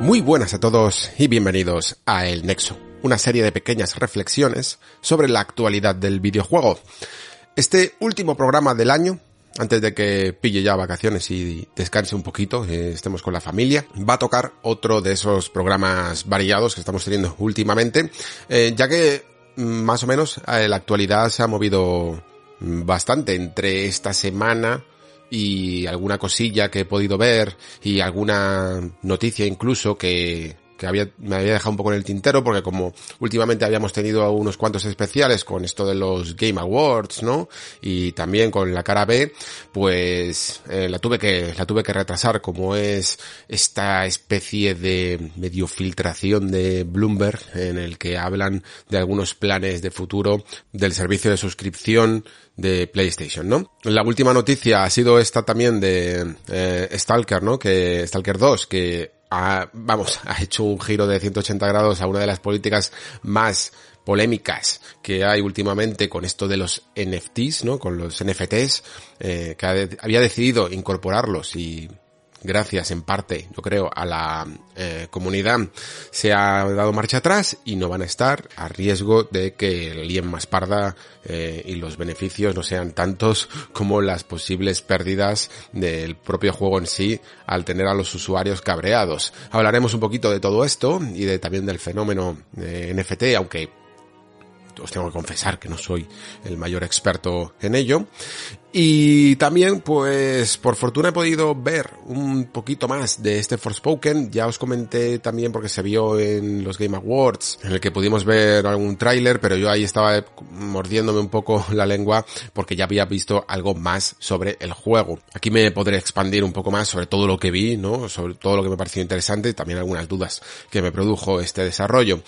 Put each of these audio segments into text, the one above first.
Muy buenas a todos y bienvenidos a El Nexo, una serie de pequeñas reflexiones sobre la actualidad del videojuego. Este último programa del año antes de que pille ya vacaciones y descanse un poquito, eh, estemos con la familia, va a tocar otro de esos programas variados que estamos teniendo últimamente, eh, ya que mm, más o menos eh, la actualidad se ha movido mm, bastante entre esta semana y alguna cosilla que he podido ver y alguna noticia incluso que que había, me había dejado un poco en el tintero porque como últimamente habíamos tenido unos cuantos especiales con esto de los Game Awards, ¿no? Y también con la cara B, pues eh, la tuve que la tuve que retrasar como es esta especie de medio filtración de Bloomberg en el que hablan de algunos planes de futuro del servicio de suscripción de PlayStation, ¿no? La última noticia ha sido esta también de eh, Stalker, ¿no? Que Stalker 2, que ha, vamos, ha hecho un giro de 180 grados a una de las políticas más polémicas que hay últimamente con esto de los NFTs, ¿no? Con los NFTs, eh, que había decidido incorporarlos y gracias en parte, yo creo, a la eh, comunidad, se ha dado marcha atrás y no van a estar a riesgo de que el IEM más parda eh, y los beneficios no sean tantos como las posibles pérdidas del propio juego en sí al tener a los usuarios cabreados. Hablaremos un poquito de todo esto y de también del fenómeno NFT, aunque os tengo que confesar que no soy el mayor experto en ello. Y también, pues, por fortuna he podido ver un poquito más de este Forspoken. Ya os comenté también porque se vio en los Game Awards, en el que pudimos ver algún tráiler, pero yo ahí estaba mordiéndome un poco la lengua porque ya había visto algo más sobre el juego. Aquí me podré expandir un poco más sobre todo lo que vi, ¿no? Sobre todo lo que me pareció interesante y también algunas dudas que me produjo este desarrollo.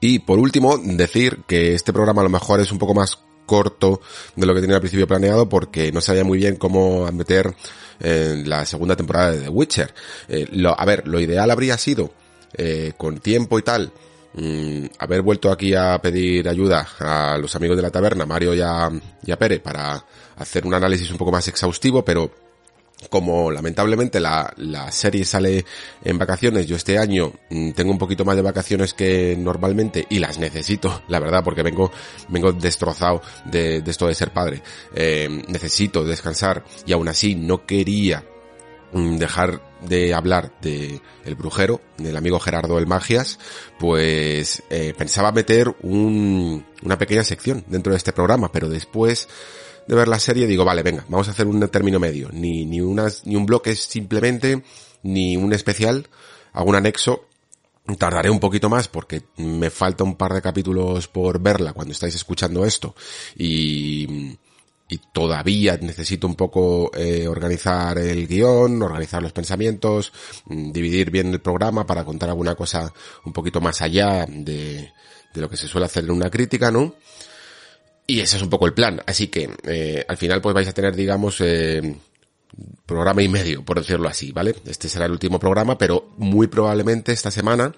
Y por último, decir que este programa a lo mejor es un poco más corto de lo que tenía al principio planeado porque no sabía muy bien cómo meter en la segunda temporada de The Witcher. Eh, lo, a ver, lo ideal habría sido, eh, con tiempo y tal, mm, haber vuelto aquí a pedir ayuda a los amigos de la taberna, Mario y a, y Pere, para hacer un análisis un poco más exhaustivo, pero como lamentablemente la, la, serie sale en vacaciones, yo este año mm, tengo un poquito más de vacaciones que normalmente y las necesito, la verdad, porque vengo, vengo destrozado de, de esto de ser padre. Eh, necesito descansar y aún así no quería mm, dejar de hablar de El Brujero, del amigo Gerardo El Magias, pues eh, pensaba meter un, una pequeña sección dentro de este programa, pero después de ver la serie digo, vale, venga, vamos a hacer un término medio. Ni, ni, unas, ni un bloque simplemente, ni un especial, algún anexo. Tardaré un poquito más porque me falta un par de capítulos por verla cuando estáis escuchando esto. Y, y todavía necesito un poco eh, organizar el guion, organizar los pensamientos, mm, dividir bien el programa para contar alguna cosa un poquito más allá de, de lo que se suele hacer en una crítica, ¿no? Y ese es un poco el plan. Así que eh, al final pues vais a tener, digamos, eh, programa y medio, por decirlo así, ¿vale? Este será el último programa, pero muy probablemente esta semana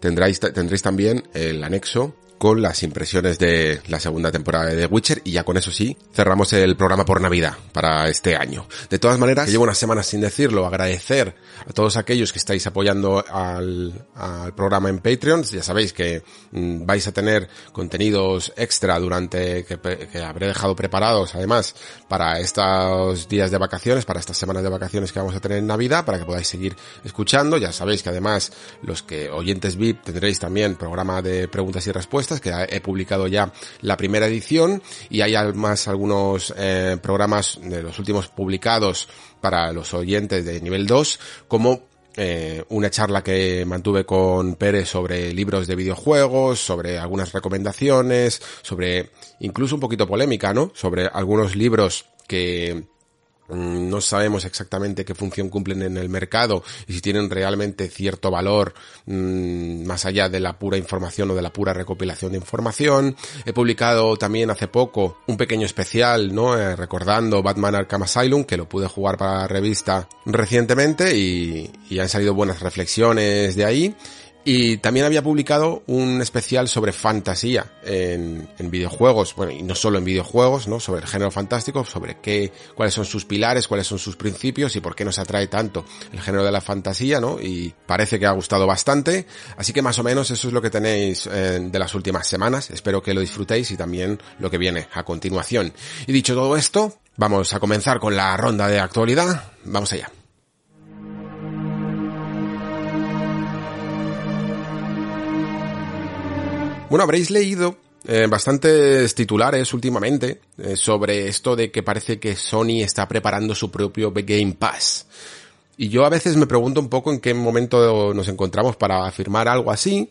tendréis, tendréis también el anexo con las impresiones de la segunda temporada de Witcher y ya con eso sí, cerramos el programa por Navidad para este año. De todas maneras, llevo unas semanas sin decirlo, agradecer a todos aquellos que estáis apoyando al, al programa en Patreon. Ya sabéis que mm, vais a tener contenidos extra durante, que, que habré dejado preparados además para estos días de vacaciones, para estas semanas de vacaciones que vamos a tener en Navidad, para que podáis seguir escuchando. Ya sabéis que además los que oyentes VIP tendréis también programa de preguntas y respuestas que he publicado ya la primera edición y hay además algunos eh, programas de los últimos publicados para los oyentes de nivel 2 como eh, una charla que mantuve con Pérez sobre libros de videojuegos, sobre algunas recomendaciones, sobre incluso un poquito polémica, ¿no? Sobre algunos libros que no sabemos exactamente qué función cumplen en el mercado y si tienen realmente cierto valor mmm, más allá de la pura información o de la pura recopilación de información. He publicado también hace poco un pequeño especial, ¿no? Eh, recordando Batman Arkham Asylum, que lo pude jugar para la revista recientemente y, y han salido buenas reflexiones de ahí. Y también había publicado un especial sobre fantasía en, videojuegos, bueno, y no solo en videojuegos, ¿no? Sobre el género fantástico, sobre qué, cuáles son sus pilares, cuáles son sus principios y por qué nos atrae tanto el género de la fantasía, ¿no? Y parece que ha gustado bastante. Así que más o menos eso es lo que tenéis eh, de las últimas semanas. Espero que lo disfrutéis y también lo que viene a continuación. Y dicho todo esto, vamos a comenzar con la ronda de actualidad. Vamos allá. Bueno, habréis leído eh, bastantes titulares últimamente eh, sobre esto de que parece que Sony está preparando su propio Game Pass. Y yo a veces me pregunto un poco en qué momento nos encontramos para afirmar algo así,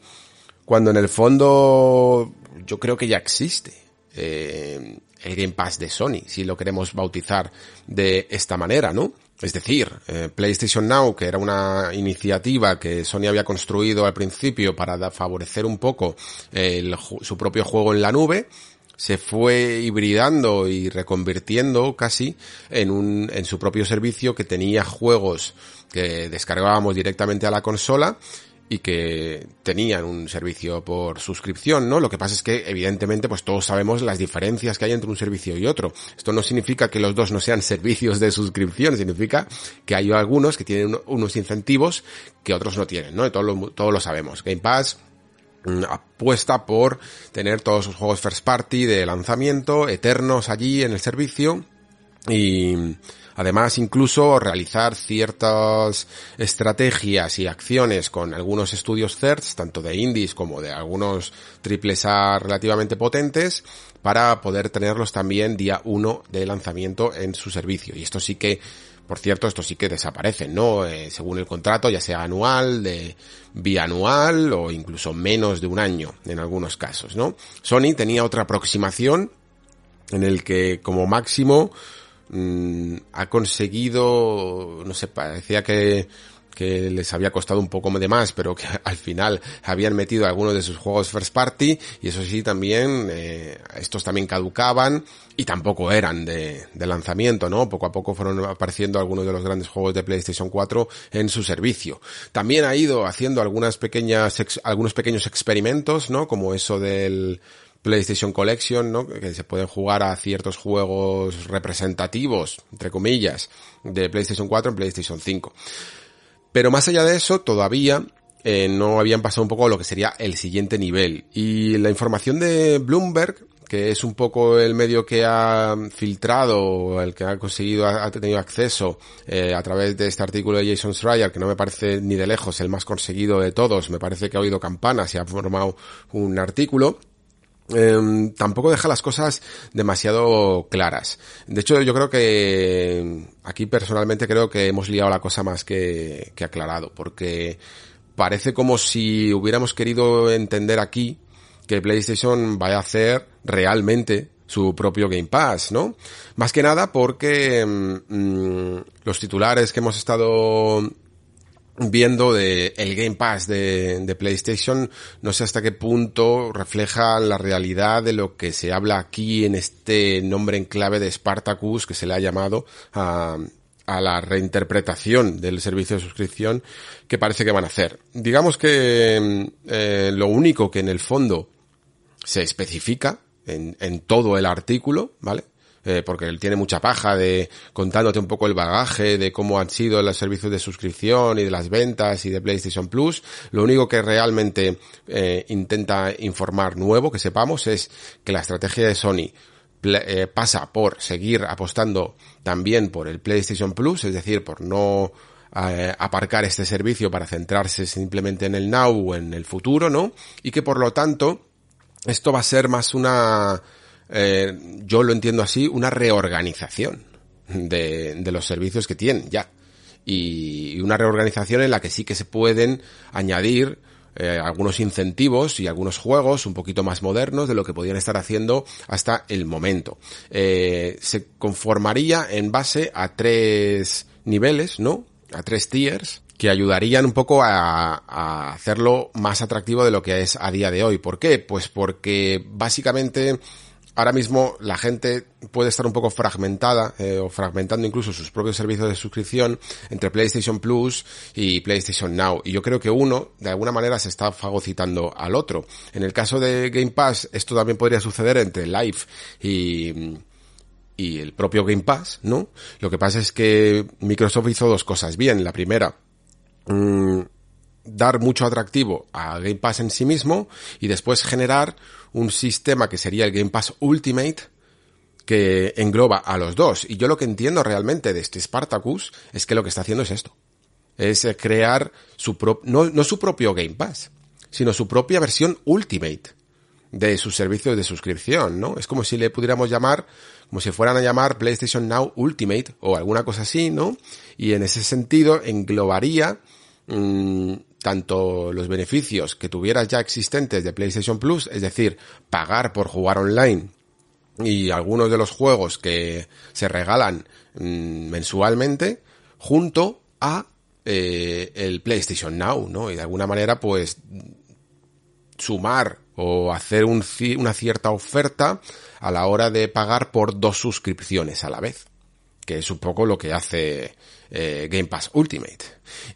cuando en el fondo yo creo que ya existe eh, el Game Pass de Sony, si lo queremos bautizar de esta manera, ¿no? Es decir, eh, PlayStation Now, que era una iniciativa que Sony había construido al principio para favorecer un poco el, su propio juego en la nube, se fue hibridando y reconvirtiendo casi en un, en su propio servicio que tenía juegos que descargábamos directamente a la consola y que tenían un servicio por suscripción, ¿no? Lo que pasa es que evidentemente pues todos sabemos las diferencias que hay entre un servicio y otro. Esto no significa que los dos no sean servicios de suscripción, significa que hay algunos que tienen unos incentivos que otros no tienen, ¿no? Todos lo, todos lo sabemos. Game Pass mm, apuesta por tener todos sus juegos first party de lanzamiento eternos allí en el servicio y Además, incluso realizar ciertas estrategias y acciones con algunos estudios CERTs, tanto de indies como de algunos triples A relativamente potentes, para poder tenerlos también día 1 de lanzamiento en su servicio. Y esto sí que, por cierto, esto sí que desaparecen, ¿no? Eh, según el contrato, ya sea anual, de bianual o incluso menos de un año en algunos casos, ¿no? Sony tenía otra aproximación en el que como máximo Mm, ha conseguido, no sé, parecía que, que les había costado un poco de más, pero que al final habían metido algunos de sus juegos first party y eso sí también, eh, estos también caducaban y tampoco eran de, de, lanzamiento, ¿no? Poco a poco fueron apareciendo algunos de los grandes juegos de PlayStation 4 en su servicio. También ha ido haciendo algunas pequeñas, algunos pequeños experimentos, ¿no? Como eso del, PlayStation Collection, ¿no? Que se pueden jugar a ciertos juegos representativos, entre comillas, de PlayStation 4 en PlayStation 5. Pero más allá de eso, todavía eh, no habían pasado un poco a lo que sería el siguiente nivel. Y la información de Bloomberg, que es un poco el medio que ha filtrado, el que ha conseguido, ha tenido acceso eh, a través de este artículo de Jason Schreier, que no me parece ni de lejos el más conseguido de todos, me parece que ha oído campanas y ha formado un artículo eh, tampoco deja las cosas demasiado claras. De hecho, yo creo que aquí personalmente creo que hemos liado la cosa más que, que aclarado, porque parece como si hubiéramos querido entender aquí que PlayStation vaya a hacer realmente su propio Game Pass, ¿no? Más que nada porque mmm, los titulares que hemos estado viendo de el Game Pass de, PlayStation, no sé hasta qué punto refleja la realidad de lo que se habla aquí en este nombre en clave de Spartacus que se le ha llamado a, a la reinterpretación del servicio de suscripción que parece que van a hacer. Digamos que eh, lo único que en el fondo se especifica en, en todo el artículo, ¿vale? Eh, porque él tiene mucha paja de contándote un poco el bagaje de cómo han sido los servicios de suscripción y de las ventas y de PlayStation Plus. Lo único que realmente eh, intenta informar nuevo, que sepamos, es que la estrategia de Sony eh, pasa por seguir apostando también por el PlayStation Plus, es decir, por no aparcar este servicio para centrarse simplemente en el now o en el futuro, ¿no? Y que por lo tanto esto va a ser más una eh, yo lo entiendo así, una reorganización de, los servicios que tienen ya. Y una reorganización en la que sí que se pueden añadir eh, algunos incentivos y algunos juegos un poquito más modernos de lo que podían estar haciendo hasta el momento. Eh, se conformaría en base a tres niveles, ¿no? A tres tiers que ayudarían un poco a, a, hacerlo más atractivo de lo que es a día de hoy. ¿Por qué? Pues porque básicamente ahora mismo la gente puede estar un poco fragmentada eh, o fragmentando incluso sus propios servicios de suscripción entre PlayStation Plus y PlayStation Now. Y yo creo que uno, de alguna manera, se está fagocitando al otro. En el caso de Game Pass, esto también podría suceder entre Live y y el propio Game Pass, ¿no? Lo que pasa es que Microsoft hizo dos cosas bien. La primera, mmm, dar mucho atractivo a Game Pass en sí mismo y después generar un sistema que sería el Game Pass Ultimate que engloba a los dos. Y yo lo que entiendo realmente de este Spartacus es que lo que está haciendo es esto. Es crear su propio, no, no su propio Game Pass, sino su propia versión Ultimate de sus servicios de suscripción, ¿no? Es como si le pudiéramos llamar, como si fueran a llamar PlayStation Now Ultimate o alguna cosa así, ¿no? Y en ese sentido englobaría mmm, tanto los beneficios que tuvieras ya existentes de PlayStation Plus, es decir, pagar por jugar online y algunos de los juegos que se regalan mmm, mensualmente, junto a eh, el PlayStation Now, ¿no? Y de alguna manera, pues, sumar o hacer un, una cierta oferta a la hora de pagar por dos suscripciones a la vez, que es un poco lo que hace eh, Game Pass Ultimate.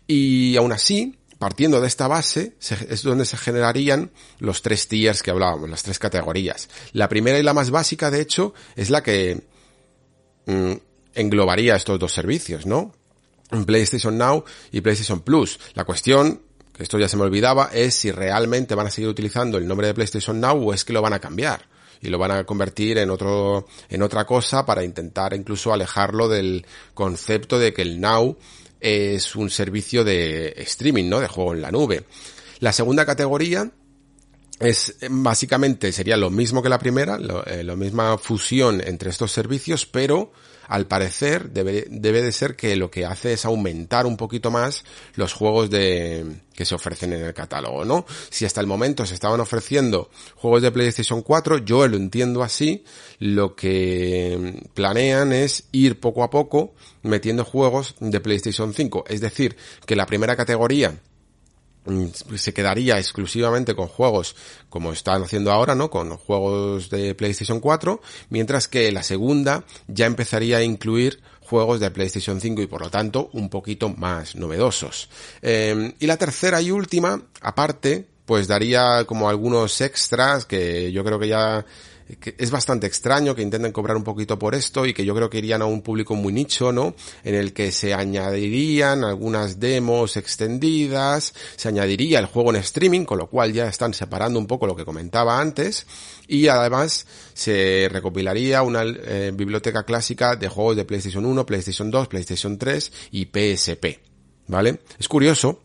Y aún así, partiendo de esta base, se, es donde se generarían los tres tiers que hablábamos, las tres categorías. La primera y la más básica, de hecho, es la que mm, englobaría estos dos servicios, ¿no? PlayStation Now y PlayStation Plus. La cuestión esto ya se me olvidaba, es si realmente van a seguir utilizando el nombre de PlayStation Now o es que lo van a cambiar y lo van a convertir en otro, en otra cosa para intentar incluso alejarlo del concepto de que el Now es un servicio de streaming, ¿no? De juego en la nube. La segunda categoría es básicamente sería lo mismo que la primera, lo, eh, la misma fusión entre estos servicios, pero al parecer debe, debe de ser que lo que hace es aumentar un poquito más los juegos de, que se ofrecen en el catálogo, ¿no? Si hasta el momento se estaban ofreciendo juegos de PlayStation 4, yo lo entiendo así, lo que planean es ir poco a poco metiendo juegos de PlayStation 5, es decir, que la primera categoría se quedaría exclusivamente con juegos como están haciendo ahora, ¿no? Con juegos de PlayStation 4, mientras que la segunda ya empezaría a incluir juegos de PlayStation 5 y por lo tanto un poquito más novedosos. Eh, y la tercera y última, aparte, pues daría como algunos extras que yo creo que ya que es bastante extraño que intenten cobrar un poquito por esto y que yo creo que irían a un público muy nicho, ¿no? En el que se añadirían algunas demos extendidas, se añadiría el juego en streaming, con lo cual ya están separando un poco lo que comentaba antes, y además se recopilaría una eh, biblioteca clásica de juegos de PlayStation 1, PlayStation 2, PlayStation 3 y PSP. ¿Vale? Es curioso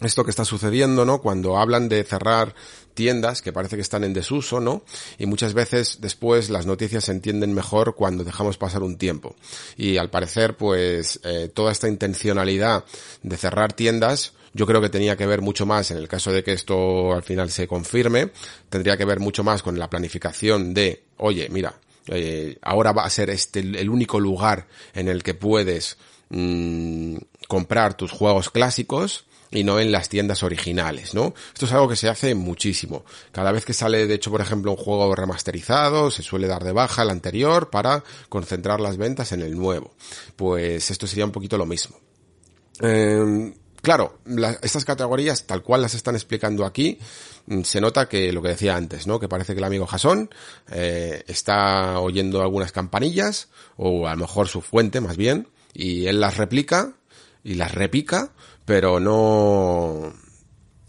esto que está sucediendo, ¿no? Cuando hablan de cerrar tiendas que parece que están en desuso, ¿no? Y muchas veces después las noticias se entienden mejor cuando dejamos pasar un tiempo. Y al parecer, pues, eh, toda esta intencionalidad de cerrar tiendas, yo creo que tenía que ver mucho más, en el caso de que esto al final se confirme, tendría que ver mucho más con la planificación de, oye, mira, eh, ahora va a ser este el único lugar en el que puedes mmm, comprar tus juegos clásicos, y no en las tiendas originales, ¿no? Esto es algo que se hace muchísimo. Cada vez que sale, de hecho, por ejemplo, un juego remasterizado, se suele dar de baja el anterior para concentrar las ventas en el nuevo. Pues esto sería un poquito lo mismo. Eh, claro, la, estas categorías, tal cual las están explicando aquí, mm, se nota que lo que decía antes, ¿no? Que parece que el amigo Jason eh, está oyendo algunas campanillas, o a lo mejor su fuente más bien, y él las replica y las repica pero no,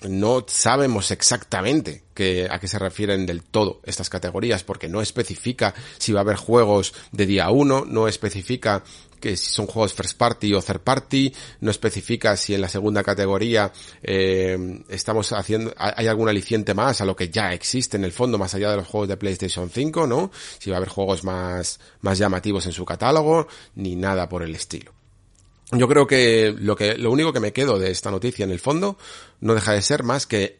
no sabemos exactamente a qué se refieren del todo estas categorías, porque no especifica si va a haber juegos de día 1, no especifica que si son juegos first party o third party, no especifica si en la segunda categoría eh, estamos haciendo, hay algún aliciente más a lo que ya existe en el fondo, más allá de los juegos de PlayStation 5, ¿no? Si va a haber juegos más, más llamativos en su catálogo, ni nada por el estilo yo creo que lo que lo único que me quedo de esta noticia en el fondo no deja de ser más que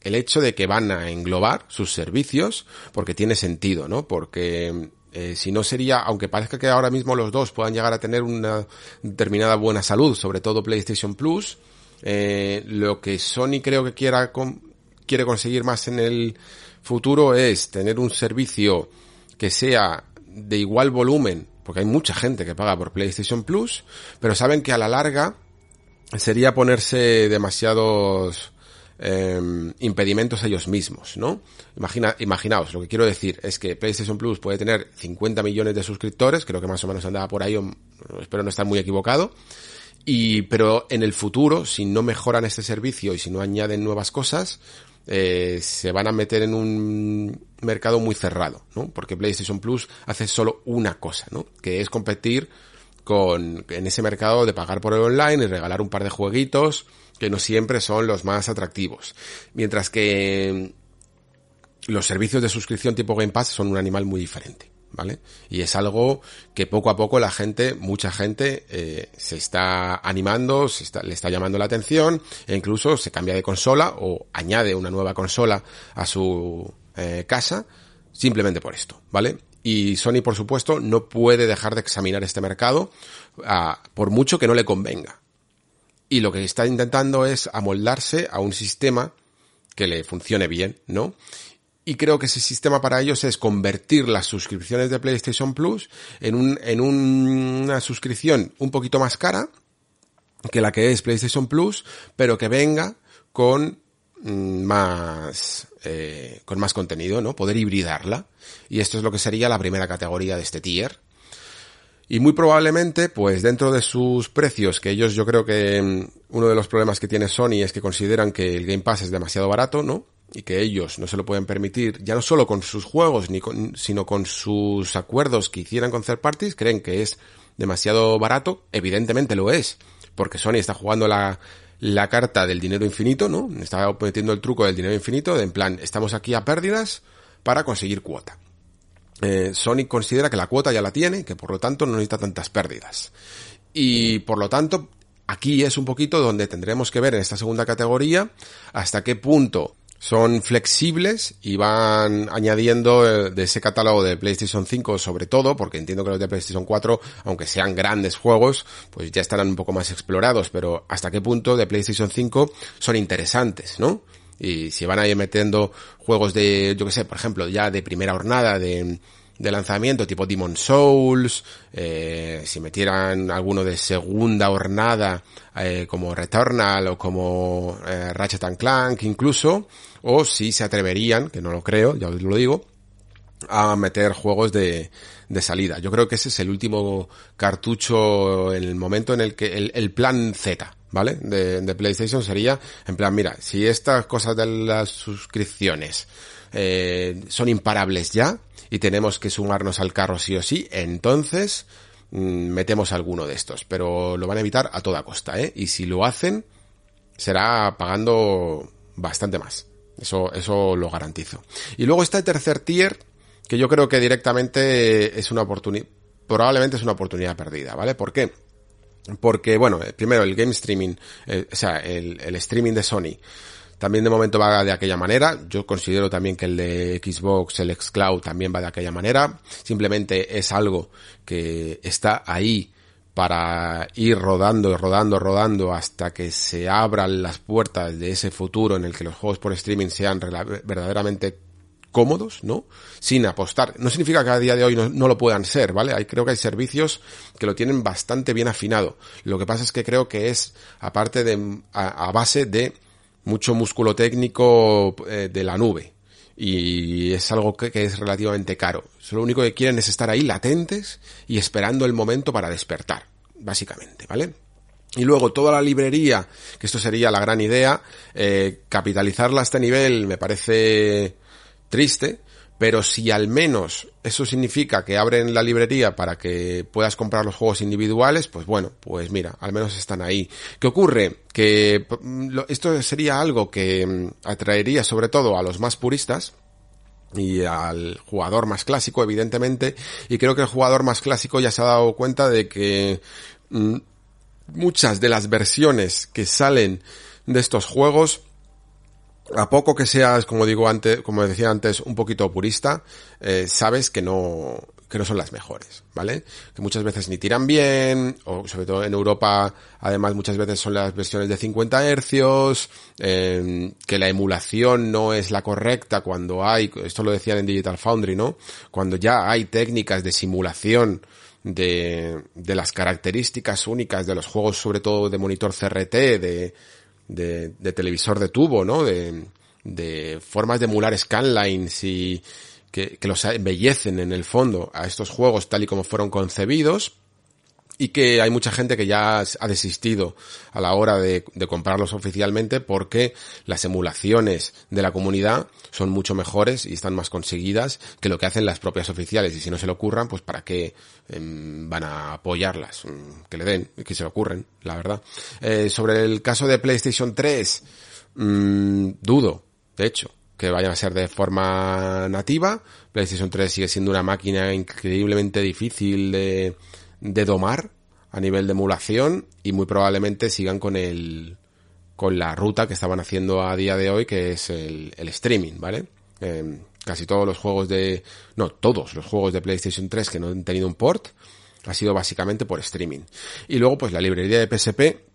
el hecho de que van a englobar sus servicios porque tiene sentido, ¿no? Porque eh, si no sería, aunque parezca que ahora mismo los dos puedan llegar a tener una determinada buena salud, sobre todo PlayStation Plus, eh, lo que Sony creo que quiera quiere conseguir más en el futuro es tener un servicio que sea de igual volumen, porque hay mucha gente que paga por PlayStation Plus, pero saben que a la larga sería ponerse demasiados eh, impedimentos ellos mismos, ¿no? Imagina, imaginaos, lo que quiero decir es que PlayStation Plus puede tener 50 millones de suscriptores, creo que más o menos andaba por ahí, espero no estar muy equivocado, y, pero en el futuro, si no mejoran este servicio y si no añaden nuevas cosas, eh, se van a meter en un mercado muy cerrado, ¿no? Porque PlayStation Plus hace solo una cosa, ¿no? Que es competir con, en ese mercado de pagar por el online y regalar un par de jueguitos que no siempre son los más atractivos. Mientras que los servicios de suscripción tipo Game Pass son un animal muy diferente. ¿Vale? Y es algo que poco a poco la gente, mucha gente, eh, se está animando, se está, le está llamando la atención, e incluso se cambia de consola o añade una nueva consola a su eh, casa, simplemente por esto, ¿vale? Y Sony, por supuesto, no puede dejar de examinar este mercado ah, por mucho que no le convenga. Y lo que está intentando es amoldarse a un sistema que le funcione bien, ¿no? Y creo que ese sistema para ellos es convertir las suscripciones de PlayStation Plus en, un, en una suscripción un poquito más cara que la que es PlayStation Plus, pero que venga con mm, más eh, con más contenido, ¿no? Poder hibridarla. Y esto es lo que sería la primera categoría de este tier. Y muy probablemente, pues dentro de sus precios, que ellos yo creo que mm, uno de los problemas que tiene Sony es que consideran que el Game Pass es demasiado barato, ¿no? Y que ellos no se lo pueden permitir, ya no solo con sus juegos, ni sino con sus acuerdos que hicieran con third parties, creen que es demasiado barato, evidentemente lo es, porque Sony está jugando la, la carta del dinero infinito, ¿no? Está metiendo el truco del dinero infinito, de en plan, estamos aquí a pérdidas para conseguir cuota. Eh, Sony considera que la cuota ya la tiene, que por lo tanto no necesita tantas pérdidas. Y por lo tanto, aquí es un poquito donde tendremos que ver en esta segunda categoría hasta qué punto son flexibles y van añadiendo eh, de ese catálogo de PlayStation 5 sobre todo, porque entiendo que los de PlayStation 4, aunque sean grandes juegos, pues ya estarán un poco más explorados, pero hasta qué punto de PlayStation 5 son interesantes, ¿no? Y si van a ir metiendo juegos de, yo que sé, por ejemplo, ya de primera jornada de, de lanzamiento tipo Demon Souls, eh, si metieran alguno de segunda hornada eh, como Returnal o como eh, Ratchet and Clank incluso, o si se atreverían, que no lo creo, ya os lo digo, a meter juegos de, de salida. Yo creo que ese es el último cartucho el momento en el que el, el plan Z, ¿vale? De, de, PlayStation sería, en plan, mira, si estas cosas de las suscripciones eh, son imparables ya, y tenemos que sumarnos al carro sí o sí, entonces mm, metemos alguno de estos, pero lo van a evitar a toda costa, ¿eh? Y si lo hacen, será pagando bastante más. Eso, eso lo garantizo. Y luego está el tercer tier, que yo creo que directamente es una oportunidad, probablemente es una oportunidad perdida, ¿vale? ¿Por qué? Porque, bueno, primero el game streaming, eh, o sea, el streaming de Sony, también de momento va de aquella manera. Yo considero también que el de Xbox, el Xcloud también va de aquella manera. Simplemente es algo que está ahí para ir rodando, rodando, rodando hasta que se abran las puertas de ese futuro en el que los juegos por streaming sean verdaderamente cómodos, ¿no? Sin apostar. No significa que a día de hoy no, lo puedan ser, ¿vale? Hay, creo que hay servicios que lo tienen bastante bien afinado. Lo que pasa es que creo que es, aparte de, a base de mucho músculo técnico eh, de la nube. Y es algo que, es relativamente caro. lo único que quieren es estar ahí latentes y esperando el momento para despertar, básicamente, ¿vale? Y luego toda la librería, que esto sería la gran idea, eh, capitalizarla a este nivel me parece triste, pero si al menos eso significa que abren la librería para que puedas comprar los juegos individuales, pues bueno, pues mira, al menos están ahí. ¿Qué ocurre? Que mm, esto sería algo que mm, atraería sobre todo a los más puristas, y al jugador más clásico, evidentemente, y creo que el jugador más clásico ya se ha dado cuenta de que mm, muchas de las versiones que salen de estos juegos a poco que seas, como digo antes, como decía antes, un poquito purista, eh, sabes que no, que no son las mejores, ¿vale? Que muchas veces ni tiran bien, o sobre todo en Europa, además muchas veces son las versiones de 50 hercios, eh, que la emulación no es la correcta cuando hay, esto lo decían en Digital Foundry, ¿no? Cuando ya hay técnicas de simulación de, de las características únicas de los juegos, sobre todo de monitor CRT, de, de, de televisor de tubo, ¿no? De, de formas de emular scanlines y, que, los embellecen en el fondo a estos juegos tal y como fueron concebidos y que hay mucha gente que ya ha desistido a la hora de, comprarlos oficialmente porque las emulaciones de la comunidad son mucho mejores y están más conseguidas que lo que hacen las propias oficiales. Y si no se le ocurran pues para qué em, van a apoyarlas mm, que le den que se le ocurren la verdad. Eh, sobre el caso de PlayStation 3 mmm, dudo de hecho que vayan a ser de forma nativa. PlayStation 3 sigue siendo una máquina increíblemente difícil de, de domar a nivel de emulación y muy probablemente sigan con el con la ruta que estaban haciendo a día de hoy que es el, el streaming, ¿vale? Eh, casi todos los juegos de no todos los juegos de PlayStation 3 que no han tenido un port ha sido básicamente por streaming y luego pues la librería de PSP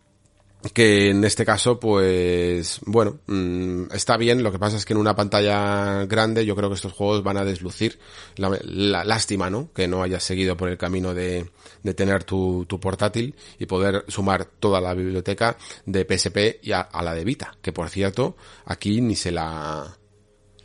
que en este caso, pues, bueno, mm, está bien, lo que pasa es que en una pantalla grande yo creo que estos juegos van a deslucir la, lástima, ¿no? Que no hayas seguido por el camino de, de tener tu, tu, portátil y poder sumar toda la biblioteca de PSP y a, a la de Vita, que por cierto, aquí ni se la,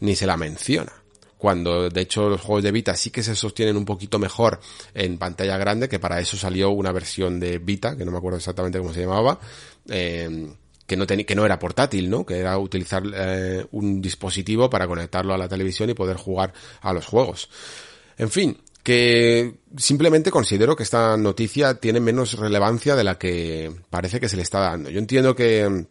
ni se la menciona cuando de hecho los juegos de Vita sí que se sostienen un poquito mejor en pantalla grande, que para eso salió una versión de Vita, que no me acuerdo exactamente cómo se llamaba, eh, que no que no era portátil, ¿no? Que era utilizar eh, un dispositivo para conectarlo a la televisión y poder jugar a los juegos. En fin, que simplemente considero que esta noticia tiene menos relevancia de la que parece que se le está dando. Yo entiendo que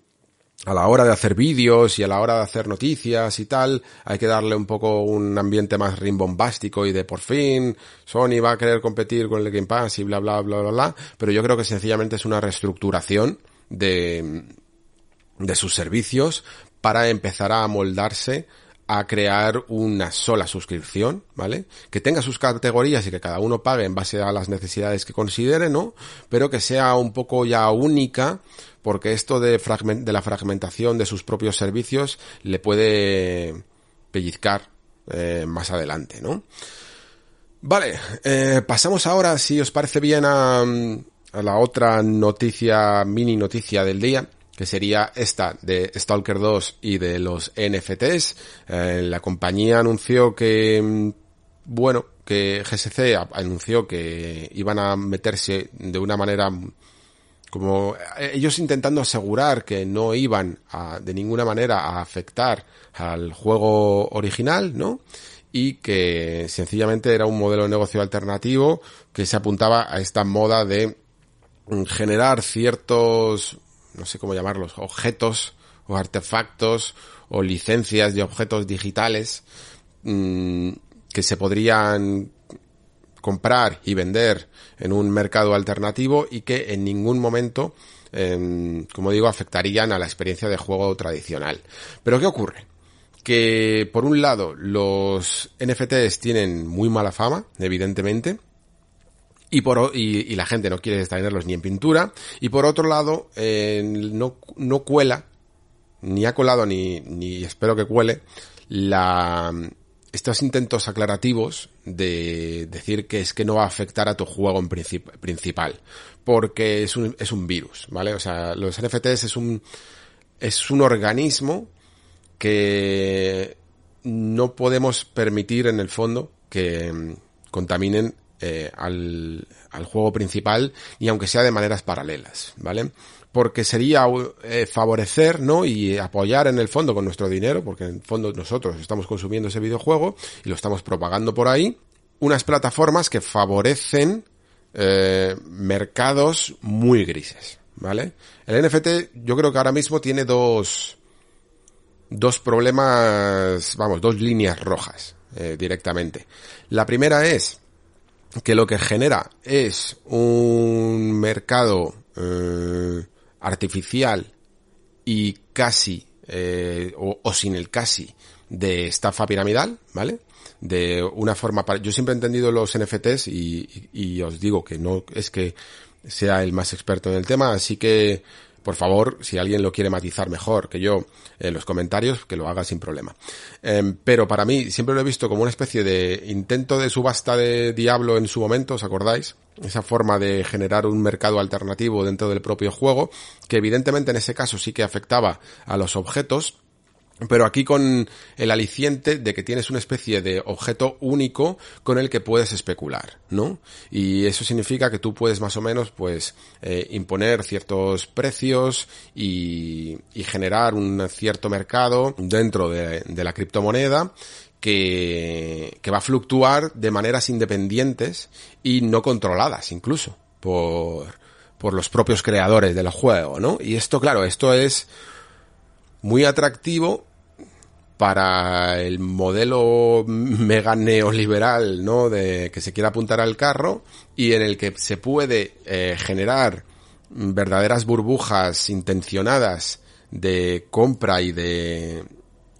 a la hora de hacer vídeos y a la hora de hacer noticias y tal, hay que darle un poco un ambiente más rimbombástico y de por fin Sony va a querer competir con el Game Pass y bla bla bla bla bla, pero yo creo que sencillamente es una reestructuración de, de sus servicios para empezar a moldarse a crear una sola suscripción, ¿vale? Que tenga sus categorías y que cada uno pague en base a las necesidades que considere, ¿no? Pero que sea un poco ya única, porque esto de, de la fragmentación de sus propios servicios le puede pellizcar eh, más adelante, ¿no? Vale, eh, pasamos ahora, si os parece bien, a, la otra noticia, mini noticia del día, que sería esta de Stalker 2 y de los NFTs. Eh, la compañía anunció que, mm, bueno, que GSC anunció que iban a meterse de una manera como eh, ellos intentando asegurar que no iban a, de ninguna manera a afectar al juego original, ¿no? Y que sencillamente era un modelo de negocio alternativo que se apuntaba a esta moda de generar ciertos, no sé cómo llamarlos, objetos o artefactos o licencias de objetos digitales mm, que se podrían comprar y vender en un mercado alternativo y que en ningún momento, em, como digo, afectarían a la experiencia de juego tradicional. Pero ¿qué ocurre? Que por un lado los NFTs tienen muy mala fama, evidentemente, y, por, y, la gente no quiere tenerlos ni en pintura. Y por otro lado, eh, no, no cuela, ni ha colado, ni, ni espero que cuele, la, estos intentos aclarativos de decir que es que no va a afectar a tu juego en principal. Porque es un, es un virus, ¿vale? O sea, los NFTs es un, es un organismo que no podemos permitir en el fondo que mm, contaminen eh, al, al, juego principal y aunque sea de maneras paralelas, ¿vale? Porque sería eh, favorecer, ¿no? Y apoyar en el fondo con nuestro dinero, porque en el fondo nosotros estamos consumiendo ese videojuego y lo estamos propagando por ahí, unas plataformas que favorecen eh, mercados muy grises, ¿vale? El NFT yo creo que ahora mismo tiene dos, dos problemas, vamos, dos líneas rojas eh, directamente. La primera es que lo que genera es un mercado eh, artificial y casi eh, o, sin el casi de estafa piramidal, ¿vale? De una forma para... Yo siempre he entendido los NFTs y, y os digo que no es que sea el más experto en el tema, así que por favor, si alguien lo quiere matizar mejor que yo en los comentarios, que lo haga sin problema. Em, pero para mí siempre lo he visto como una especie de intento de subasta de diablo en su momento, ¿os acordáis? Esa forma de generar un mercado alternativo dentro del propio juego, que evidentemente en ese caso sí que afectaba a los objetos, pero aquí con el aliciente de que tienes una especie de objeto único con el que puedes especular, ¿no? Y eso significa que tú puedes más o menos, pues, eh, imponer ciertos precios y, generar un cierto mercado dentro de, la criptomoneda que, que va a fluctuar de maneras independientes y no controladas incluso por, por los propios creadores del juego, ¿no? Y esto, claro, esto es muy atractivo para el modelo mega neoliberal, ¿no? De que se quiera apuntar al carro y en el que se puede eh, generar verdaderas burbujas intencionadas de compra y de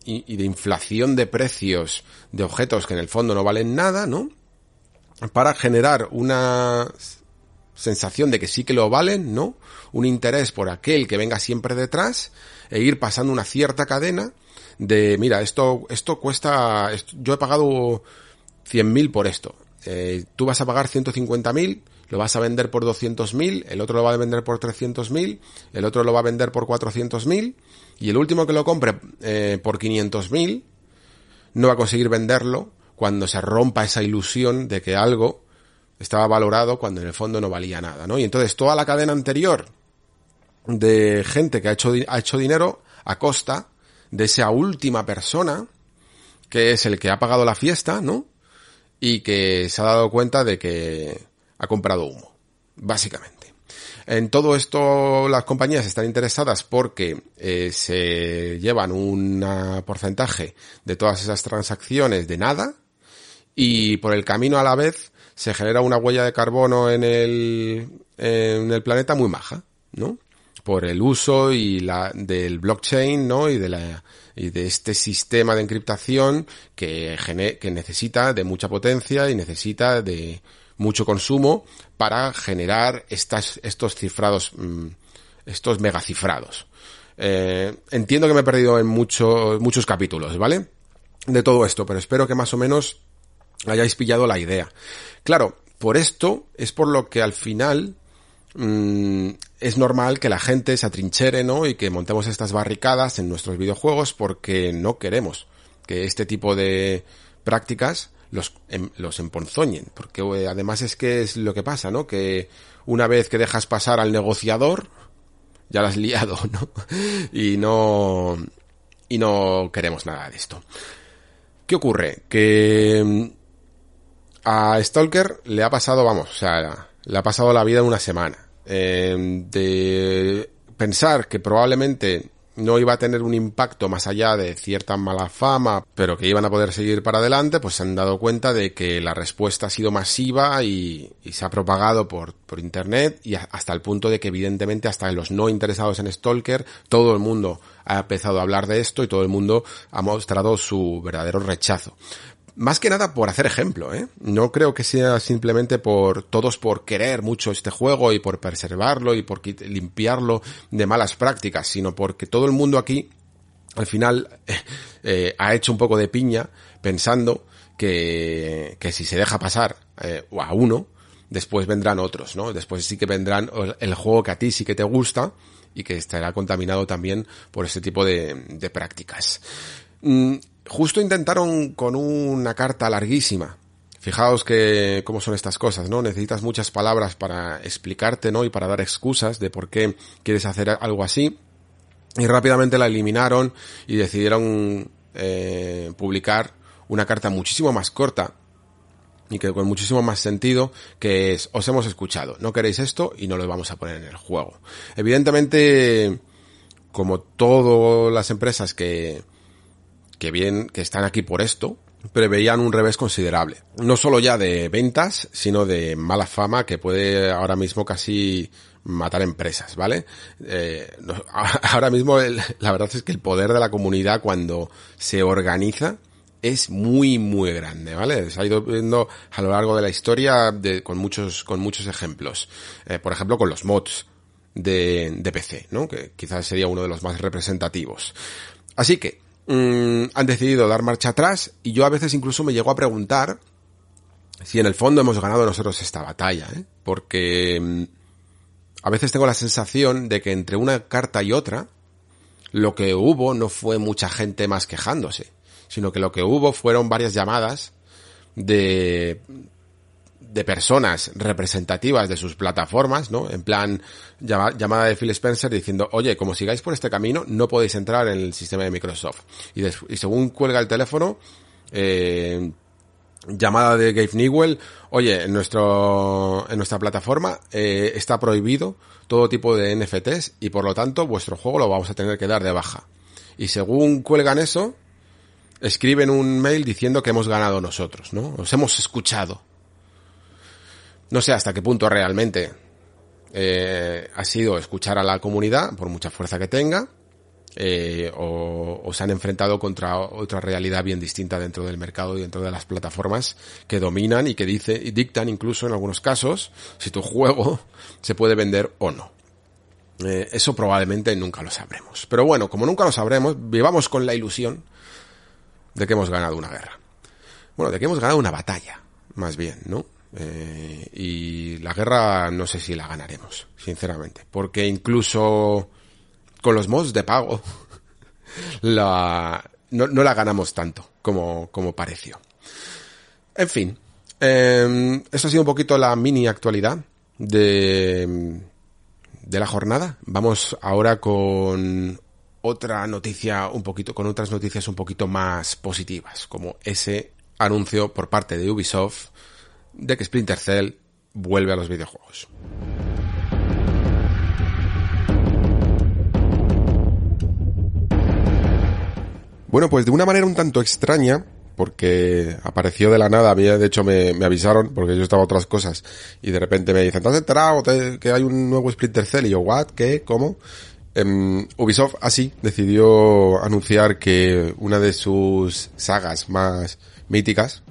y, de inflación de precios de objetos que en el fondo no valen nada, ¿no? Para generar una sensación de que sí que lo valen, ¿no? Un interés por aquel que venga siempre detrás e ir pasando una cierta cadena de, mira, esto, esto cuesta, yo he pagado 100.000 por esto. Eh, tú vas a pagar 150.000, lo vas a vender por 200.000, el otro lo va a vender por 300.000, el otro lo va a vender por 400.000 y el último que lo compre eh, por 500.000 no va a conseguir venderlo cuando se rompa esa ilusión de que algo estaba valorado cuando en el fondo no valía nada, ¿no? Y entonces toda la cadena anterior de gente que ha hecho, ha hecho dinero a costa de esa última persona, que es el que ha pagado la fiesta, ¿no? Y que se ha dado cuenta de que ha comprado humo, básicamente. En todo esto las compañías están interesadas porque eh, se llevan un porcentaje de todas esas transacciones de nada y por el camino a la vez se genera una huella de carbono en el, en el planeta muy maja, ¿no? Por el uso y la del blockchain, ¿no? Y de la y de este sistema de encriptación que que necesita de mucha potencia y necesita de mucho consumo para generar estas estos cifrados mm, estos megacifrados. Eh, entiendo que me he perdido en muchos muchos capítulos, ¿vale? De todo esto, pero espero que más o menos hayáis pillado la idea. Claro, por esto es por lo que al final Mm, es normal que la gente se atrinchere, ¿no? Y que montemos estas barricadas en nuestros videojuegos porque no queremos que este tipo de prácticas los, em, los emponzoñen. Porque eh, además es que es lo que pasa, ¿no? Que una vez que dejas pasar al negociador, ya lo has liado, ¿no? Y no, y no queremos nada de esto. ¿Qué ocurre? Que mm, a Stalker le ha pasado, vamos, o sea, le ha pasado la vida en una semana. Eh, de pensar que probablemente no iba a tener un impacto más allá de cierta mala fama, pero que iban a poder seguir para adelante, pues se han dado cuenta de que la respuesta ha sido masiva y, se ha propagado por, por internet y hasta el punto de que evidentemente hasta los no interesados en Stalker, todo el mundo ha empezado a hablar de esto y todo el mundo ha mostrado su verdadero rechazo más que nada por hacer ejemplo, ¿eh? No creo que sea simplemente por todos por querer mucho este juego y por preservarlo y por limpiarlo de malas prácticas, sino porque todo el mundo aquí al final eh, ha hecho un poco de piña pensando que, que si se deja pasar eh, a uno, después vendrán otros, ¿no? Después sí que vendrán el juego que a ti sí que te gusta y que estará contaminado también por este tipo de, de prácticas. Justo intentaron con una carta larguísima. Fijaos que cómo son estas cosas, ¿no? Necesitas muchas palabras para explicarte, ¿no? Y para dar excusas de por qué quieres hacer algo así. Y rápidamente la eliminaron y decidieron eh, publicar una carta muchísimo más corta y que con muchísimo más sentido que es os hemos escuchado, no queréis esto y no lo vamos a poner en el juego. Evidentemente, como todas las empresas que que bien, que están aquí por esto, preveían un revés considerable. No solo ya de ventas, sino de mala fama que puede ahora mismo casi matar empresas, ¿vale? Eh, ahora mismo la verdad es que el poder de la comunidad cuando se organiza es muy muy grande, ¿vale? Se ha ido viendo a lo largo de la historia con muchos con muchos ejemplos. Eh, por ejemplo, con los mods de, de PC, ¿no? Que quizás sería uno de los más representativos. Así que mm, han decidido dar marcha atrás y yo a veces incluso me llego a preguntar si en el fondo hemos ganado nosotros esta batalla, ¿eh? Porque mm, a veces tengo la sensación de que entre una carta y otra, lo que hubo no fue mucha gente más quejándose, sino que lo que hubo fueron varias llamadas de de personas representativas de sus plataformas, ¿no? En plan, llamada de Phil Spencer diciendo, oye, como sigáis por este camino, no podéis entrar en el sistema de Microsoft. Y, y según cuelga el teléfono, eh, llamada de Gabe Newell, oye, en nuestro, en nuestra plataforma eh, está prohibido todo tipo de NFTs y por lo tanto vuestro juego lo vamos a tener que dar de baja. Y según cuelgan eso, escriben un mail diciendo que hemos ganado nosotros, ¿no? Os hemos escuchado. No sé hasta qué punto realmente eh, ha sido escuchar a la comunidad, por mucha fuerza que tenga, eh, o, se han enfrentado contra otra realidad bien distinta dentro del mercado y dentro de las plataformas que dominan y que dice y dictan incluso en algunos casos si tu juego se puede vender o no. Eh, eso probablemente nunca lo sabremos. Pero bueno, como nunca lo sabremos, vivamos con la ilusión de que hemos ganado una guerra. Bueno, de que hemos ganado una batalla, más bien, ¿no? Eh, y la guerra no sé si la ganaremos, sinceramente. Porque incluso con los mods de pago, no, la ganamos tanto como, como pareció. En fin, eh, esto ha sido un poquito la mini actualidad de, de la jornada. Vamos ahora con otra noticia un poquito, con otras noticias un poquito más positivas, como ese anuncio por parte de Ubisoft de que Splinter Cell vuelve a los videojuegos. Bueno, pues de una manera un tanto extraña, porque apareció de la nada, de hecho me, avisaron, porque yo estaba a otras cosas, y de repente me dicen, ¿te has enterado que hay un nuevo Splinter Cell? Y yo, ¿what? ¿Qué? ¿Cómo? Em, Ubisoft así decidió anunciar que una de sus sagas más míticas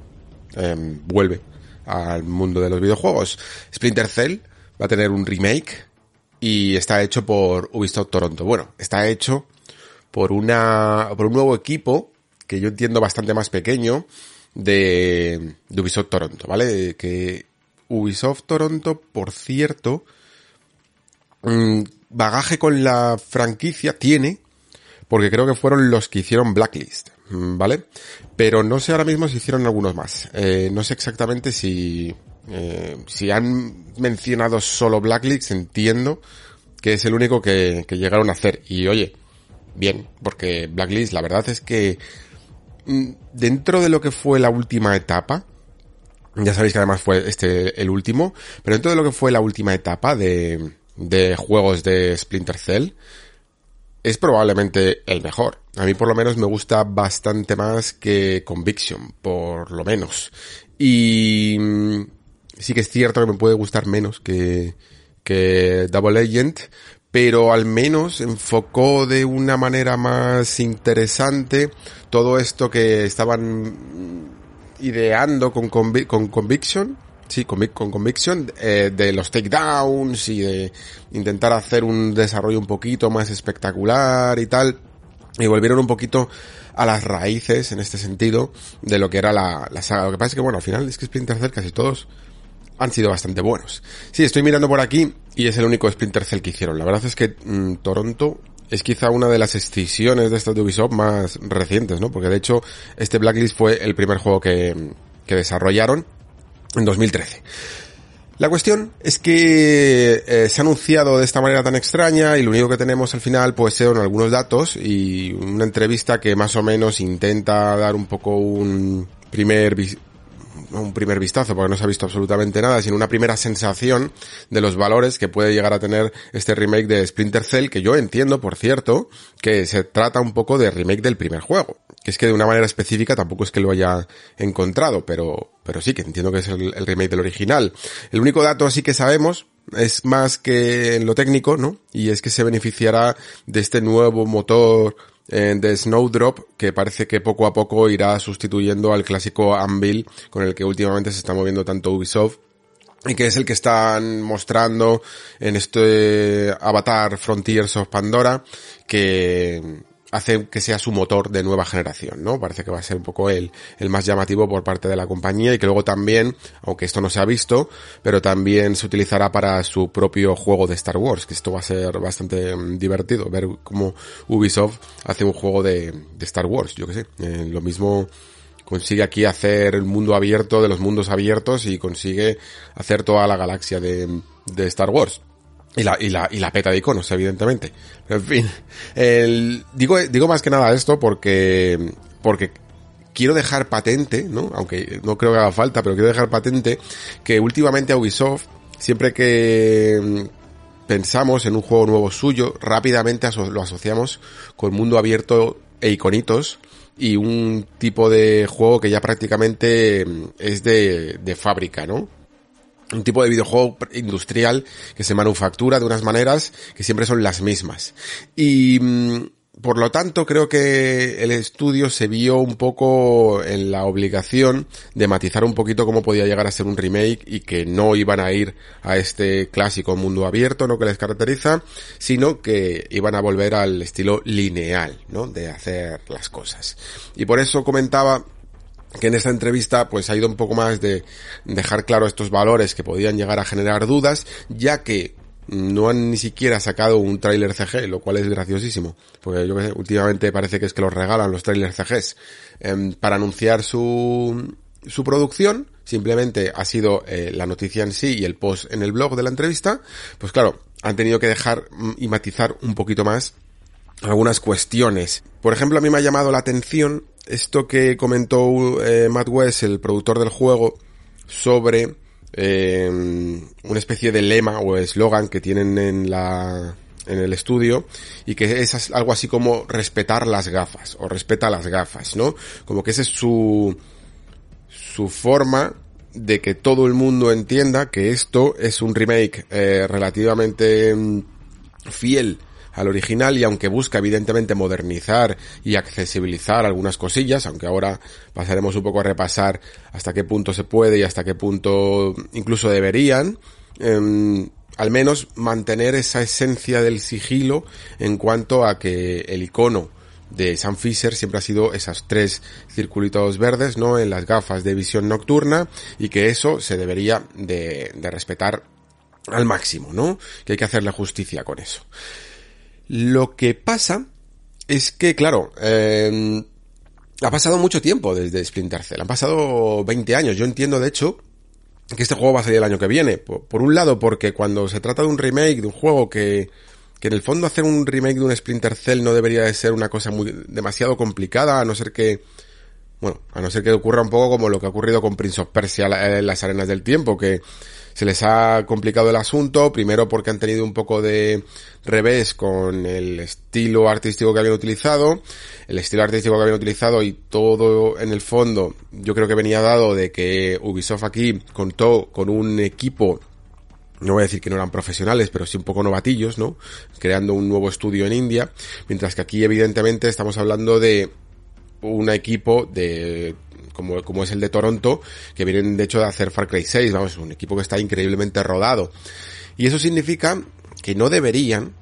em, vuelve al mundo de los videojuegos. Splinter Cell va a tener un remake y está hecho por Ubisoft Toronto. Bueno, está hecho por una, por un nuevo equipo que yo entiendo bastante más pequeño de, Ubisoft Toronto, ¿vale? Que Ubisoft Toronto, por cierto, mm, bagaje con la franquicia tiene, porque creo que fueron los que hicieron Blacklist, ¿vale? Pero no sé ahora mismo si hicieron algunos más. Eh, no sé exactamente si, eh, si han mencionado solo Blacklist, entiendo que es el único que, que llegaron a hacer. Y oye, bien, porque Blacklist la verdad es que mm, dentro de lo que fue la última etapa, ya sabéis que además fue este el último, pero dentro de lo que fue la última etapa de, de juegos de Splinter Cell, es probablemente el mejor. A mí por lo menos me gusta bastante más que Conviction, por lo menos. Y mm, sí que es cierto que me puede gustar menos que, que Double Agent, pero al menos enfocó de una manera más interesante todo esto que estaban ideando con, con Conviction, sí, con, con Conviction, eh, de los takedowns y de intentar hacer un desarrollo un poquito más espectacular y tal, y volvieron un poquito a las raíces en este sentido de lo que era la, la saga. Lo que pasa es que bueno, al final es que Splinter Cell casi todos han sido bastante buenos. Sí, estoy mirando por aquí y es el único Splinter Cell que hicieron. La verdad es que mm, Toronto es quizá una de las excisiones de esta Ubisoft más recientes, ¿no? Porque de hecho este Blacklist fue el primer juego que, que desarrollaron en 2013. La cuestión es que eh, se ha anunciado de esta manera tan extraña y lo único que tenemos al final pues son algunos datos y una entrevista que más o menos intenta dar un poco un primer un primer vistazo, porque no se ha visto absolutamente nada, sino una primera sensación de los valores que puede llegar a tener este remake de Splinter Cell, que yo entiendo, por cierto, que se trata un poco de remake del primer juego. Que es que de una manera específica tampoco es que lo haya encontrado, pero, pero sí que entiendo que es el, el remake del original. El único dato así que sabemos, es más que en lo técnico, ¿no? Y es que se beneficiará de este nuevo motor de Snowdrop que parece que poco a poco irá sustituyendo al clásico Anvil con el que últimamente se está moviendo tanto Ubisoft y que es el que están mostrando en este Avatar Frontiers of Pandora que hace que sea su motor de nueva generación, ¿no? Parece que va a ser un poco el, el más llamativo por parte de la compañía y que luego también, aunque esto no se ha visto, pero también se utilizará para su propio juego de Star Wars, que esto va a ser bastante mm, divertido, ver cómo Ubisoft hace un juego de, de Star Wars, yo que sé, eh, lo mismo consigue aquí hacer el mundo abierto de los mundos abiertos y consigue hacer toda la galaxia de, de Star Wars. Y la, y la, y la peta de iconos, evidentemente. En fin, el, digo, digo más que nada esto porque, porque quiero dejar patente, ¿no? Aunque no creo que haga falta, pero quiero dejar patente que últimamente Ubisoft, siempre que mm, pensamos en un juego nuevo suyo, rápidamente lo asociamos con mundo abierto e iconitos y un tipo de juego que ya prácticamente mm, es de, de fábrica, ¿no? Un tipo de videojuego industrial que se manufactura de unas maneras que siempre son las mismas. Y mm, por lo tanto creo que el estudio se vio un poco en la obligación de matizar un poquito cómo podía llegar a ser un remake y que no iban a ir a este clásico mundo abierto, ¿no? Que les caracteriza, sino que iban a volver al estilo lineal, ¿no? De hacer las cosas. Y por eso comentaba que en esta entrevista pues ha ido un poco más de dejar claro estos valores que podían llegar a generar dudas, ya que no han ni siquiera sacado un tráiler CG, lo cual es graciosísimo, porque yo últimamente parece que es que los regalan los trailers CGs em, para anunciar su su producción, simplemente ha sido eh, la noticia en sí y el post en el blog de la entrevista, pues claro, han tenido que dejar mm, y matizar un poquito más algunas cuestiones. Por ejemplo, a mí me ha llamado la atención esto que comentó eh, Matt West, el productor del juego, sobre eh, una especie de lema o eslogan que tienen en la en el estudio y que es algo así como respetar las gafas o respeta las gafas, ¿no? Como que esa es su su forma de que todo el mundo entienda que esto es un remake eh, relativamente mm, fiel al original y aunque busca evidentemente modernizar y accesibilizar algunas cosillas, aunque ahora pasaremos un poco a repasar hasta qué punto se puede y hasta qué punto incluso deberían, em, al menos mantener esa esencia del sigilo en cuanto a que el icono de Sam Fisher siempre ha sido esas tres circulitos verdes, ¿no? En las gafas de visión nocturna y que eso se debería de, de respetar al máximo, ¿no? Que hay que hacerle justicia con eso. Lo que pasa es que, claro, eh, ha pasado mucho tiempo desde Splinter Cell. Han pasado 20 años. Yo entiendo, de hecho, que este juego va a salir el año que viene. Por, un lado, porque cuando se trata de un remake de un juego que, que en el fondo hacer un remake de un Splinter Cell no debería de ser una cosa muy demasiado complicada, a no ser que bueno, a no ser que ocurra un poco como lo que ha ocurrido con Prince of Persia en las arenas del tiempo, que se les ha complicado el asunto, primero porque han tenido un poco de revés con el estilo artístico que habían utilizado, el estilo artístico que habían utilizado y todo en el fondo yo creo que venía dado de que Ubisoft aquí contó con un equipo no voy a decir que no eran profesionales, pero sí un poco novatillos, ¿no? Creando un nuevo estudio en India, mientras que aquí evidentemente estamos hablando de un equipo de como, como es el de Toronto, que vienen de hecho de hacer Far Cry 6, vamos, un equipo que está increíblemente rodado. Y eso significa que no deberían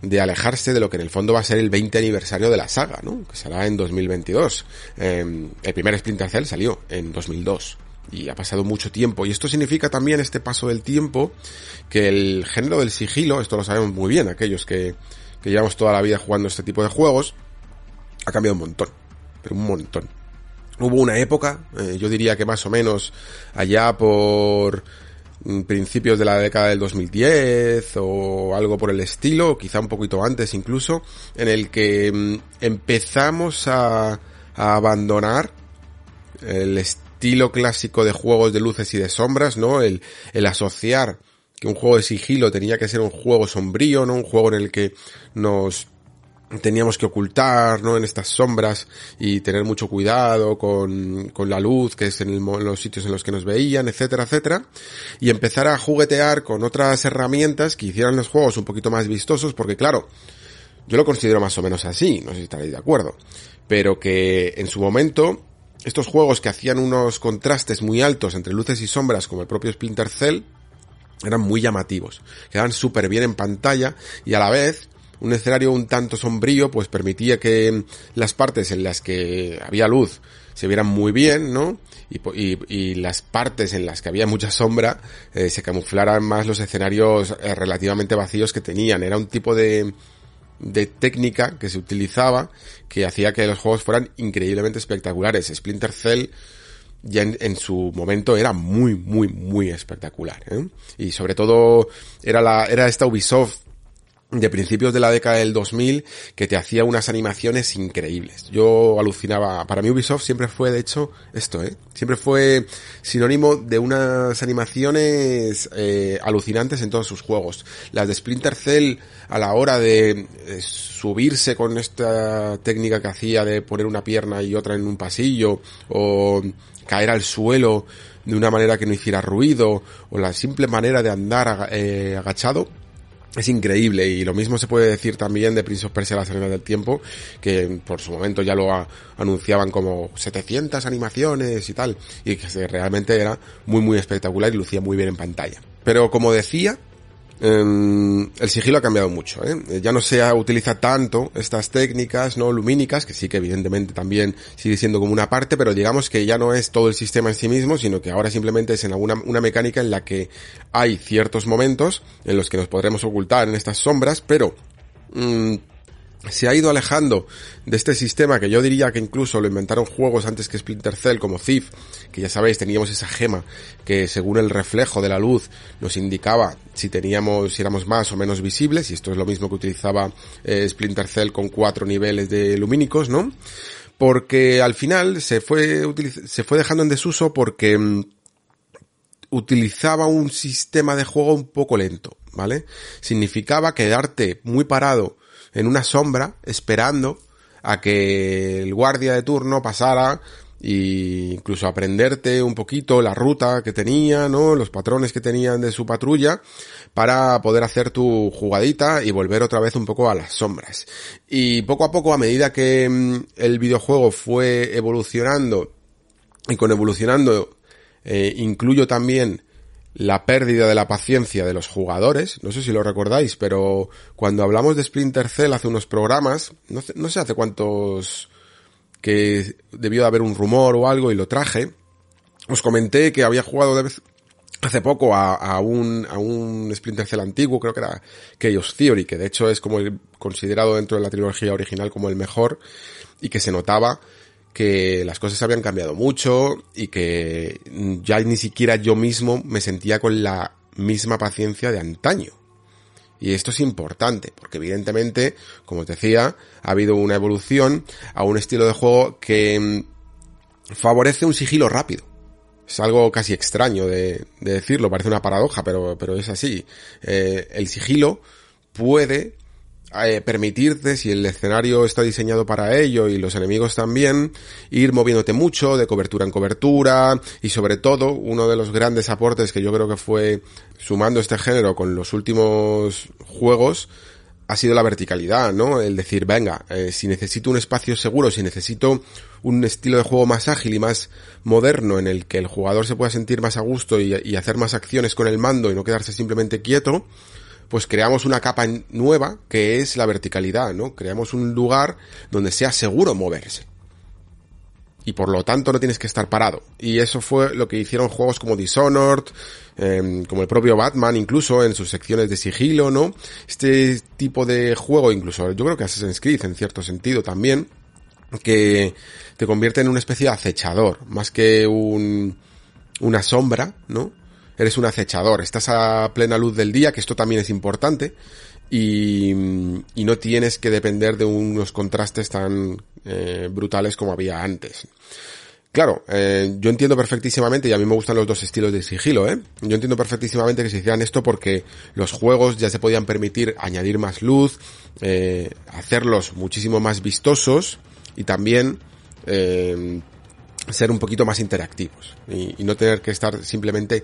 de alejarse de lo que en el fondo va a ser el 20 aniversario de la saga, ¿no? Que será en 2022. Em, el primer Splinter Cell salió en 2002 y ha pasado mucho tiempo. Y esto significa también este paso del tiempo que el género del sigilo, esto lo sabemos muy bien aquellos que, que llevamos toda la vida jugando este tipo de juegos, ha cambiado un montón, pero un montón. Hubo una época, eh, yo diría que más o menos allá por mm, principios de la década del 2010 o algo por el estilo, quizá un poquito antes incluso, en el que mm, empezamos a, a abandonar el estilo clásico de juegos de luces y de sombras, ¿no? El asociar que un juego de sigilo tenía que ser un juego sombrío, ¿no? Un juego en el que nos teníamos que ocultar, ¿no? En estas sombras y tener mucho cuidado con, con la luz, que es en, los sitios en los que nos veían, etcétera, etcétera. Y empezar a juguetear con otras herramientas que hicieran los juegos un poquito más vistosos, porque claro, yo lo considero más o menos así, no sé si estaréis de acuerdo. Pero que en su momento, estos juegos que hacían unos contrastes muy altos entre luces y sombras, como el propio Splinter Cell, eran muy llamativos. Quedaban súper bien en pantalla y a la vez un escenario un tanto sombrío pues permitía que las partes en las que había luz se vieran muy bien, ¿no? Y, y, y las partes en las que había mucha sombra eh, se camuflaran más los escenarios eh, relativamente vacíos que tenían. Era un tipo de, de técnica que se utilizaba que hacía que los juegos fueran increíblemente espectaculares. Splinter Cell ya en, en, su momento era muy, muy, muy espectacular. ¿eh? Y sobre todo era la, era esta Ubisoft de principios de la década del 2000 que te hacía unas animaciones increíbles. Yo alucinaba, para mí Ubisoft siempre fue de hecho esto, ¿eh? Siempre fue sinónimo de unas animaciones eh, alucinantes en todos sus juegos. Las de Splinter Cell a la hora de eh, subirse con esta técnica que hacía de poner una pierna y otra en un pasillo o caer al suelo de una manera que no hiciera ruido o la simple manera de andar eh, agachado es increíble. Y lo mismo se puede decir también de Prince of Persia las arenas del tiempo que por su momento ya lo anunciaban como 700 animaciones y tal y que realmente era muy muy espectacular y lucía muy bien en pantalla. Pero como decía eh, el sigilo ha cambiado mucho, ¿eh? Ya no se utiliza tanto estas técnicas, ¿no? Lumínicas, que sí que evidentemente también sigue siendo como una parte, pero digamos que ya no es todo el sistema en sí mismo, sino que ahora simplemente es en alguna, una mecánica en la que hay ciertos momentos en los que nos podremos ocultar en estas sombras, pero, mmm, se ha ido alejando de este sistema que yo diría que incluso lo inventaron juegos antes que Splinter Cell como Thief, que ya sabéis teníamos esa gema que según el reflejo de la luz nos indicaba si teníamos, si éramos más o menos visibles, y esto es lo mismo que utilizaba eh, Splinter Cell con cuatro niveles de lumínicos, ¿no? Porque al final se fue, se fue dejando en desuso porque mm, utilizaba un sistema de juego un poco lento, ¿vale? Significaba quedarte muy parado en una sombra esperando a que el guardia de turno pasara e incluso aprenderte un poquito la ruta que tenía, ¿no? Los patrones que tenían de su patrulla para poder hacer tu jugadita y volver otra vez un poco a las sombras. Y poco a poco, a medida que mm, el videojuego fue evolucionando y con evolucionando eh, incluyo también la pérdida de la paciencia de los jugadores, no sé si lo recordáis, pero cuando hablamos de Splinter Cell hace unos programas, no, no sé hace cuántos que debió de haber un rumor o algo y lo traje, os comenté que había jugado de vez, hace poco a, a, un, a un Splinter Cell antiguo, creo que era Chaos Theory, que de hecho es como el, considerado dentro de la trilogía original como el mejor, y que se notaba que las cosas habían cambiado mucho y que ya ni siquiera yo mismo me sentía con la misma paciencia de antaño. Y esto es importante, porque evidentemente, como os decía, ha habido una evolución a un estilo de juego que mm, favorece un sigilo rápido. Es algo casi extraño de, de decirlo, parece una paradoja, pero, pero es así. Eh, el sigilo puede eh, permitirte, si el escenario está diseñado para ello y los enemigos también, ir moviéndote mucho de cobertura en cobertura y sobre todo uno de los grandes aportes que yo creo que fue sumando este género con los últimos juegos ha sido la verticalidad, ¿no? El decir, venga, eh, si necesito un espacio seguro, si necesito un estilo de juego más ágil y más moderno en el que el jugador se pueda sentir más a gusto y, y hacer más acciones con el mando y no quedarse simplemente quieto, pues creamos una capa nueva que es la verticalidad, ¿no? Creamos un lugar donde sea seguro moverse. Y por lo tanto no tienes que estar parado. Y eso fue lo que hicieron juegos como Dishonored, eh, como el propio Batman, incluso en sus secciones de sigilo, ¿no? Este tipo de juego, incluso yo creo que Assassin's Creed en cierto sentido también, que te convierte en una especie de acechador, más que un, una sombra, ¿no? Eres un acechador, estás a plena luz del día, que esto también es importante, y, y no tienes que depender de unos contrastes tan eh, brutales como había antes. Claro, eh, yo entiendo perfectísimamente, y a mí me gustan los dos estilos de sigilo, ¿eh? Yo entiendo perfectísimamente que se hicieran esto porque los juegos ya se podían permitir añadir más luz, eh, hacerlos muchísimo más vistosos y también eh, ser un poquito más interactivos y, y no tener que estar simplemente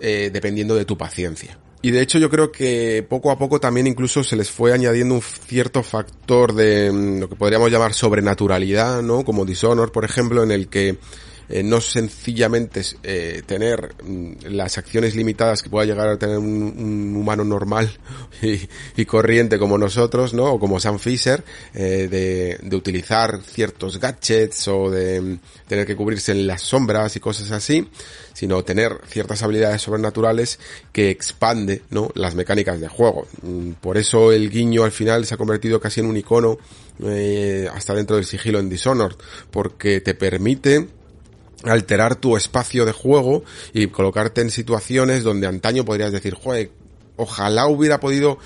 eh, dependiendo de tu paciencia. Y de hecho yo creo que poco a poco también incluso se les fue añadiendo un cierto factor de mm, lo que podríamos llamar sobrenaturalidad, ¿no? Como Dishonor, por ejemplo, en el que eh, no sencillamente eh, tener mm, las acciones limitadas que pueda llegar a tener un, un humano normal y, corriente como nosotros, ¿no? O como Sam Fisher, eh, de, de, utilizar ciertos gadgets o de mm, tener que cubrirse en las sombras y cosas así, sino tener ciertas habilidades sobrenaturales que expande, ¿no? Las mecánicas de juego. Mm, por eso el guiño al final se ha convertido casi en un icono hasta dentro del sigilo en Dishonored, porque te permite alterar tu espacio de juego y colocarte en situaciones donde antaño podrías decir, joder, ojalá hubiera podido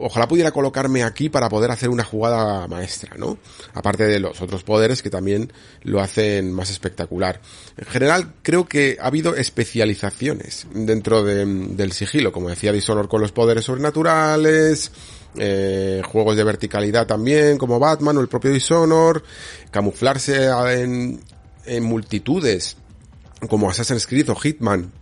ojalá pudiera colocarme aquí para poder hacer una jugada maestra, ¿no? Aparte de los otros poderes que también lo hacen más espectacular. En general, creo que ha habido especializaciones dentro de, del sigilo, como decía Dishonor con los poderes sobrenaturales, eh, juegos de verticalidad también, como Batman o el propio Dishonor, camuflarse en, en multitudes, como Assassin's Creed o Hitman,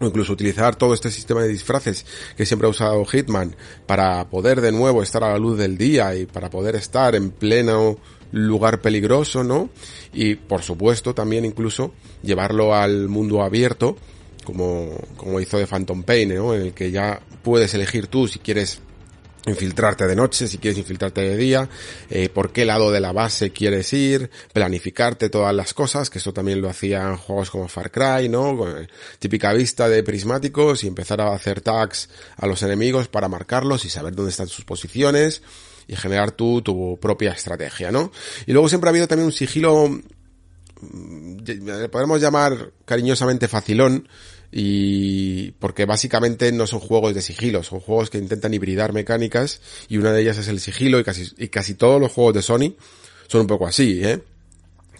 o incluso utilizar todo este sistema de disfraces que siempre ha usado Hitman para poder de nuevo estar a la luz del día y para poder estar en pleno lugar peligroso, ¿no? Y por supuesto también incluso llevarlo al mundo abierto, como, como hizo de Phantom Pain, ¿no? En el que ya puedes elegir tú si quieres infiltrarte de noche, si quieres infiltrarte de día, eh, por qué lado de la base quieres ir, planificarte todas las cosas, que eso también lo hacían juegos como Far Cry, ¿no? Con típica vista de prismáticos y empezar a hacer tags a los enemigos para marcarlos y saber dónde están sus posiciones y generar tú tu propia estrategia, ¿no? Y luego siempre ha habido también un sigilo, podemos llamar cariñosamente facilón, y porque básicamente no son juegos de sigilo, son juegos que intentan hibridar mecánicas y una de ellas es el sigilo y casi, y casi todos los juegos de Sony son un poco así, ¿eh?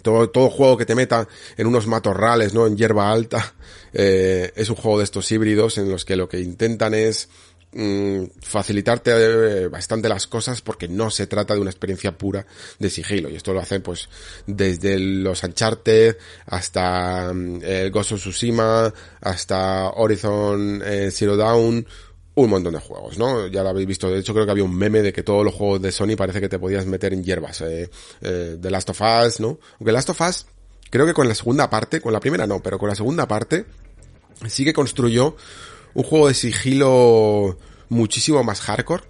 Todo, todo juego que te meta en unos matorrales, ¿no? En hierba alta, eh, es un juego de estos híbridos en los que lo que intentan es Mm, facilitarte eh, bastante las cosas porque no se trata de una experiencia pura de sigilo y esto lo hacen pues desde los Uncharted hasta mm, el Ghost of Tsushima hasta Horizon eh, Zero Dawn un montón de juegos, ¿no? Ya lo habéis visto, de hecho creo que había un meme de que todos los juegos de Sony parece que te podías meter en hierbas, eh, eh, The Last of Us, ¿no? Aunque Last of Us, creo que con la segunda parte, con la primera no, pero con la segunda parte, sí que construyó un juego de sigilo muchísimo más hardcore,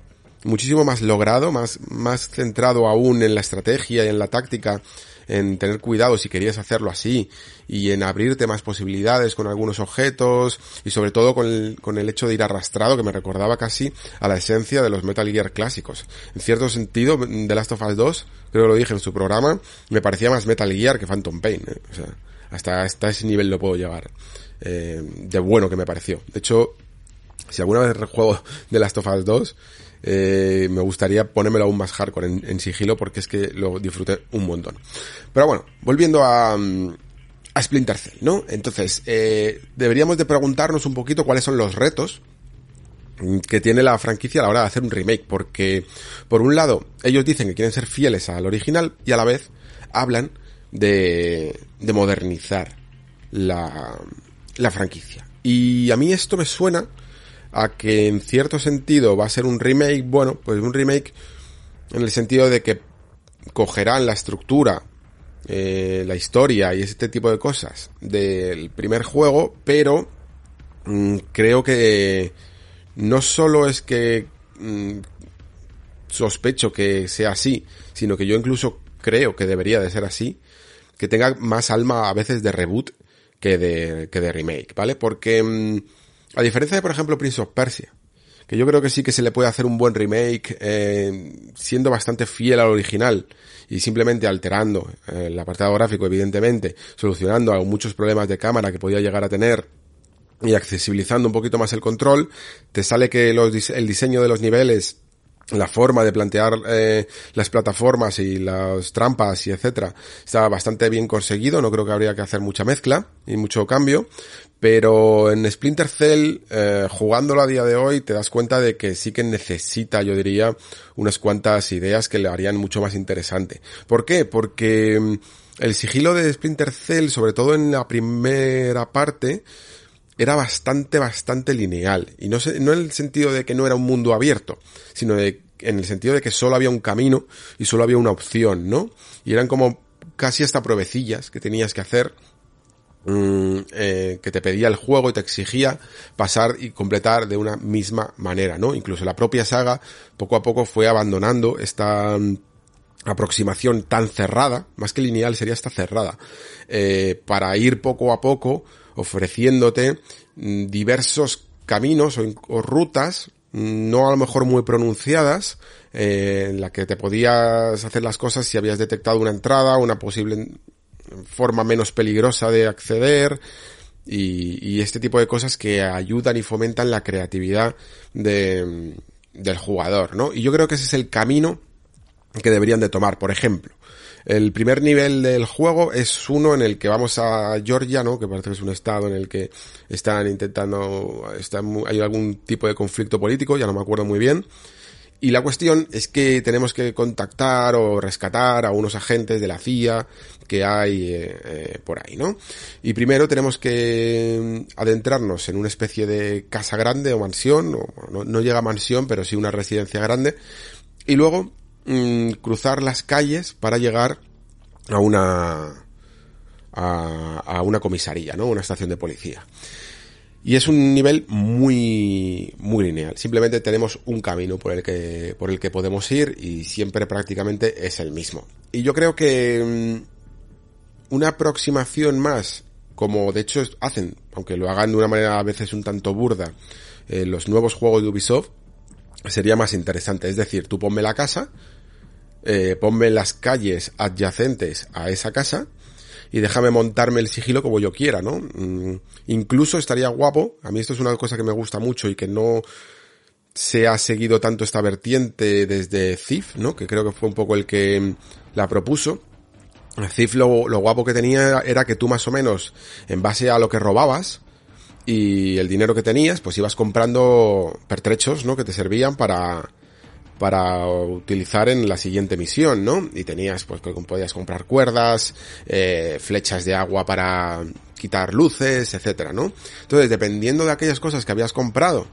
muchísimo más logrado, más, más centrado aún en la estrategia y en la táctica, en tener cuidado si querías hacerlo así y en abrirte más posibilidades con algunos objetos y sobre todo con el, con el hecho de ir arrastrado que me recordaba casi a la esencia de los Metal Gear clásicos. En cierto sentido, The Last of Us 2, creo que lo dije en su programa, me parecía más Metal Gear que Phantom Pain. ¿eh? O sea, hasta, hasta ese nivel lo puedo llevar. Eh, de bueno que me pareció. De hecho, si alguna vez rejuego The Last of Us 2, eh, me gustaría ponérmelo aún más hardcore en, en, sigilo porque es que lo disfruté un montón. Pero bueno, volviendo a, a Splinter Cell, ¿no? Entonces, eh, deberíamos de preguntarnos un poquito cuáles son los retos que tiene la franquicia a la hora de hacer un remake, porque por un lado ellos dicen que quieren ser fieles al original y a la vez hablan de, de modernizar la, la franquicia. Y a mí esto me suena a que en cierto sentido va a ser un remake, bueno, pues un remake en el sentido de que cogerán la estructura, eh, la historia y este tipo de cosas del primer juego, pero mmm, creo que no solo es que mmm, sospecho que sea así, sino que yo incluso creo que debería de ser así, que tenga más alma a veces de reboot que de, que de remake, ¿vale? Porque mmm, a diferencia de, por ejemplo, Prince of Persia, que yo creo que sí que se le puede hacer un buen remake eh, siendo bastante fiel al original y simplemente alterando eh, el apartado gráfico, evidentemente, solucionando muchos problemas de cámara que podía llegar a tener y accesibilizando un poquito más el control, te sale que los, el diseño de los niveles la forma de plantear eh, las plataformas y las trampas y etcétera está bastante bien conseguido no creo que habría que hacer mucha mezcla y mucho cambio pero en Splinter Cell eh, jugándolo a día de hoy te das cuenta de que sí que necesita yo diría unas cuantas ideas que le harían mucho más interesante ¿por qué? porque mm, el sigilo de Splinter Cell sobre todo en la primera parte era bastante, bastante lineal. Y no, no en el sentido de que no era un mundo abierto, sino de, en el sentido de que solo había un camino y solo había una opción, ¿no? Y eran como casi hasta provecillas que tenías que hacer mm, eh, que te pedía el juego y te exigía pasar y completar de una misma manera, ¿no? Incluso la propia saga poco a poco fue abandonando esta mm, aproximación tan cerrada, más que lineal sería esta cerrada, eh, para ir poco a poco ofreciéndote mm, diversos caminos o, rutas, mm, no a lo mejor muy pronunciadas, eh, en la que te podías hacer las cosas si habías detectado una entrada, una posible forma menos peligrosa de acceder, y, este tipo de cosas que ayudan y fomentan la creatividad de, del jugador, ¿no? Y yo creo que ese es el camino que deberían de tomar. Por ejemplo, el primer nivel del juego es uno en el que vamos a Georgia, ¿no? Que parece que es un estado en el que están intentando, está, hay algún tipo de conflicto político, ya no me acuerdo muy bien. Y la cuestión es que tenemos que contactar o rescatar a unos agentes de la CIA que hay eh, eh, por ahí, ¿no? Y primero tenemos que mm, adentrarnos en una especie de casa grande o mansión, no, no llega a mansión, pero sí una residencia grande. Y luego Mm, cruzar las calles para llegar a una a, una comisaría, ¿no? Una estación de policía. Y es un nivel muy, muy lineal. Simplemente tenemos un camino por el que, por el que podemos ir y siempre prácticamente es el mismo. Y yo creo que mm, una aproximación más, como de hecho hacen, aunque lo hagan de una manera a veces un tanto burda, eh, los nuevos juegos de Ubisoft, sería más interesante. Es decir, tú ponme la casa, eh, ponme las calles adyacentes a esa casa y déjame montarme el sigilo como yo quiera, ¿no? Mm, incluso estaría guapo, a mí esto es una cosa que me gusta mucho y que no se ha seguido tanto esta vertiente desde Thief, ¿no? Que creo que fue un poco el que mm, la propuso. Thief lo, lo guapo que tenía era que tú más o menos, en base a lo que robabas, y el dinero que tenías, pues ibas comprando pertrechos, ¿no? Que te servían para, para utilizar en la siguiente misión, ¿no? Y tenías, pues, podías comprar cuerdas, eh, flechas de agua para quitar luces, etcétera, ¿no? Entonces, dependiendo de aquellas cosas que habías comprado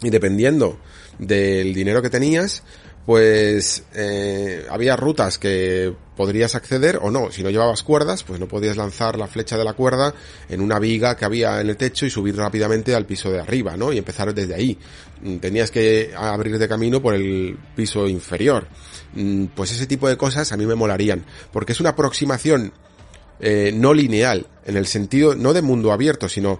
y dependiendo del dinero que tenías, pues eh, había rutas que podrías acceder o no. Si no llevabas cuerdas, pues no podías lanzar la flecha de la cuerda en una viga que había en el techo y subir rápidamente al piso de arriba, ¿no? Y empezar desde ahí. Mm, tenías que abrir de camino por el piso inferior. Mm, pues ese tipo de cosas a mí me molarían, porque es una aproximación eh, no lineal, en el sentido, no de mundo abierto, sino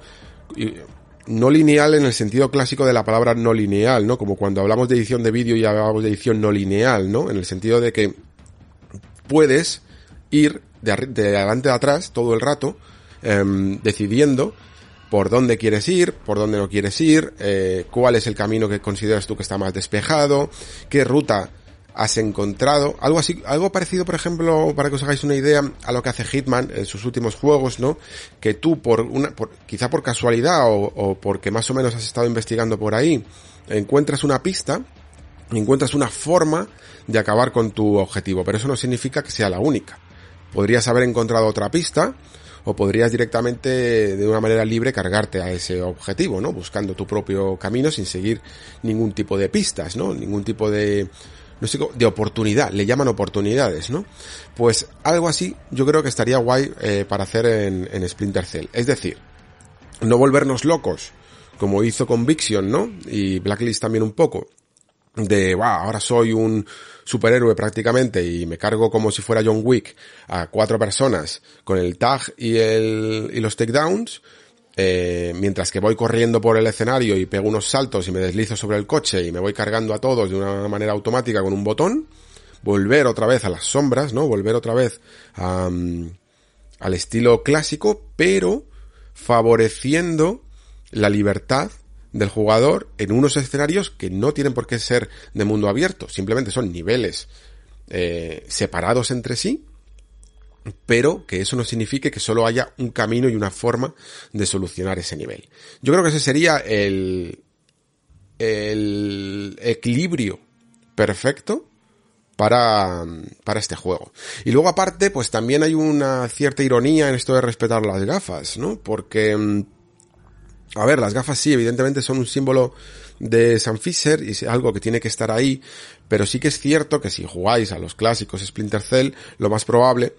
no lineal en el sentido clásico de la palabra no lineal, ¿no? Como cuando hablamos de edición de vídeo y hablamos de edición no lineal, ¿no? En el sentido de que puedes ir de, adelante a atrás todo el rato, em, decidiendo por dónde quieres ir, por dónde no quieres ir, eh, cuál es el camino que consideras tú que está más despejado, qué ruta has encontrado. Algo así, algo parecido, por ejemplo, para que os hagáis una idea a lo que hace Hitman en sus últimos juegos, ¿no? Que tú por una, por, quizá por casualidad o, o porque más o menos has estado investigando por ahí, encuentras una pista, encuentras una forma de acabar con tu objetivo, pero eso no significa que sea la única. Podrías haber encontrado otra pista, o podrías directamente de una manera libre cargarte a ese objetivo, ¿no? Buscando tu propio camino sin seguir ningún tipo de pistas, ¿no? Ningún tipo de no sé, de oportunidad, le llaman oportunidades, ¿no? Pues algo así yo creo que estaría guay eh, para hacer en, en Splinter Cell. Es decir, no volvernos locos, como hizo Conviction, ¿no? Y Blacklist también un poco, de, wow, ahora soy un superhéroe prácticamente y me cargo como si fuera John Wick a cuatro personas con el tag y el, y los takedowns, eh, mientras que voy corriendo por el escenario y pego unos saltos y me deslizo sobre el coche y me voy cargando a todos de una manera automática con un botón, volver otra vez a las sombras, ¿no? Volver otra vez al estilo clásico, pero favoreciendo la libertad del jugador en unos escenarios que no tienen por qué ser de mundo abierto, simplemente son niveles eh, separados entre sí, pero que eso no signifique que solo haya un camino y una forma de solucionar ese nivel. Yo creo que ese sería el, el equilibrio perfecto para, para este juego. Y luego aparte, pues también hay una cierta ironía en esto de respetar las gafas, ¿no? Porque, mm, a ver, las gafas sí, evidentemente son un símbolo de San Fisher y es algo que tiene que estar ahí, pero sí que es cierto que si jugáis a los clásicos Splinter Cell, lo más probable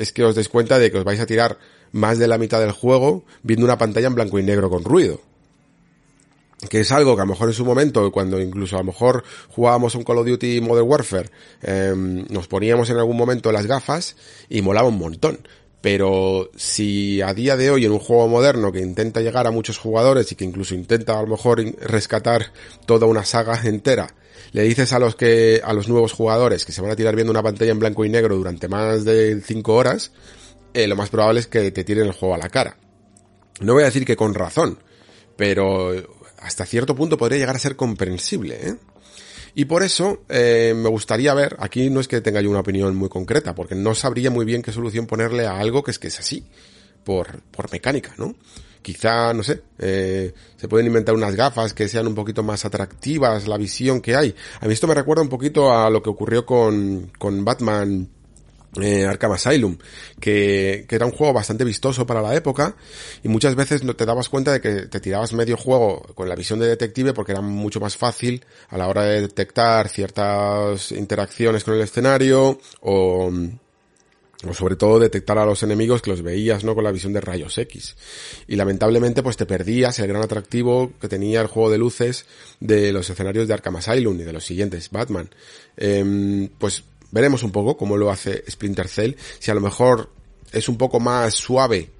es que os des cuenta de que os vais a tirar más de la mitad del juego viendo una pantalla en blanco y negro con ruido que es algo que a lo mejor en su momento, cuando incluso a lo mejor jugábamos un Call of Duty Modern Warfare, em, nos poníamos en algún momento las gafas y molaba un montón. Pero si a día de hoy en un juego moderno que intenta llegar a muchos jugadores y que incluso intenta a lo mejor rescatar toda una saga entera, le dices a los que, a los nuevos jugadores que se van a tirar viendo una pantalla en blanco y negro durante más de 5 horas, eh, lo más probable es que te tiren el juego a la cara. No voy a decir que con razón, pero hasta cierto punto podría llegar a ser comprensible, ¿eh? Y por eso eh, me gustaría ver, aquí no es que tenga yo una opinión muy concreta, porque no sabría muy bien qué solución ponerle a algo que es que es así, por, por mecánica, ¿no? Quizá, no sé, eh, se pueden inventar unas gafas que sean un poquito más atractivas, la visión que hay. A mí esto me recuerda un poquito a lo que ocurrió con, con Batman eh, Arkham Asylum, que, que, era un juego bastante vistoso para la época y muchas veces no te dabas cuenta de que te tirabas medio juego con la visión de detective porque era mucho más fácil a la hora de detectar ciertas interacciones con el escenario o, o sobre todo detectar a los enemigos que los veías no con la visión de rayos X. Y lamentablemente pues te perdías el gran atractivo que tenía el juego de luces de los escenarios de Arkham Asylum y de los siguientes Batman. Eh, pues Veremos un poco cómo lo hace Splinter Cell, si a lo mejor es un poco más suave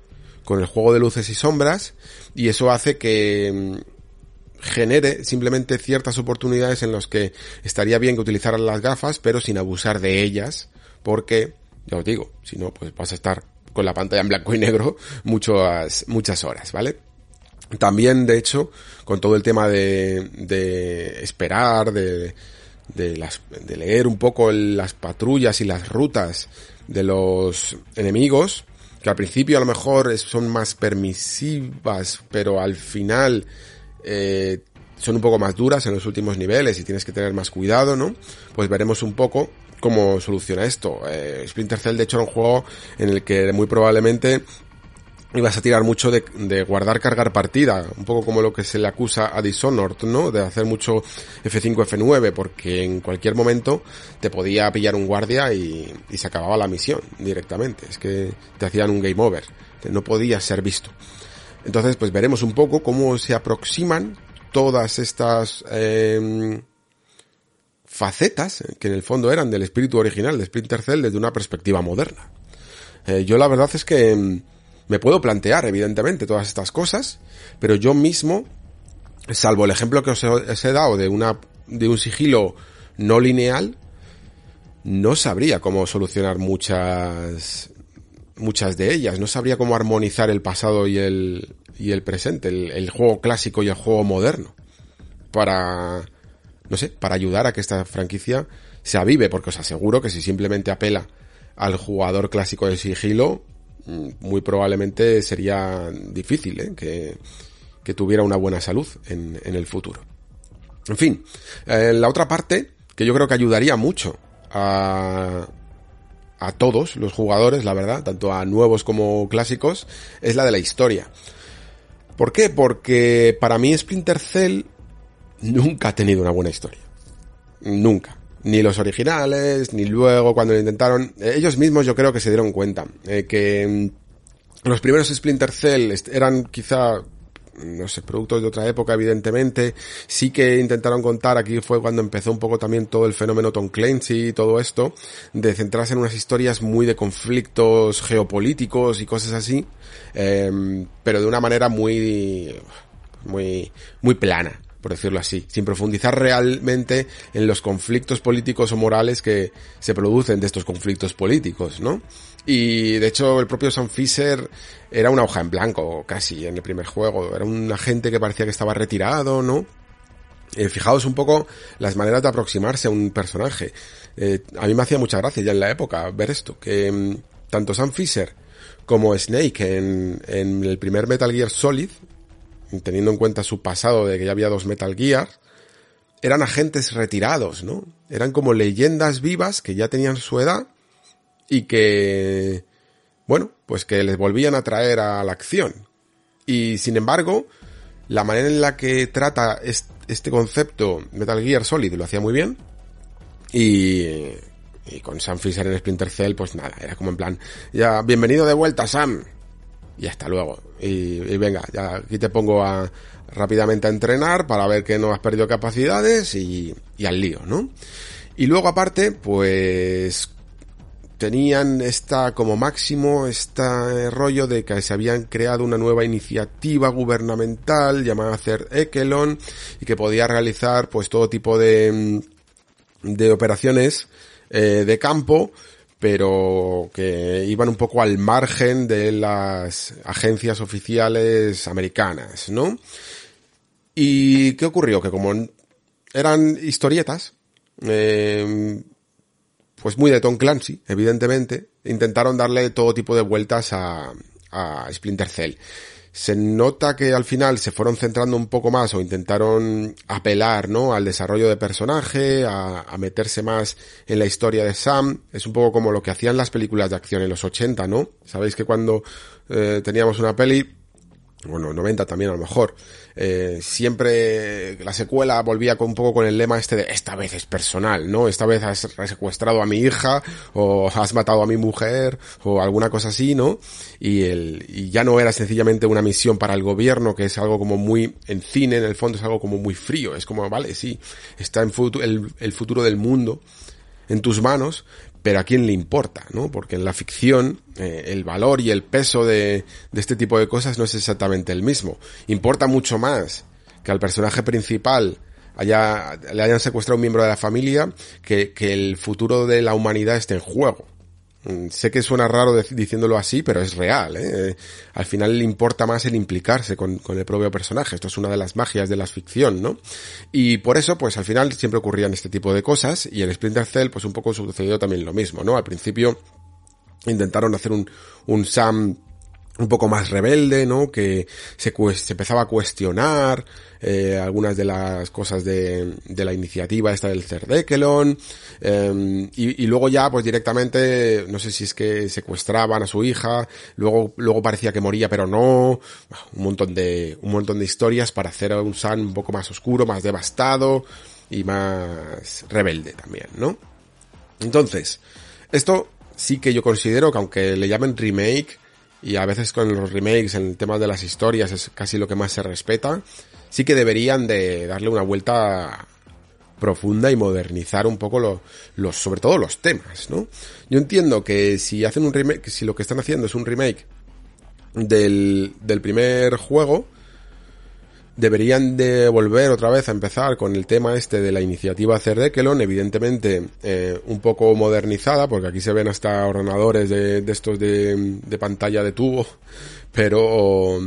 con el juego de luces y sombras y eso hace que mm, genere simplemente ciertas oportunidades en las que estaría bien que utilizaran las gafas pero sin abusar de ellas porque, ya os digo, si no pues vas a estar con la pantalla en blanco y negro muchas, muchas horas, ¿vale? También, de hecho, con todo el tema de, de esperar, de, de, leer un poco las patrullas y las rutas de los enemigos, que al principio a lo mejor son más permisivas, pero al final eh, son un poco más duras en los últimos niveles y tienes que tener más cuidado, ¿no? Pues veremos un poco cómo soluciona esto. Eh, Splinter Cell de hecho era un juego en el que muy probablemente y vas a tirar mucho de, guardar cargar partida, un poco como lo que se le acusa a Dishonored, ¿no? De hacer mucho F5, F9, porque en cualquier momento te podía pillar un guardia y, se acababa la misión directamente. Es que te hacían un game over, no podía ser visto. Entonces, pues veremos un poco cómo se aproximan todas estas eh, facetas que en el fondo eran del espíritu original de Splinter Cell desde una perspectiva moderna. Eh, yo la verdad es que me puedo plantear, evidentemente, todas estas cosas, pero yo mismo, salvo el ejemplo que os he, dado de una, de un sigilo no lineal, no sabría cómo solucionar muchas, muchas de ellas. No sabría cómo armonizar el pasado y el, y el presente, el, juego clásico y el juego moderno. Para, no sé, para ayudar a que esta franquicia se avive, porque os aseguro que si simplemente apela al jugador clásico de sigilo, muy probablemente sería difícil ¿eh? que, que, tuviera una buena salud en, en el futuro. En fin, eh, la otra parte que yo creo que ayudaría mucho a, a todos los jugadores, la verdad, tanto a nuevos como clásicos, es la de la historia. ¿Por qué? Porque para mí Splinter Cell nunca ha tenido una buena historia. Nunca ni los originales, ni luego cuando lo intentaron, eh, ellos mismos yo creo que se dieron cuenta eh, que mm, los primeros Splinter Cell eran quizá no sé, productos de otra época, evidentemente. Sí que intentaron contar, aquí fue cuando empezó un poco también todo el fenómeno Tom Clancy y todo esto, de centrarse en unas historias muy de conflictos geopolíticos y cosas así, eh, pero de una manera muy, muy, muy plana por decirlo así, sin profundizar realmente en los conflictos políticos o morales que se producen de estos conflictos políticos, ¿no? Y de hecho el propio Sam Fisher era una hoja en blanco casi en el primer juego, era un agente que parecía que estaba retirado, ¿no? Eh, fijaos un poco las maneras de aproximarse a un personaje. Eh, a mí me hacía mucha gracia ya en la época ver esto, que mm, tanto Sam Fisher como Snake en, en el primer Metal Gear Solid, teniendo en cuenta su pasado de que ya había dos Metal Gear, eran agentes retirados, ¿no? Eran como leyendas vivas que ya tenían su edad y que, bueno, pues que les volvían a traer a la acción. Y sin embargo, la manera en la que trata este concepto Metal Gear Solid lo hacía muy bien. Y, y con Sam Fisher en Splinter Cell, pues nada, era como en plan, ya, bienvenido de vuelta, Sam. Y hasta luego. Y, venga, ya aquí te pongo a, rápidamente a entrenar para ver que no has perdido capacidades y, y al lío, ¿no? Y luego aparte, pues tenían esta como máximo este rollo de que se habían creado una nueva iniciativa gubernamental llamada Hacer Ekelon y que podía realizar pues todo tipo de, de operaciones eh, de campo pero que iban un poco al margen de las agencias oficiales americanas, ¿no? ¿Y qué ocurrió? Que como eran historietas, eh, pues muy de Tom Clancy, evidentemente, intentaron darle todo tipo de vueltas a, a Splinter Cell. Se nota que al final se fueron centrando un poco más o intentaron apelar, ¿no? Al desarrollo de personaje, a, meterse más en la historia de Sam. Es un poco como lo que hacían las películas de acción en los 80, ¿no? Sabéis que cuando eh, teníamos una peli, bueno, 90 también a lo mejor, eh, siempre la secuela volvía con un poco con el lema este de esta vez es personal, ¿no? Esta vez has secuestrado a mi hija o has matado a mi mujer o alguna cosa así, ¿no? Y, el, y ya no era sencillamente una misión para el gobierno, que es algo como muy, en cine en el fondo es algo como muy frío, es como, vale, sí, está en el, el futuro del mundo en tus manos, pero a quién le importa, ¿no? Porque en la ficción eh, el valor y el peso de, este tipo de cosas no es exactamente el mismo. Importa mucho más que al personaje principal haya, le hayan secuestrado un miembro de la familia que, que el futuro de la humanidad esté en juego. Mm, sé que suena raro diciéndolo así, pero es real. ¿eh? Al final le importa más el implicarse con, con, el propio personaje. Esto es una de las magias de la ficción, ¿no? Y por eso, pues al final siempre ocurrían este tipo de cosas. Y en Splinter Cell, pues un poco sucedió también lo mismo, ¿no? Al principio intentaron hacer un, un Sam un poco más rebelde, ¿no? Que se, empezaba a cuestionar eh, algunas de las cosas de, de, la iniciativa esta del Cerdekelon, eh, y, y, luego ya, pues directamente, no sé si es que secuestraban a su hija, luego, luego parecía que moría, pero no, un montón de, un montón de historias para hacer a un San un poco más oscuro, más devastado y más rebelde también, ¿no? Entonces, esto sí que yo considero que aunque le llamen remake, y a veces con los remakes en el tema de las historias es casi lo que más se respeta, sí que deberían de darle una vuelta profunda y modernizar un poco los, los sobre todo los temas, ¿no? Yo entiendo que si hacen un remake, si lo que están haciendo es un remake del, del primer juego, deberían de volver otra vez a empezar con el tema este de la iniciativa Cerdekelon, evidentemente eh, un poco modernizada, porque aquí se ven hasta ordenadores de, estos de, de, pantalla de tubo, pero,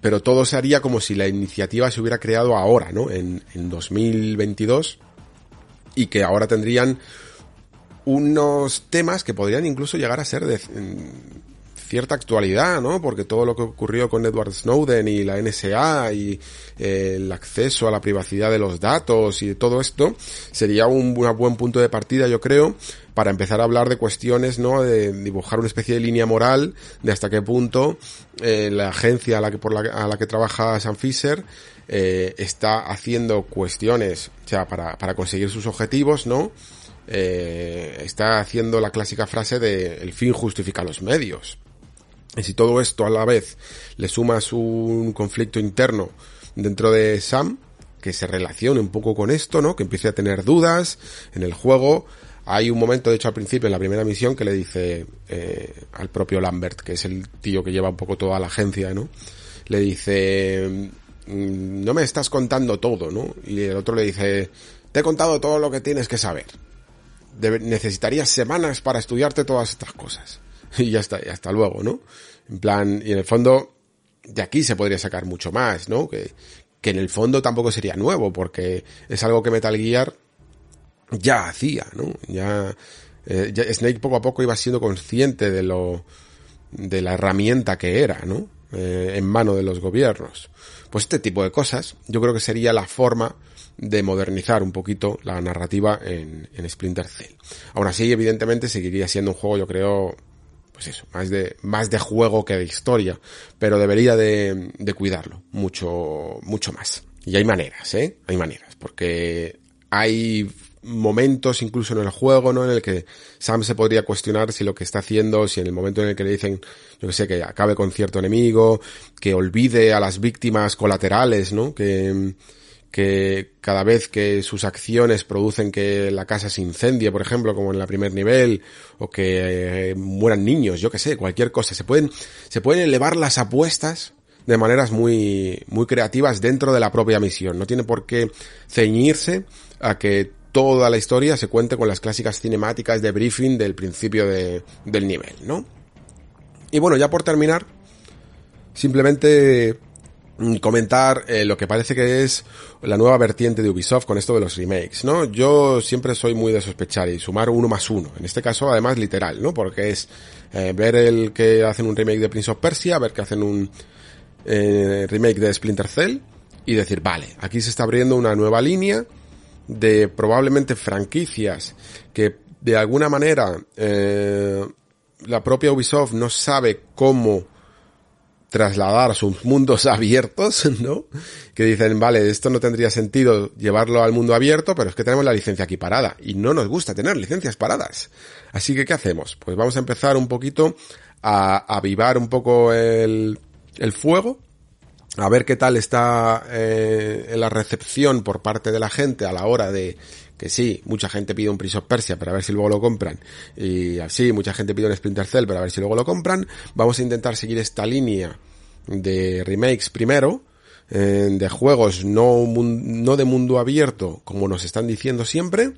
pero todo se haría como si la iniciativa se hubiera creado ahora, ¿no? En, en 2022, y que ahora tendrían unos temas que podrían incluso llegar a ser de, cierta actualidad, ¿no? Porque todo lo que ocurrió con Edward Snowden y la NSA y eh, el acceso a la privacidad de los datos y todo esto sería un, buen punto de partida, yo creo, para empezar a hablar de cuestiones, ¿no? De dibujar una especie de línea moral de hasta qué punto eh, la agencia a la que por la, a la que trabaja Sam Fisher eh, está haciendo cuestiones, o sea, para, para conseguir sus objetivos, ¿no? Está haciendo la clásica frase de el fin justifica los medios. Y si todo esto a la vez le sumas un conflicto interno dentro de Sam, que se relacione un poco con esto, ¿no? Que empiece a tener dudas en el juego. Hay un momento, de hecho, al principio, en la primera misión, que le dice eh, al propio Lambert, que es el tío que lleva un poco toda la agencia, ¿no? Le dice, mm, no me estás contando todo, ¿no? Y el otro le dice, te he contado todo lo que tienes que saber. necesitarías semanas para estudiarte todas estas cosas. Y ya está, y hasta luego, ¿no? En plan, y en el fondo, de aquí se podría sacar mucho más, ¿no? Que, que en el fondo tampoco sería nuevo, porque es algo que Metal Gear ya hacía, ¿no? Ya, eh, Snake poco a poco iba siendo consciente de lo, de la herramienta que era, ¿no? Eh, en mano de los gobiernos. Pues este tipo de cosas, yo creo que sería la forma de modernizar un poquito la narrativa en, en Splinter Cell. Aún así, evidentemente, seguiría siendo un juego, yo creo, pues eso, más de, más de juego que de historia, pero debería de, de cuidarlo mucho, mucho más. Y hay maneras, ¿eh? Hay maneras, porque hay momentos incluso en el juego, ¿no? En el que Sam se podría cuestionar si lo que está haciendo, si en el momento en el que le dicen, yo que sé, que acabe con cierto enemigo, que olvide a las víctimas colaterales, ¿no? Que, que cada vez que sus acciones producen que la casa se incendie, por ejemplo, como en el primer nivel, o que eh, mueran niños, yo que sé, cualquier cosa, se pueden, se pueden elevar las apuestas de maneras muy, muy creativas dentro de la propia misión. No tiene por qué ceñirse a que toda la historia se cuente con las clásicas cinemáticas de briefing del principio de, del nivel, ¿no? Y bueno, ya por terminar, simplemente comentar eh, lo que parece que es la nueva vertiente de Ubisoft con esto de los remakes, ¿no? Yo siempre soy muy de sospechar y sumar uno más uno. En este caso, además, literal, ¿no? Porque es eh, ver el que hacen un remake de Prince of Persia, ver que hacen un eh, remake de Splinter Cell y decir, vale, aquí se está abriendo una nueva línea de probablemente franquicias que de alguna manera la propia Ubisoft no sabe cómo trasladar sus mundos abiertos, ¿no? Que dicen, vale, esto no tendría sentido llevarlo al mundo abierto, pero es que tenemos la licencia aquí parada y no nos gusta tener licencias paradas. Así que, ¿qué hacemos? Pues vamos a empezar un poquito a avivar un poco el, el fuego a ver qué tal está eh, la recepción por parte de la gente a la hora de que sí, mucha gente pide un Prince of Persia para ver si luego lo compran y así mucha gente pide un Splinter Cell para ver si luego lo compran. Vamos a intentar seguir esta línea de remakes primero, eh, de juegos no, no de mundo abierto como nos están diciendo siempre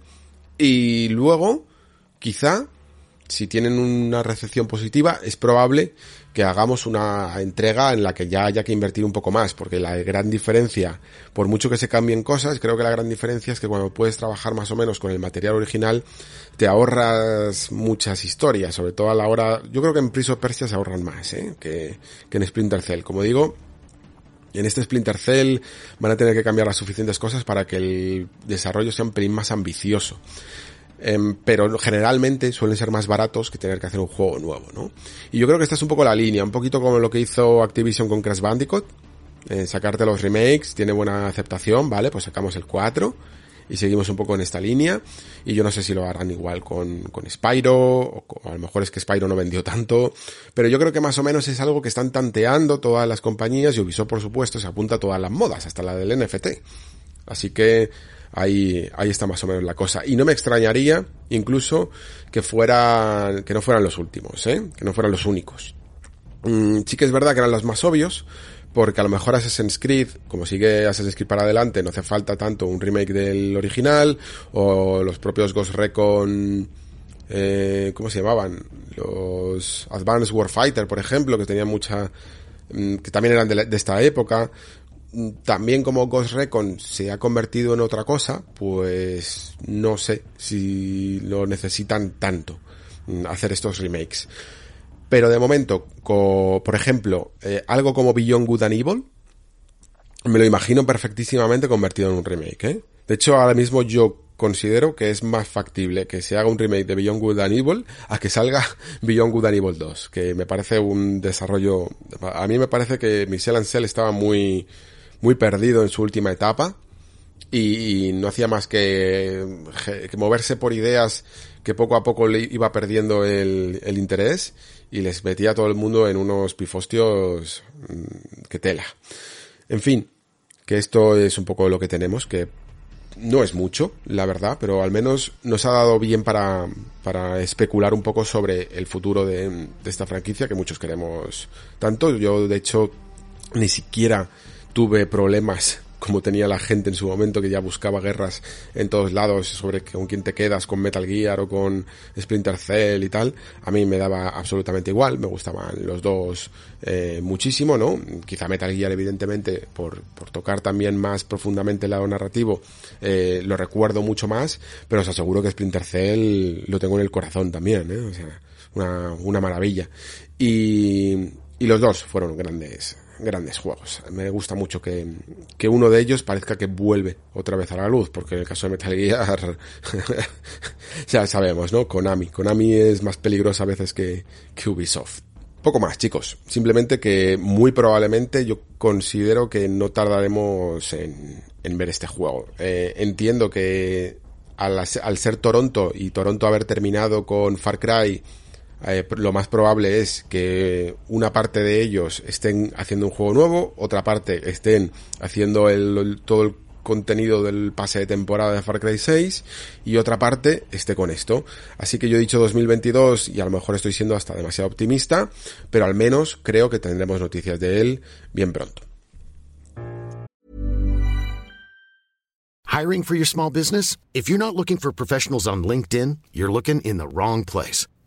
y luego quizá si tienen una recepción positiva, es probable que hagamos una entrega en la que ya haya que invertir un poco más, porque la gran diferencia, por mucho que se cambien cosas, creo que la gran diferencia es que cuando puedes trabajar más o menos con el material original, te ahorras muchas historias, sobre todo a la hora, yo creo que en Prince of Persia se ahorran más, ¿eh? que, que en Splinter Cell. Como digo, en este Splinter Cell van a tener que cambiar las suficientes cosas para que el desarrollo sea un pelín más ambicioso. Em, pero generalmente suelen ser más baratos que tener que hacer un juego nuevo, ¿no? Y yo creo que esta es un poco la línea, un poquito como lo que hizo Activision con Crash Bandicoot, eh, sacarte los remakes, tiene buena aceptación, ¿vale? Pues sacamos el 4 y seguimos un poco en esta línea y yo no sé si lo harán igual con, con Spyro o, a lo mejor es que Spyro no vendió tanto pero yo creo que más o menos es algo que están tanteando todas las compañías y Ubisoft por supuesto se apunta a todas las modas hasta la del NFT así que ahí, ahí está más o menos la cosa. Y no me extrañaría incluso que fuera, que no fueran los últimos, ¿eh? que no fueran los únicos. Mm, sí que es verdad que eran los más obvios, porque a lo mejor Assassin's Creed, como sigue Assassin's Creed para adelante, no hace falta tanto un remake del original, o los propios Ghost Recon, eh, ¿cómo se llamaban? Los Advanced Warfighter, por ejemplo, que tenían mucha, mm, que también eran de, de esta época, también como Ghost Recon se ha convertido en otra cosa, pues no sé si lo necesitan tanto mm, hacer estos remakes. Pero de momento, por ejemplo, eh, algo como Beyond Good and Evil, me lo imagino perfectísimamente convertido en un remake, ¿eh? De hecho, ahora mismo yo considero que es más factible que se haga un remake de Beyond Good and Evil a que salga Beyond Good and Evil 2, que me parece un desarrollo... A mí me parece que Michel Ancel estaba muy muy perdido en su última etapa y, no hacía más que, moverse por ideas que poco a poco le iba perdiendo el, interés y les metía a todo el mundo en unos pifostios mm, que tela. En fin, que esto es un poco lo que tenemos, que no es mucho, la verdad, pero al menos nos ha dado bien para, para especular un poco sobre el futuro de, de esta franquicia que muchos queremos tanto. Yo, de hecho, ni siquiera tuve problemas como tenía la gente en su momento que ya buscaba guerras en todos lados sobre con quién te quedas, con Metal Gear o con Splinter Cell y tal, a mí me daba absolutamente igual, me gustaban los dos eh, muchísimo, ¿no? Quizá Metal Gear evidentemente por, por tocar también más profundamente el lado narrativo, eh, lo recuerdo mucho más, pero os aseguro que Splinter Cell lo tengo en el corazón también, ¿eh? O sea, una, una maravilla. Y, y los dos fueron grandes, grandes juegos. Me gusta mucho que, que, uno de ellos parezca que vuelve otra vez a la luz, porque en el caso de Metal Gear ya sabemos, ¿no? Konami. Konami es más peligrosa a veces que, Ubisoft. Poco más, chicos. Simplemente que muy probablemente yo considero que no tardaremos en, en ver este juego. Eh, entiendo que al ser Toronto y Toronto haber terminado con Far Cry eh, lo más probable es que una parte de ellos estén haciendo un juego nuevo, otra parte estén haciendo todo el contenido del pase de temporada de Far Cry 6 y otra parte esté con esto. Así que yo he dicho 2022 y a lo mejor estoy siendo hasta demasiado optimista, pero al menos creo que tendremos noticias de él bien pronto. Hiring for your small business? If you're not looking for professionals on LinkedIn, you're looking in the wrong place.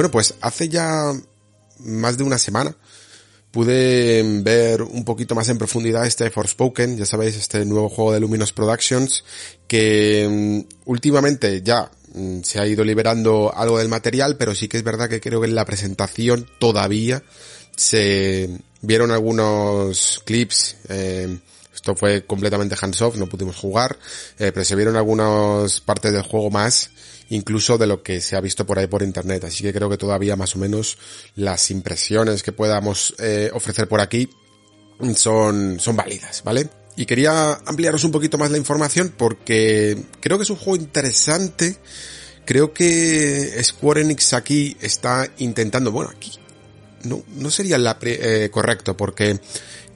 Bueno, pues hace ya más de una semana pude ver un poquito más en profundidad este Forspoken, ya sabéis, este nuevo juego de Luminous Productions, que mm, últimamente ya mm, se ha ido liberando algo del material, pero sí que es verdad que creo que en la presentación todavía se vieron algunos clips, eh, esto fue completamente hands-off, no pudimos jugar, eh, pero se vieron algunas partes del juego más incluso de lo que se ha visto por ahí por internet. Así que creo que todavía más o menos las impresiones que podamos eh, ofrecer por aquí son, son válidas, ¿vale? Y quería ampliaros un poquito más la información porque creo que es un juego interesante. Creo que Square Enix aquí está intentando, bueno, aquí no, no sería la eh, correcto porque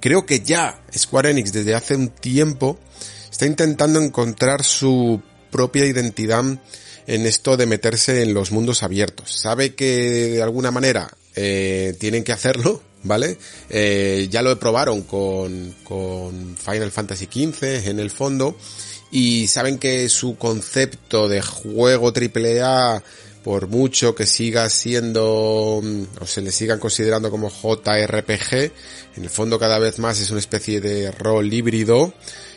creo que ya Square Enix desde hace un tiempo está intentando encontrar su propia identidad en esto de meterse en los mundos abiertos. Sabe que de alguna manera eh, tienen que hacerlo, ¿vale? Eh, ya lo probaron con, con Final Fantasy XV en el fondo y saben que su concepto de juego AAA por mucho que siga siendo mm, o se le sigan considerando como JRPG, en el fondo cada vez más es una especie de rol híbrido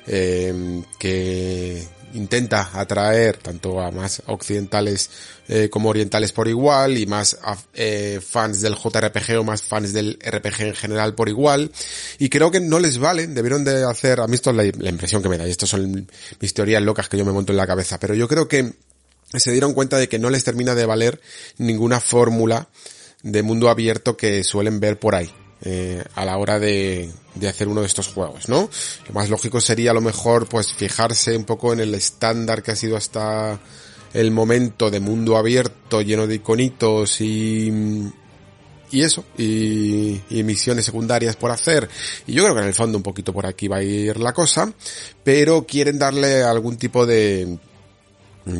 eh, que intenta atraer tanto a más occidentales eh, como orientales por igual y más eh, fans del JRPG o más fans del RPG en general por igual. Y creo que no les vale, debieron de hacer, a mí esto es la, la impresión que me da y estas son mis teorías locas que yo me monto en la cabeza, pero yo creo que se dieron cuenta de que no les termina de valer ninguna fórmula de mundo abierto que suelen ver por ahí eh, a la hora de, de hacer uno de estos juegos, ¿no? Lo más lógico sería a lo mejor pues fijarse un poco en el estándar que ha sido hasta el momento de mundo abierto lleno de iconitos y y eso, y, y, misiones secundarias por hacer. Y yo creo que en el fondo un poquito por aquí va a ir la cosa, pero quieren darle algún tipo de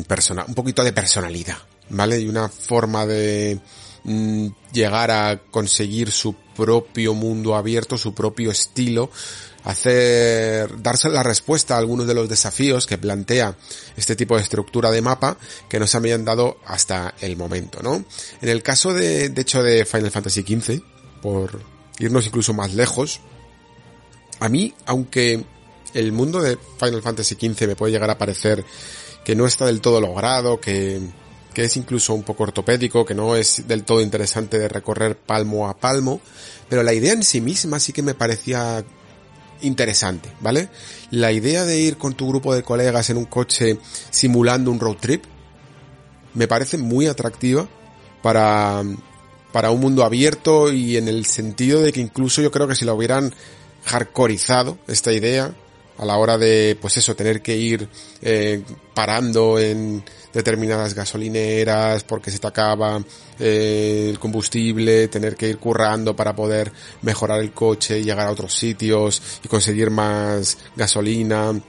persona, un poquito de personalidad, ¿vale? Y una forma de, mm, llegar a conseguir su propio mundo abierto, su propio estilo, hacer, darse la respuesta a algunos de los desafíos que plantea este tipo de estructura de mapa que nos habían dado hasta el momento, ¿no? En el caso de, de hecho de Final Fantasy XV, por irnos incluso más lejos, a mí, aunque el mundo de Final Fantasy XV me puede llegar a parecer que no está del todo logrado, que, que es incluso un poco ortopédico, que no es del todo interesante de recorrer palmo a palmo, pero la idea en sí misma sí que me parecía interesante, ¿vale? La idea de ir con tu grupo de colegas en un coche simulando un road trip me parece muy atractiva para, para un mundo abierto y en el sentido de que incluso yo creo que si lo hubieran hardcoreizado esta idea a la hora de, pues eso, tener que ir eh, parando en determinadas gasolineras porque se te acaba eh, el combustible, tener que ir currando para poder mejorar el coche y llegar a otros sitios y conseguir más gasolina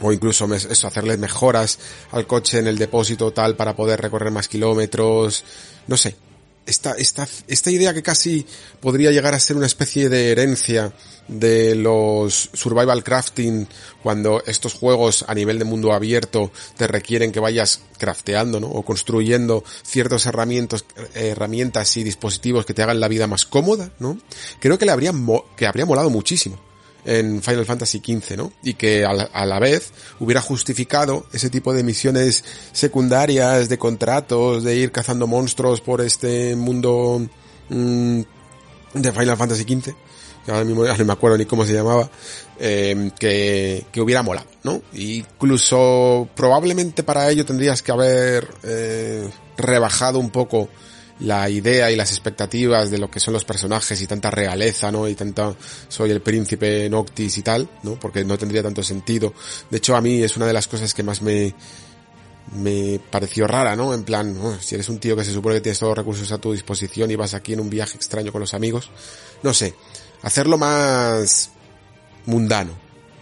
o incluso eso, hacerle mejoras al coche en el depósito tal para poder recorrer más kilómetros, no sé, esta, esta, esta idea que casi podría llegar a ser una especie de herencia de los survival crafting cuando estos juegos a nivel de mundo abierto te requieren que vayas crafteando, ¿no? O construyendo ciertas herramientas, herramientas y dispositivos que te hagan la vida más cómoda, ¿no? Creo que le habría, que habría molado muchísimo en Final Fantasy XV, ¿no? Y que a la, vez hubiera justificado ese tipo de misiones secundarias, de contratos, de ir cazando monstruos por este mundo mmm, de Final Fantasy XV, ahora mismo no me acuerdo ni cómo se llamaba, eh, que, que hubiera molado, ¿no? incluso probablemente para ello tendrías que haber eh, rebajado un poco la idea y las expectativas de lo que son los personajes y tanta realeza, ¿no? Y tanta soy el príncipe Noctis y tal, ¿no? Porque no tendría tanto sentido. De hecho, a mí es una de las cosas que más me me pareció rara, ¿no? En plan, si eres un tío que se supone que tienes todos los recursos a tu disposición y vas aquí en un viaje extraño con los amigos, no sé, hacerlo más mundano,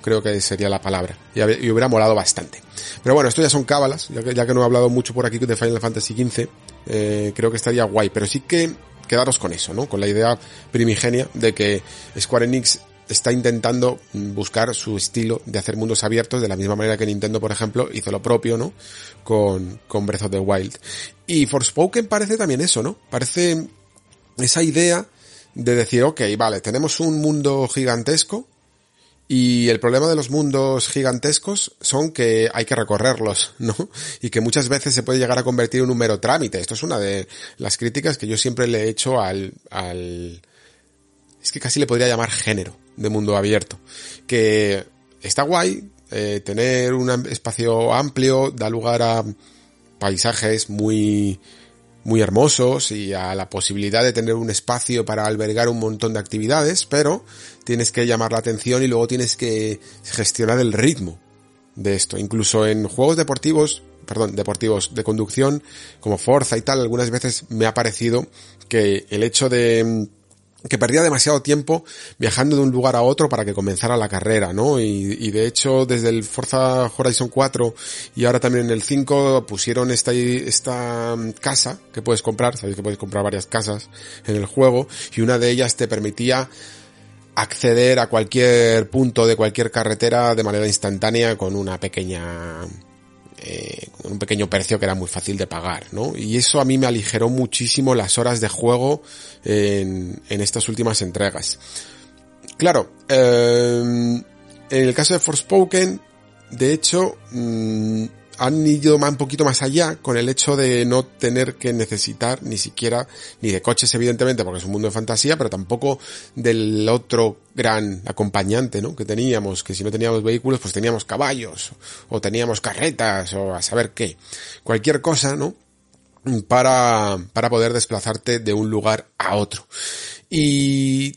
creo que sería la palabra, y, hubiera molado bastante. Pero bueno, esto ya son cábalas, ya que, ya que no he hablado mucho por aquí de Final Fantasy XV, eh, creo que estaría guay, pero sí que quedaros con eso, ¿no? Con la idea primigenia de que Square Enix está intentando buscar su estilo de hacer mundos abiertos de la misma manera que Nintendo, por ejemplo, hizo lo propio, ¿no? Con, con Breath of the Wild. Y Forspoken parece también eso, ¿no? Parece esa idea de decir, ok, vale, tenemos un mundo gigantesco, y el problema de los mundos gigantescos son que hay que recorrerlos, ¿no? Y que muchas veces se puede llegar a convertir en un mero trámite. Esto es una de las críticas que yo siempre le he hecho al, al, es que casi le podría llamar género de mundo abierto. Que está guay, eh, tener un espacio amplio, da lugar a paisajes muy, muy hermosos y a la posibilidad de tener un espacio para albergar un montón de actividades, pero tienes que llamar la atención y luego tienes que gestionar el ritmo de esto. Incluso en juegos deportivos, perdón, deportivos de conducción, como Forza y tal, algunas veces me ha parecido que el hecho de que perdía demasiado tiempo viajando de un lugar a otro para que comenzara la carrera, ¿no? Y, de hecho, desde el Forza Horizon 4 y ahora también en el 5 pusieron esta, esta mm, casa que puedes comprar, sabéis que puedes comprar varias casas en el juego, y una de ellas te permitía acceder a cualquier punto de cualquier carretera de manera instantánea con una pequeña eh, un pequeño precio que era muy fácil de pagar, ¿no? Y eso a mí me aligeró muchísimo las horas de juego en, en estas últimas entregas. Claro, eh, en el caso de Forspoken, de hecho, mm, han ido un poquito más allá con el hecho de no tener que necesitar ni siquiera, ni de coches evidentemente porque es un mundo de fantasía, pero tampoco del otro gran acompañante, ¿no? Que teníamos, que si no teníamos vehículos pues teníamos caballos o teníamos carretas o a saber qué. Cualquier cosa, ¿no? Para, para poder desplazarte de un lugar a otro. Y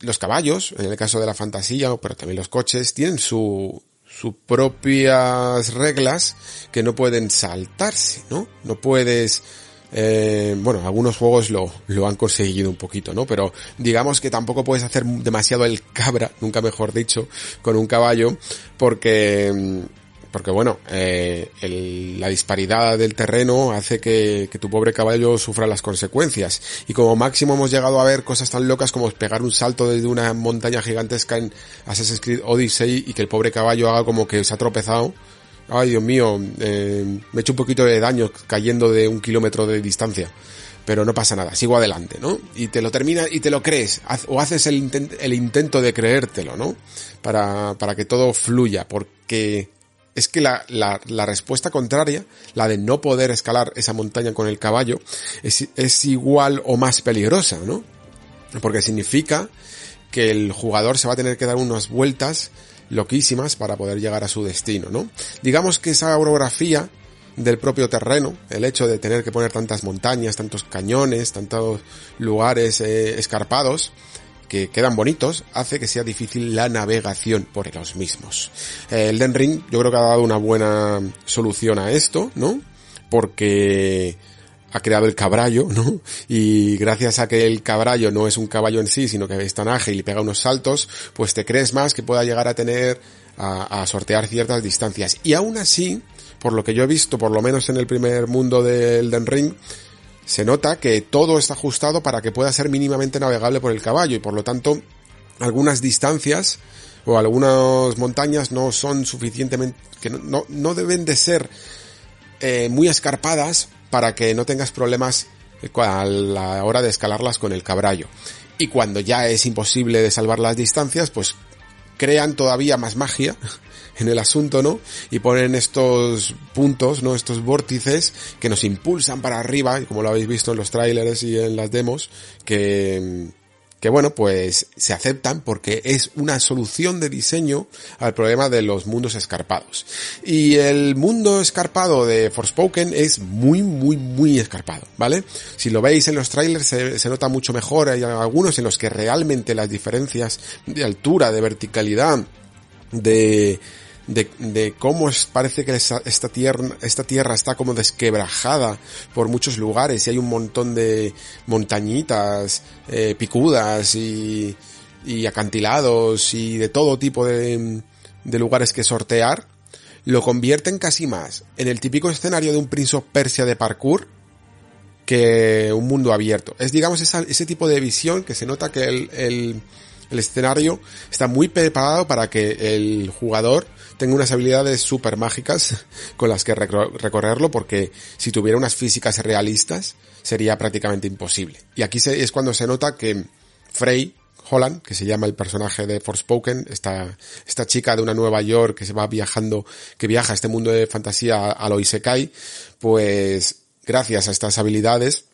los caballos, en el caso de la fantasía, pero también los coches, tienen su, sus propias reglas que no pueden saltarse, ¿no? No puedes, eh, bueno, algunos juegos lo, lo han conseguido un poquito, ¿no? Pero digamos que tampoco puedes hacer demasiado el cabra, nunca mejor dicho, con un caballo, porque porque bueno, eh, el, la disparidad del terreno hace que, tu pobre caballo sufra las consecuencias. Y como máximo hemos llegado a ver cosas tan locas como pegar un salto desde una montaña gigantesca en Assassin's Creed Odyssey y que el pobre caballo haga como que se ha tropezado. Ay, Dios mío, eh, me he hecho un poquito de daño cayendo de un kilómetro de distancia. Pero no pasa nada, sigo adelante, ¿no? Y te lo termina y te lo crees, o haces el, intent el intento de creértelo, ¿no? Para, para que todo fluya, porque es que la, la, la, respuesta contraria, la de no poder escalar esa montaña con el caballo, es, es igual o más peligrosa, ¿no? Porque significa que el jugador se va a tener que dar unas vueltas loquísimas para poder llegar a su destino, ¿no? Digamos que esa orografía del propio terreno, el hecho de tener que poner tantas montañas, tantos cañones, tantos lugares eh, escarpados, que quedan bonitos, hace que sea difícil la navegación por los mismos. El Den Ring yo creo que ha dado una buena solución a esto, ¿no? Porque ha creado el caballo, ¿no? Y gracias a que el caballo no es un caballo en sí, sino que es tan ágil y pega unos saltos, pues te crees más que pueda llegar a tener, a, a sortear ciertas distancias. Y aún así, por lo que yo he visto, por lo menos en el primer mundo del Den Ring, se nota que todo está ajustado para que pueda ser mínimamente navegable por el caballo y por lo tanto algunas distancias o algunas montañas no son suficientemente, que no, no deben de ser eh, muy escarpadas para que no tengas problemas a la hora de escalarlas con el caballo. Y cuando ya es imposible de salvar las distancias, pues crean todavía más magia en el asunto, ¿no? Y ponen estos puntos, ¿no? Estos vórtices que nos impulsan para arriba, como lo habéis visto en los trailers y en las demos, que, que bueno, pues se aceptan porque es una solución de diseño al problema de los mundos escarpados. Y el mundo escarpado de Forspoken es muy, muy, muy escarpado, ¿vale? Si lo veis en los trailers se, se nota mucho mejor, hay algunos en los que realmente las diferencias de altura, de verticalidad, de, de, de cómo es, parece que esta, tierra, esta tierra está como desquebrajada por muchos lugares y hay un montón de montañitas eh, picudas y, y acantilados y de todo tipo de, de lugares que sortear, lo convierten casi más en el típico escenario de un Prince of Persia de parkour que un mundo abierto. Es digamos esa, ese tipo de visión que se nota que el, el escenario está muy preparado para que el jugador tenga unas habilidades súper mágicas con las que recorrerlo porque si tuviera unas físicas realistas sería prácticamente imposible. Y aquí es cuando se nota que Frey Holland, que se llama el personaje de Forspoken, esta, esta chica de una Nueva York que se va viajando, que viaja a este mundo de fantasía a lo Isekai, pues gracias a estas habilidades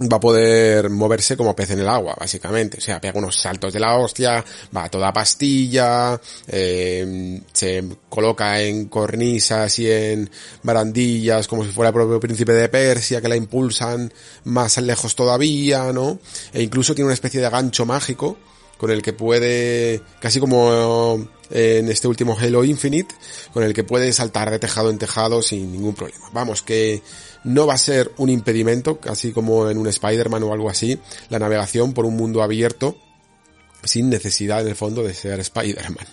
va a poder moverse como pez en el agua, básicamente. O sea, pega unos saltos de la hostia, va a toda pastilla, eh, se coloca en cornisas y en barandillas como si fuera el propio príncipe de Persia, que la impulsan más lejos todavía, ¿no? E incluso tiene una especie de gancho mágico con el que puede, casi como en este último Halo Infinite, con el que puede saltar de tejado en tejado sin ningún problema. Vamos, que no va a ser un impedimento, así como en un Spider-Man o algo así, la navegación por un mundo abierto sin necesidad en el fondo de ser Spider-Man.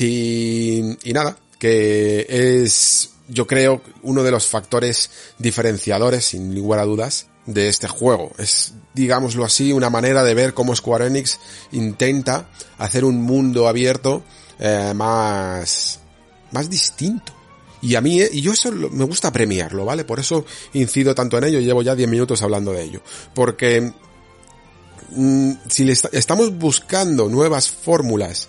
Y, y nada, que es, yo creo, uno de los factores diferenciadores, sin lugar a dudas, de este juego. Es, digámoslo así, una manera de ver cómo Square Enix intenta hacer un mundo abierto eh, más, más distinto. Y a mí, y yo eso me gusta premiarlo, ¿vale? Por eso incido tanto en ello llevo ya 10 minutos hablando de ello. Porque mmm, si le est estamos buscando nuevas fórmulas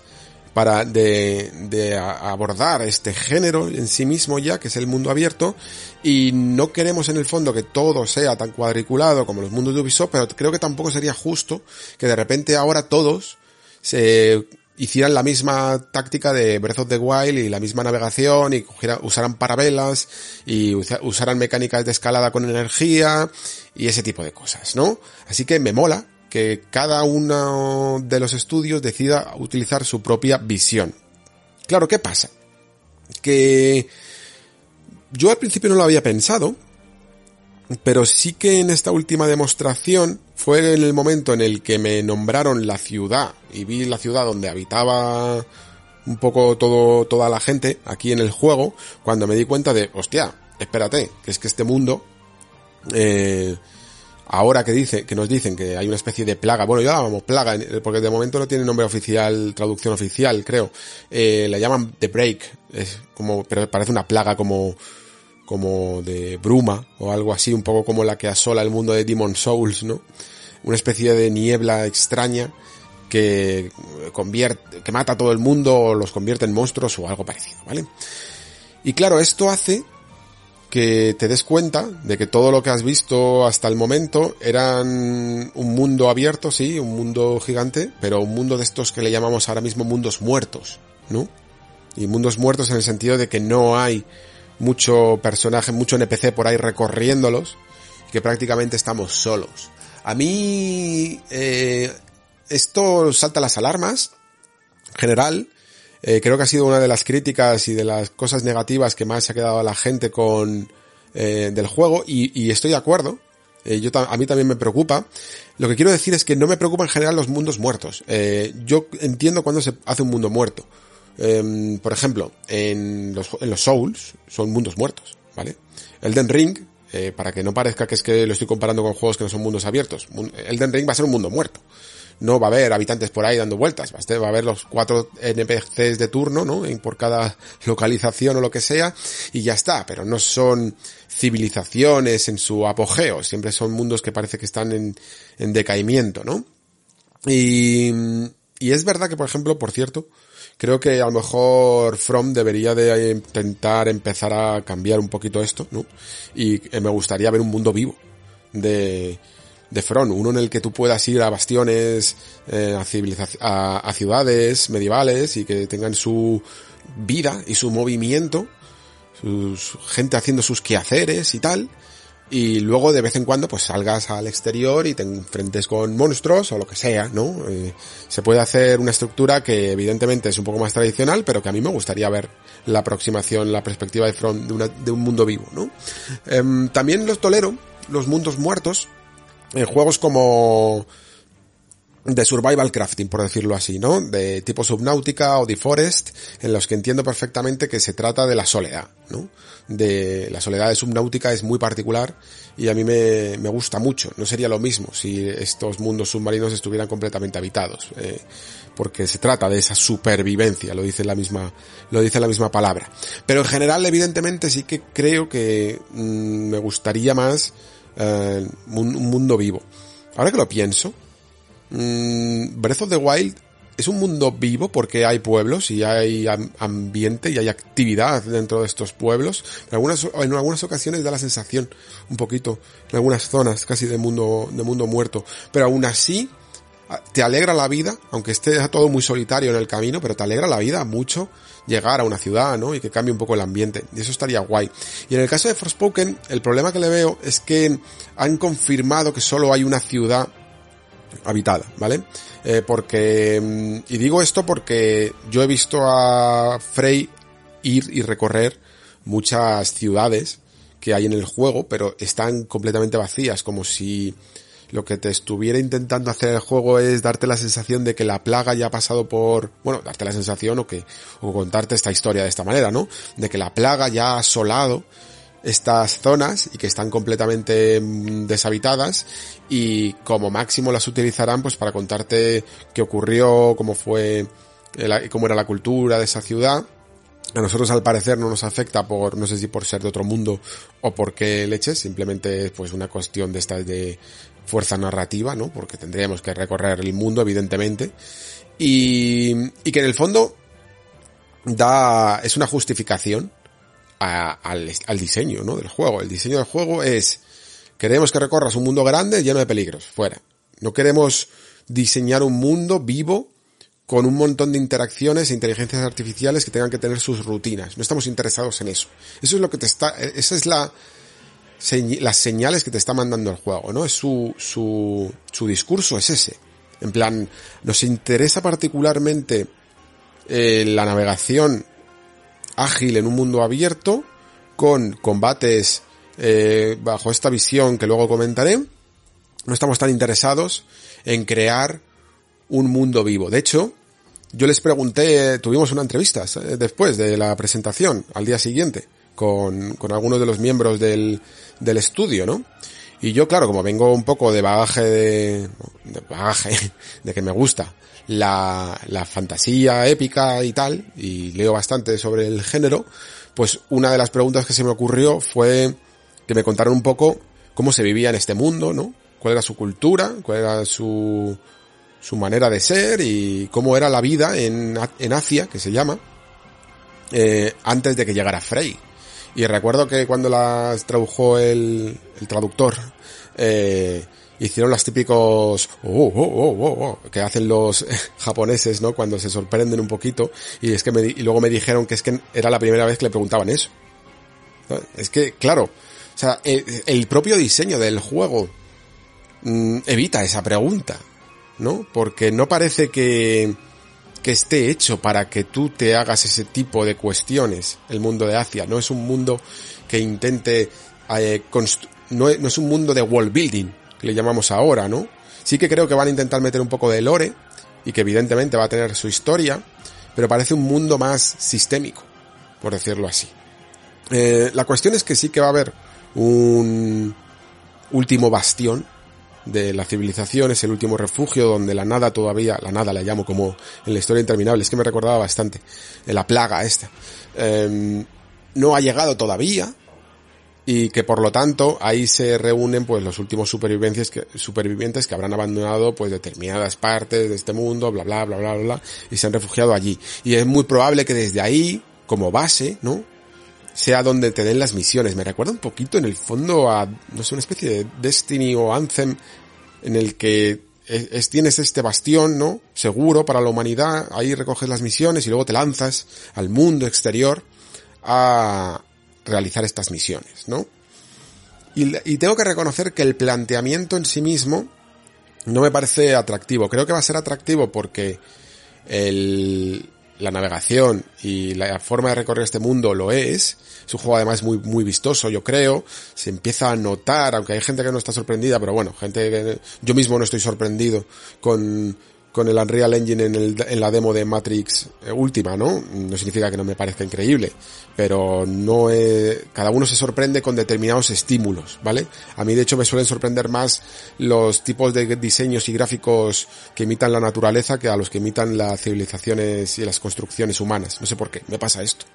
para de, de abordar este género en sí mismo ya, que es el mundo abierto, y no queremos en el fondo que todo sea tan cuadriculado como los mundos de Ubisoft, pero creo que tampoco sería justo que de repente ahora todos se hicieran la misma táctica de Breath of the Wild y la misma navegación y usaran parabelas y usaran mecánicas de escalada con energía y ese tipo de cosas, ¿no? Así que me mola que cada uno de los estudios decida utilizar su propia visión. Claro, ¿qué pasa? Que yo al principio no lo había pensado, pero sí que en esta última demostración fue en el momento en el que me nombraron la ciudad y vi la ciudad donde habitaba un poco todo, toda la gente aquí en el juego cuando me di cuenta de, hostia, espérate, que es que este mundo, eh, ahora que dice, que nos dicen que hay una especie de plaga, bueno, ya la llamamos plaga, porque de momento no tiene nombre oficial, traducción oficial, creo, eh, la llaman The Break, es como, pero parece una plaga como, como de bruma, o algo así, un poco como la que asola el mundo de Demon Souls, ¿no? Una especie de niebla extraña que convierte, que mata a todo el mundo o los convierte en monstruos o algo parecido, ¿vale? Y claro, esto hace que te des cuenta de que todo lo que has visto hasta el momento eran un mundo abierto, sí, un mundo gigante, pero un mundo de estos que le llamamos ahora mismo mundos muertos, ¿no? Y mundos muertos en el sentido de que no hay mucho personaje, mucho NPC por ahí recorriéndolos, que prácticamente estamos solos. A mí, eh, esto salta las alarmas, en general, eh, creo que ha sido una de las críticas y de las cosas negativas que más se ha quedado a la gente con eh, del juego y, estoy de acuerdo. Eh, yo a mí también me preocupa. Lo que quiero decir es que no me preocupa en general los mundos muertos. Eh, yo entiendo cuando se hace un mundo muerto. Em, por ejemplo, en los, Souls son mundos muertos, ¿vale? Elden Ring, para que no parezca que es que lo estoy comparando con juegos que no son mundos abiertos. Elden Ring va a ser un mundo muerto no va a haber habitantes por ahí dando vueltas, va a haber los cuatro NPCs de turno, ¿no? Por cada localización o lo que sea, y ya está, pero no son civilizaciones en su apogeo, siempre son mundos que parece que están en, en decaimiento, ¿no? Y, y es verdad que, por ejemplo, por cierto, creo que a lo mejor From debería de intentar empezar a cambiar un poquito esto, ¿no? Y me gustaría ver un mundo vivo de, de Front, uno en el que tú puedas ir a bastiones, eh, a, a, ciudades medievales y que tengan su vida y su movimiento, sus gente haciendo sus quehaceres y tal, y luego de vez en cuando pues salgas al exterior y te enfrentes con monstruos o lo que sea, ¿no? Eh, se puede hacer una estructura que evidentemente es un poco más tradicional, pero que a mí me gustaría ver la aproximación, la perspectiva de Front de, una, de un mundo vivo, ¿no? Eh, también los tolero, los mundos muertos, en juegos como de survival crafting, por decirlo así, ¿no? De tipo Subnautica o The Forest, en los que entiendo perfectamente que se trata de la soledad, ¿no? De la soledad de Subnautica es muy particular y a mí me, me gusta mucho. No sería lo mismo si estos mundos submarinos estuvieran completamente habitados, eh, porque se trata de esa supervivencia, lo dice la misma, lo dice la misma palabra. Pero en general, evidentemente, sí que creo que mmm, me gustaría más eh, un, un, mundo vivo. Ahora que lo pienso, mmm, Breath of the Wild es un mundo vivo porque hay pueblos y hay ambiente y hay actividad dentro de estos pueblos. En algunas, en algunas ocasiones da la sensación, un poquito, en algunas zonas casi de mundo, de mundo muerto. Pero aún así, te alegra la vida, aunque esté todo muy solitario en el camino, pero te alegra la vida mucho llegar a una ciudad, ¿no? Y que cambie un poco el ambiente. Y eso estaría guay. Y en el caso de Forspoken, el problema que le veo es que han confirmado que solo hay una ciudad habitada, ¿vale? Eh, porque, y digo esto porque yo he visto a Frey ir y recorrer muchas ciudades que hay en el juego, pero están completamente vacías, como si lo que te estuviera intentando hacer el juego es darte la sensación de que la plaga ya ha pasado por, bueno, darte la sensación o que, o contarte esta historia de esta manera, ¿no? De que la plaga ya ha asolado estas zonas y que están completamente deshabitadas y como máximo las utilizarán pues para contarte qué ocurrió, cómo fue, cómo era la cultura de esa ciudad a nosotros al parecer no nos afecta por, no sé si por ser de otro mundo o por qué leches, simplemente es pues una cuestión de esta de fuerza narrativa, ¿no? Porque tendríamos que recorrer el mundo, evidentemente. Y, y que en el fondo da, es una justificación a, al, al diseño, ¿no? Del juego. El diseño del juego es, queremos que recorras un mundo grande lleno de peligros, fuera. No queremos diseñar un mundo vivo con un montón de interacciones e inteligencias artificiales que tengan que tener sus rutinas. No estamos interesados en eso. Eso es lo que te está, esa es la, las señales que te está mandando el juego, ¿no? Es su, su, su discurso es ese. En plan, nos interesa particularmente eh, la navegación ágil en un mundo abierto con combates eh, bajo esta visión que luego comentaré. No estamos tan interesados en crear un mundo vivo. De hecho, yo les pregunté, tuvimos una entrevista eh, después de la presentación, al día siguiente, con, con algunos de los miembros del, del estudio, ¿no? Y yo, claro, como vengo un poco de bagaje de, de bagaje, de que me gusta la, la fantasía épica y tal, y leo bastante sobre el género, pues una de las preguntas que se me ocurrió fue que me contaran un poco cómo se vivía en este mundo, ¿no? Cuál era su cultura, cuál era su, su manera de ser y cómo era la vida en, en Asia, que se llama, eh, antes de que llegara Frey. Y recuerdo que cuando las tradujo el, el traductor, eh, hicieron los típicos oh, oh, oh, oh, que hacen los japoneses, ¿no? Cuando se sorprenden un poquito y es que me, y luego me dijeron que es que era la primera vez que le preguntaban eso. Es que, claro, o sea, el, el propio diseño del juego mmm, evita esa pregunta, ¿no? Porque no parece que, que esté hecho para que tú te hagas ese tipo de cuestiones, el mundo de Asia. No es un mundo que intente, eh, no, es un mundo de world building, que le llamamos ahora, ¿no? Sí que creo que van a intentar meter un poco de lore, y que evidentemente va a tener su historia, pero parece un mundo más sistémico, por decirlo así. Eh, la cuestión es que sí que va a haber un último bastión de la civilización, es el último refugio donde la nada todavía, la nada la llamo como en la historia interminable, es que me recordaba bastante, de la plaga esta, eh, no ha llegado todavía, y que por lo tanto ahí se reúnen pues los últimos supervivientes que, supervivientes que habrán abandonado pues determinadas partes de este mundo, bla bla bla bla bla, y se han refugiado allí. Y es muy probable que desde ahí, como base, ¿no? Sea donde te den las misiones. Me recuerda un poquito en el fondo a, no sé, una especie de Destiny o Anthem en el que es, tienes este bastión, ¿no? Seguro para la humanidad, ahí recoges las misiones y luego te lanzas al mundo exterior a, realizar estas misiones, ¿no? Y, y, tengo que reconocer que el planteamiento en sí mismo no me parece atractivo. Creo que va a ser atractivo porque el, la navegación y la forma de recorrer este mundo lo es. Es un juego además muy, muy vistoso, yo creo. Se empieza a notar, aunque hay gente que no está sorprendida, pero bueno, gente que yo mismo no estoy sorprendido con, con el Unreal Engine en, el, en la demo de Matrix última, ¿no? No significa que no me parezca increíble, pero no es, cada uno se sorprende con determinados estímulos, ¿vale? A mí de hecho me suelen sorprender más los tipos de diseños y gráficos que imitan la naturaleza que a los que imitan las civilizaciones y las construcciones humanas. No sé por qué, me pasa esto.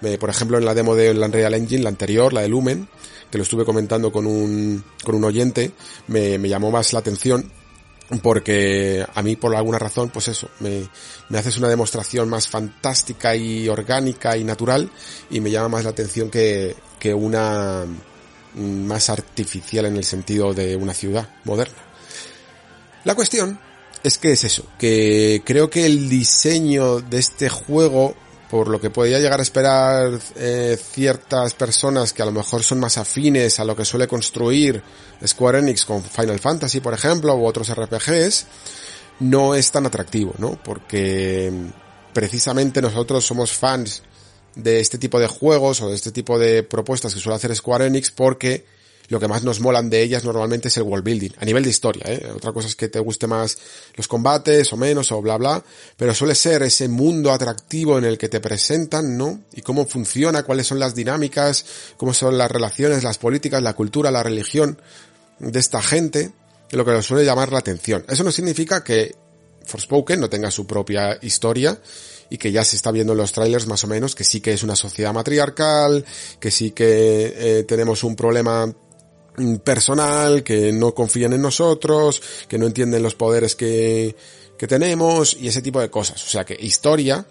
Me, por ejemplo, en la demo de Unreal Engine, la anterior, la de Lumen, que lo estuve comentando con un, con un oyente, me, me llamó más la atención porque a mí por alguna razón, pues eso, me, me, haces una demostración más fantástica y orgánica y natural y me llama más la atención que, que una más artificial en el sentido de una ciudad moderna. La cuestión es que es eso, que creo que el diseño de este juego por lo que podía llegar a esperar eh, ciertas personas que a lo mejor son más afines a lo que suele construir Square Enix con Final Fantasy, por ejemplo, u otros RPGs, no es tan atractivo, ¿no? Porque precisamente nosotros somos fans de este tipo de juegos o de este tipo de propuestas que suele hacer Square Enix porque lo que más nos molan de ellas normalmente es el world building, a nivel de historia, ¿eh? Otra cosa es que te guste más los combates o menos o bla bla, pero suele ser ese mundo atractivo en el que te presentan, ¿no? Y cómo funciona, cuáles son las dinámicas, cómo son las relaciones, las políticas, la cultura, la religión de esta gente, lo que nos suele llamar la atención. Eso no significa que Forspoken no tenga su propia historia, y que ya se está viendo en los trailers más o menos que sí que es una sociedad matriarcal, que sí que eh, tenemos un problema personal, que no confían en nosotros, que no entienden los poderes que, que tenemos y ese tipo de cosas. O sea que historia,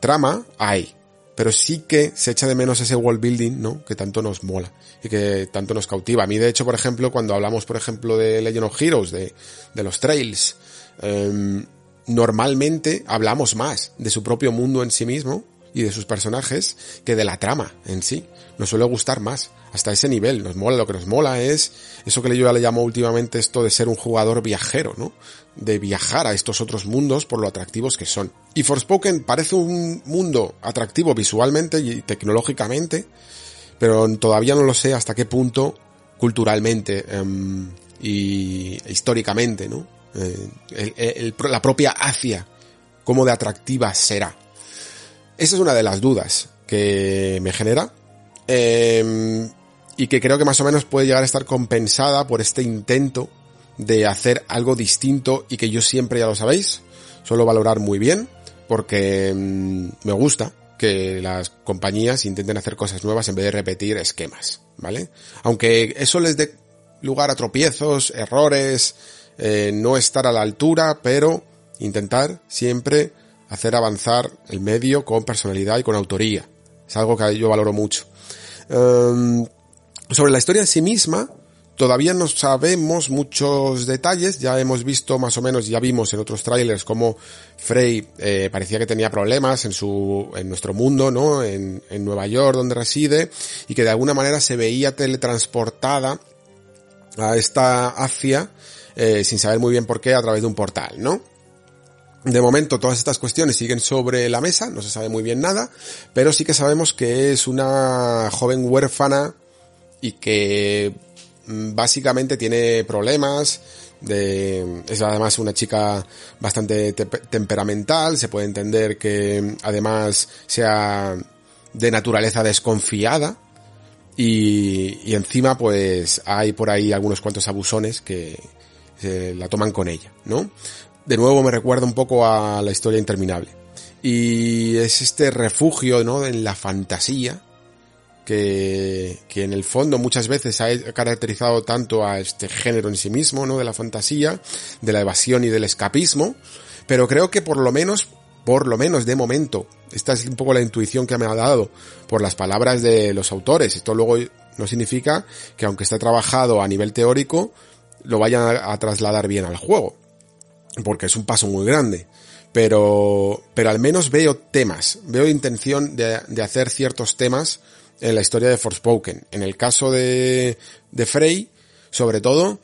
trama, hay. Pero sí que se echa de menos ese world building, ¿no? Que tanto nos mola y que tanto nos cautiva. A mí, de hecho, por ejemplo, cuando hablamos, por ejemplo, de Legend of Heroes, de, de los trails, eh, normalmente hablamos más de su propio mundo en sí mismo y de sus personajes que de la trama en sí. Nos suele gustar más hasta ese nivel. Nos mola, lo que nos mola es eso que yo le llamo últimamente esto de ser un jugador viajero, ¿no? De viajar a estos otros mundos por lo atractivos que son. Y Forspoken parece un mundo atractivo visualmente y tecnológicamente, pero todavía no lo sé hasta qué punto culturalmente um, y históricamente, ¿no? Eh, la propia Asia cómo de atractiva será. Esa es una de las dudas que me genera. Em, y que creo que más o menos puede llegar a estar compensada por este intento de hacer algo distinto y que yo siempre, ya lo sabéis, suelo valorar muy bien porque mm, me gusta que las compañías intenten hacer cosas nuevas en vez de repetir esquemas, ¿vale? Aunque eso les dé lugar a tropiezos, errores, eh, no estar a la altura, pero intentar siempre hacer avanzar el medio con personalidad y con autoría. Es algo que yo valoro mucho. Em, sobre la historia en sí misma, todavía no sabemos muchos detalles, ya hemos visto más o menos, ya vimos en otros trailers cómo Frey eh, parecía que tenía problemas en su, en nuestro mundo, ¿no? En, en Nueva York, donde reside, y que de alguna manera se veía teletransportada a esta Asia, eh, sin saber muy bien por qué, a través de un portal, ¿no? De momento todas estas cuestiones siguen sobre la mesa, no se sabe muy bien nada, pero sí que sabemos que es una joven huérfana y que mm, básicamente tiene problemas de es además una chica bastante temperamental, se puede entender que mm, además sea de naturaleza desconfiada y, y encima pues hay por ahí algunos cuantos abusones que la toman con ella, ¿no? De nuevo me recuerda un poco a la historia interminable. Y es este refugio, ¿no? En la fantasía, que, que en el fondo muchas veces ha caracterizado tanto a este género en sí mismo, ¿no? De la fantasía, de la evasión y del escapismo, pero creo que por lo menos, por lo menos de momento, esta es un poco la intuición que me ha dado por las palabras de los autores. Esto luego no significa que aunque esté trabajado a nivel teórico, lo vayan a trasladar bien al juego porque es un paso muy grande. Pero, pero al menos veo temas, veo intención de, de hacer ciertos temas en la historia de Forspoken. En el caso de, de Frey, sobre todo,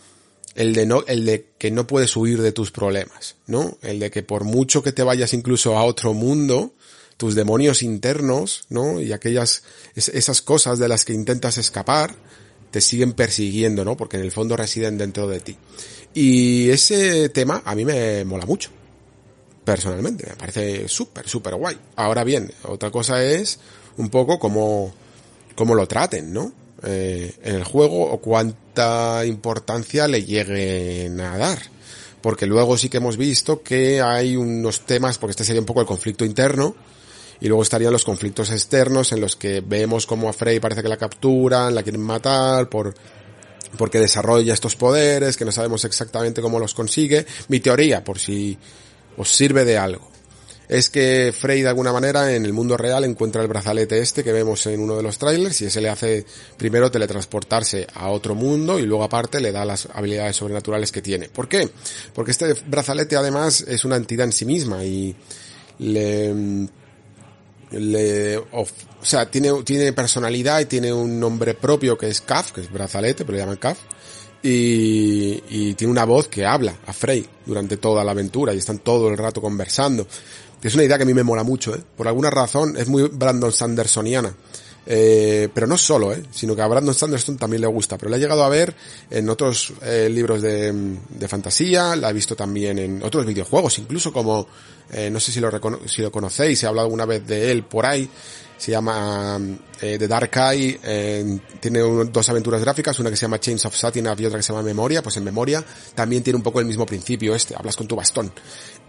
el de no, el de que no puedes huir de tus problemas, ¿no? El de que por mucho que te vayas incluso a otro mundo, tus demonios internos, ¿no? Y aquellas, esas cosas de las que intentas escapar, te siguen persiguiendo, ¿no? Porque en el fondo residen dentro de ti. Y ese tema a mí me mola mucho. Personalmente, me parece súper, súper guay. Ahora bien, otra cosa es un poco cómo, cómo lo traten, ¿no? Eh, en el juego o cuánta importancia le lleguen a dar. Porque luego sí que hemos visto que hay unos temas, porque este sería un poco el conflicto interno, y luego estarían los conflictos externos en los que vemos como a Frey parece que la capturan, la quieren matar por porque desarrolla estos poderes, que no sabemos exactamente cómo los consigue. Mi teoría, por si os sirve de algo, es que Frey de alguna manera en el mundo real encuentra el brazalete este que vemos en uno de los trailers y ese le hace primero teletransportarse a otro mundo y luego aparte le da las habilidades sobrenaturales que tiene. ¿Por qué? Porque este brazalete además es una entidad en sí misma y le le, o sea, tiene, tiene personalidad y tiene un nombre propio que es Kaf, que es brazalete, pero le llaman Kaf. Y, y tiene una voz que habla a Frey durante toda la aventura y están todo el rato conversando. Es una idea que a mí me mola mucho, ¿eh? Por alguna razón es muy Brandon Sandersoniana. Eh, pero no solo, ¿eh? sino que a Brandon Sanderson también le gusta, pero la he llegado a ver en otros eh, libros de, de, fantasía, la he visto también en otros videojuegos, incluso como, eh, no sé si lo, si lo conocéis, he hablado alguna vez de él por ahí, se llama eh, The Dark Eye, tiene dos aventuras gráficas, una que se llama Chains of Satin y otra que se llama Memoria, pues en Memoria también tiene un poco el mismo principio este, hablas con tu bastón.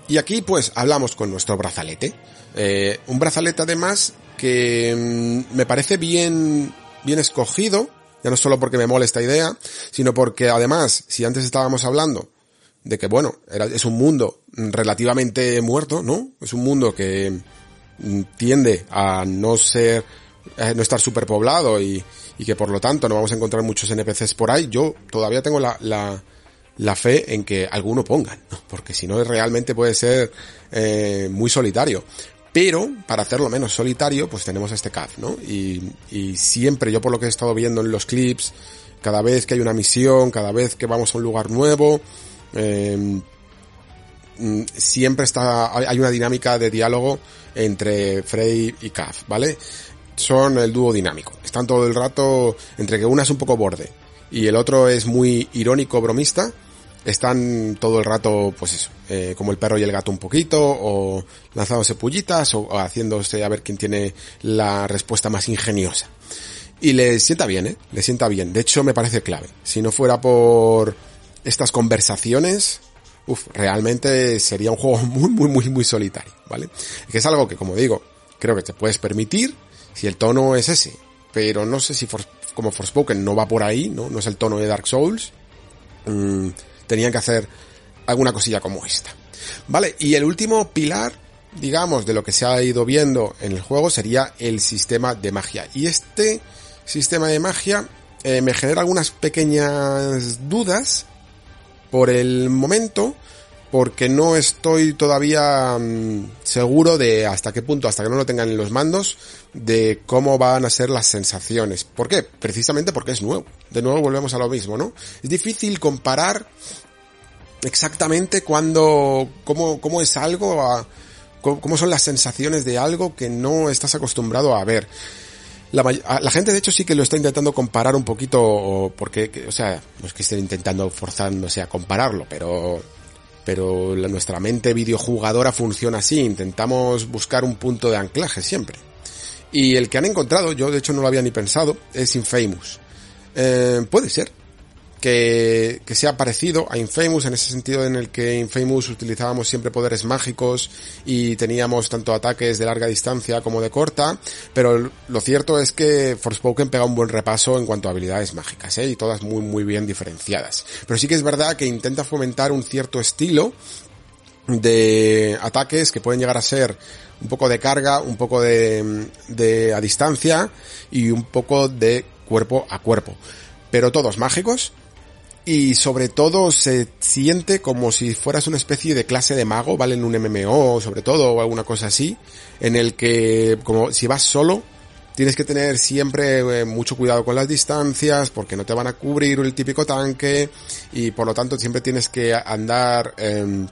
Y aquí pues hablamos con nuestro brazalete, eh, un brazalete además que mm, me parece bien, bien escogido, ya no solo porque me mole esta idea, sino porque además, si antes estábamos hablando de que bueno, era, es un mundo relativamente muerto, ¿no? Es un mundo que mm, tiende a no ser, a no estar superpoblado y, y que por lo tanto no vamos a encontrar muchos NPCs por ahí. Yo todavía tengo la, la, la fe en que alguno pongan, ¿no? porque si no realmente puede ser eh, muy solitario. Pero para hacerlo menos solitario, pues tenemos este CAF, ¿no? Y, siempre, yo por lo que he estado viendo en los clips, cada vez que hay una misión, cada vez que vamos a un lugar nuevo, eh, siempre está, hay una dinámica de diálogo entre Frey y CAF, ¿vale? Son el dúo dinámico. Están todo el rato entre que una es un poco borde y el otro es muy irónico, bromista, están todo el rato, pues eso, eh, como el perro y el gato un poquito, o lanzándose pullitas, o, o haciéndose a ver quién tiene la respuesta más ingeniosa. Y le sienta bien, ¿eh? Le sienta bien. De hecho, me parece clave. Si no fuera por estas conversaciones, uf, realmente sería un juego muy, muy, muy, muy solitario, ¿vale? Que es algo que, como digo, creo que te puedes permitir si el tono es ese. Pero no sé si for, como Forspoken no va por ahí, ¿no? No es el tono de Dark Souls. Mmm, tenían que hacer alguna cosilla como esta. Vale, y el último pilar, digamos, de lo que se ha ido viendo en el juego sería el sistema de magia. Y este sistema de magia eh, me genera algunas pequeñas dudas por el momento, porque no estoy todavía mmm, seguro de hasta qué punto, hasta que no lo tengan en los mandos, de cómo van a ser las sensaciones. ¿Por qué? Precisamente porque es nuevo. De nuevo volvemos a lo mismo, ¿no? Es difícil comparar exactamente cuando, cómo, cómo es algo, cómo son las sensaciones de algo que no estás acostumbrado a ver. La, la, gente de hecho sí que lo está intentando comparar un poquito, porque, o sea, no es que estén intentando forzándose a compararlo, pero, pero la, nuestra mente videojugadora funciona así, intentamos buscar un punto de anclaje siempre. Y el que han encontrado, yo de hecho no lo había ni pensado, es Infamous. Eh, puede ser, que, que, sea parecido a Infamous en ese sentido en el que Infamous utilizábamos siempre poderes mágicos y teníamos tanto ataques de larga distancia como de corta, pero lo cierto es que Forspoken pega un buen repaso en cuanto a habilidades mágicas, ¿eh? y todas muy muy bien diferenciadas. Pero sí que es verdad que intenta fomentar un cierto estilo de ataques que pueden llegar a ser un poco de carga, un poco de, de a distancia y un poco de cuerpo a cuerpo. Pero todos mágicos, y sobre todo se siente como si fueras una especie de clase de mago, ¿vale? En un MMO sobre todo o alguna cosa así, en el que como si vas solo tienes que tener siempre eh, mucho cuidado con las distancias porque no te van a cubrir el típico tanque y por lo tanto siempre tienes que andar eh,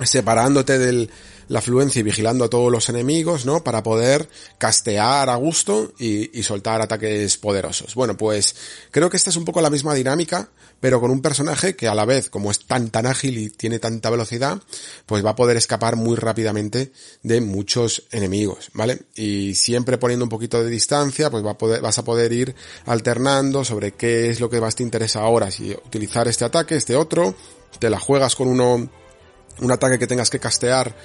separándote del la afluencia y vigilando a todos los enemigos, ¿no? Para poder castear a gusto y, y, soltar ataques poderosos. Bueno, pues creo que esta es un poco la misma dinámica, pero con un personaje que a la vez, como es tan tan ágil y tiene tanta velocidad, pues va a poder escapar muy rápidamente de muchos enemigos, ¿vale? Y siempre poniendo un poquito de distancia, pues va a poder, vas a poder ir alternando sobre qué es lo que más te interesa ahora, si utilizar este ataque, este otro, te la juegas con uno, un ataque que tengas que castear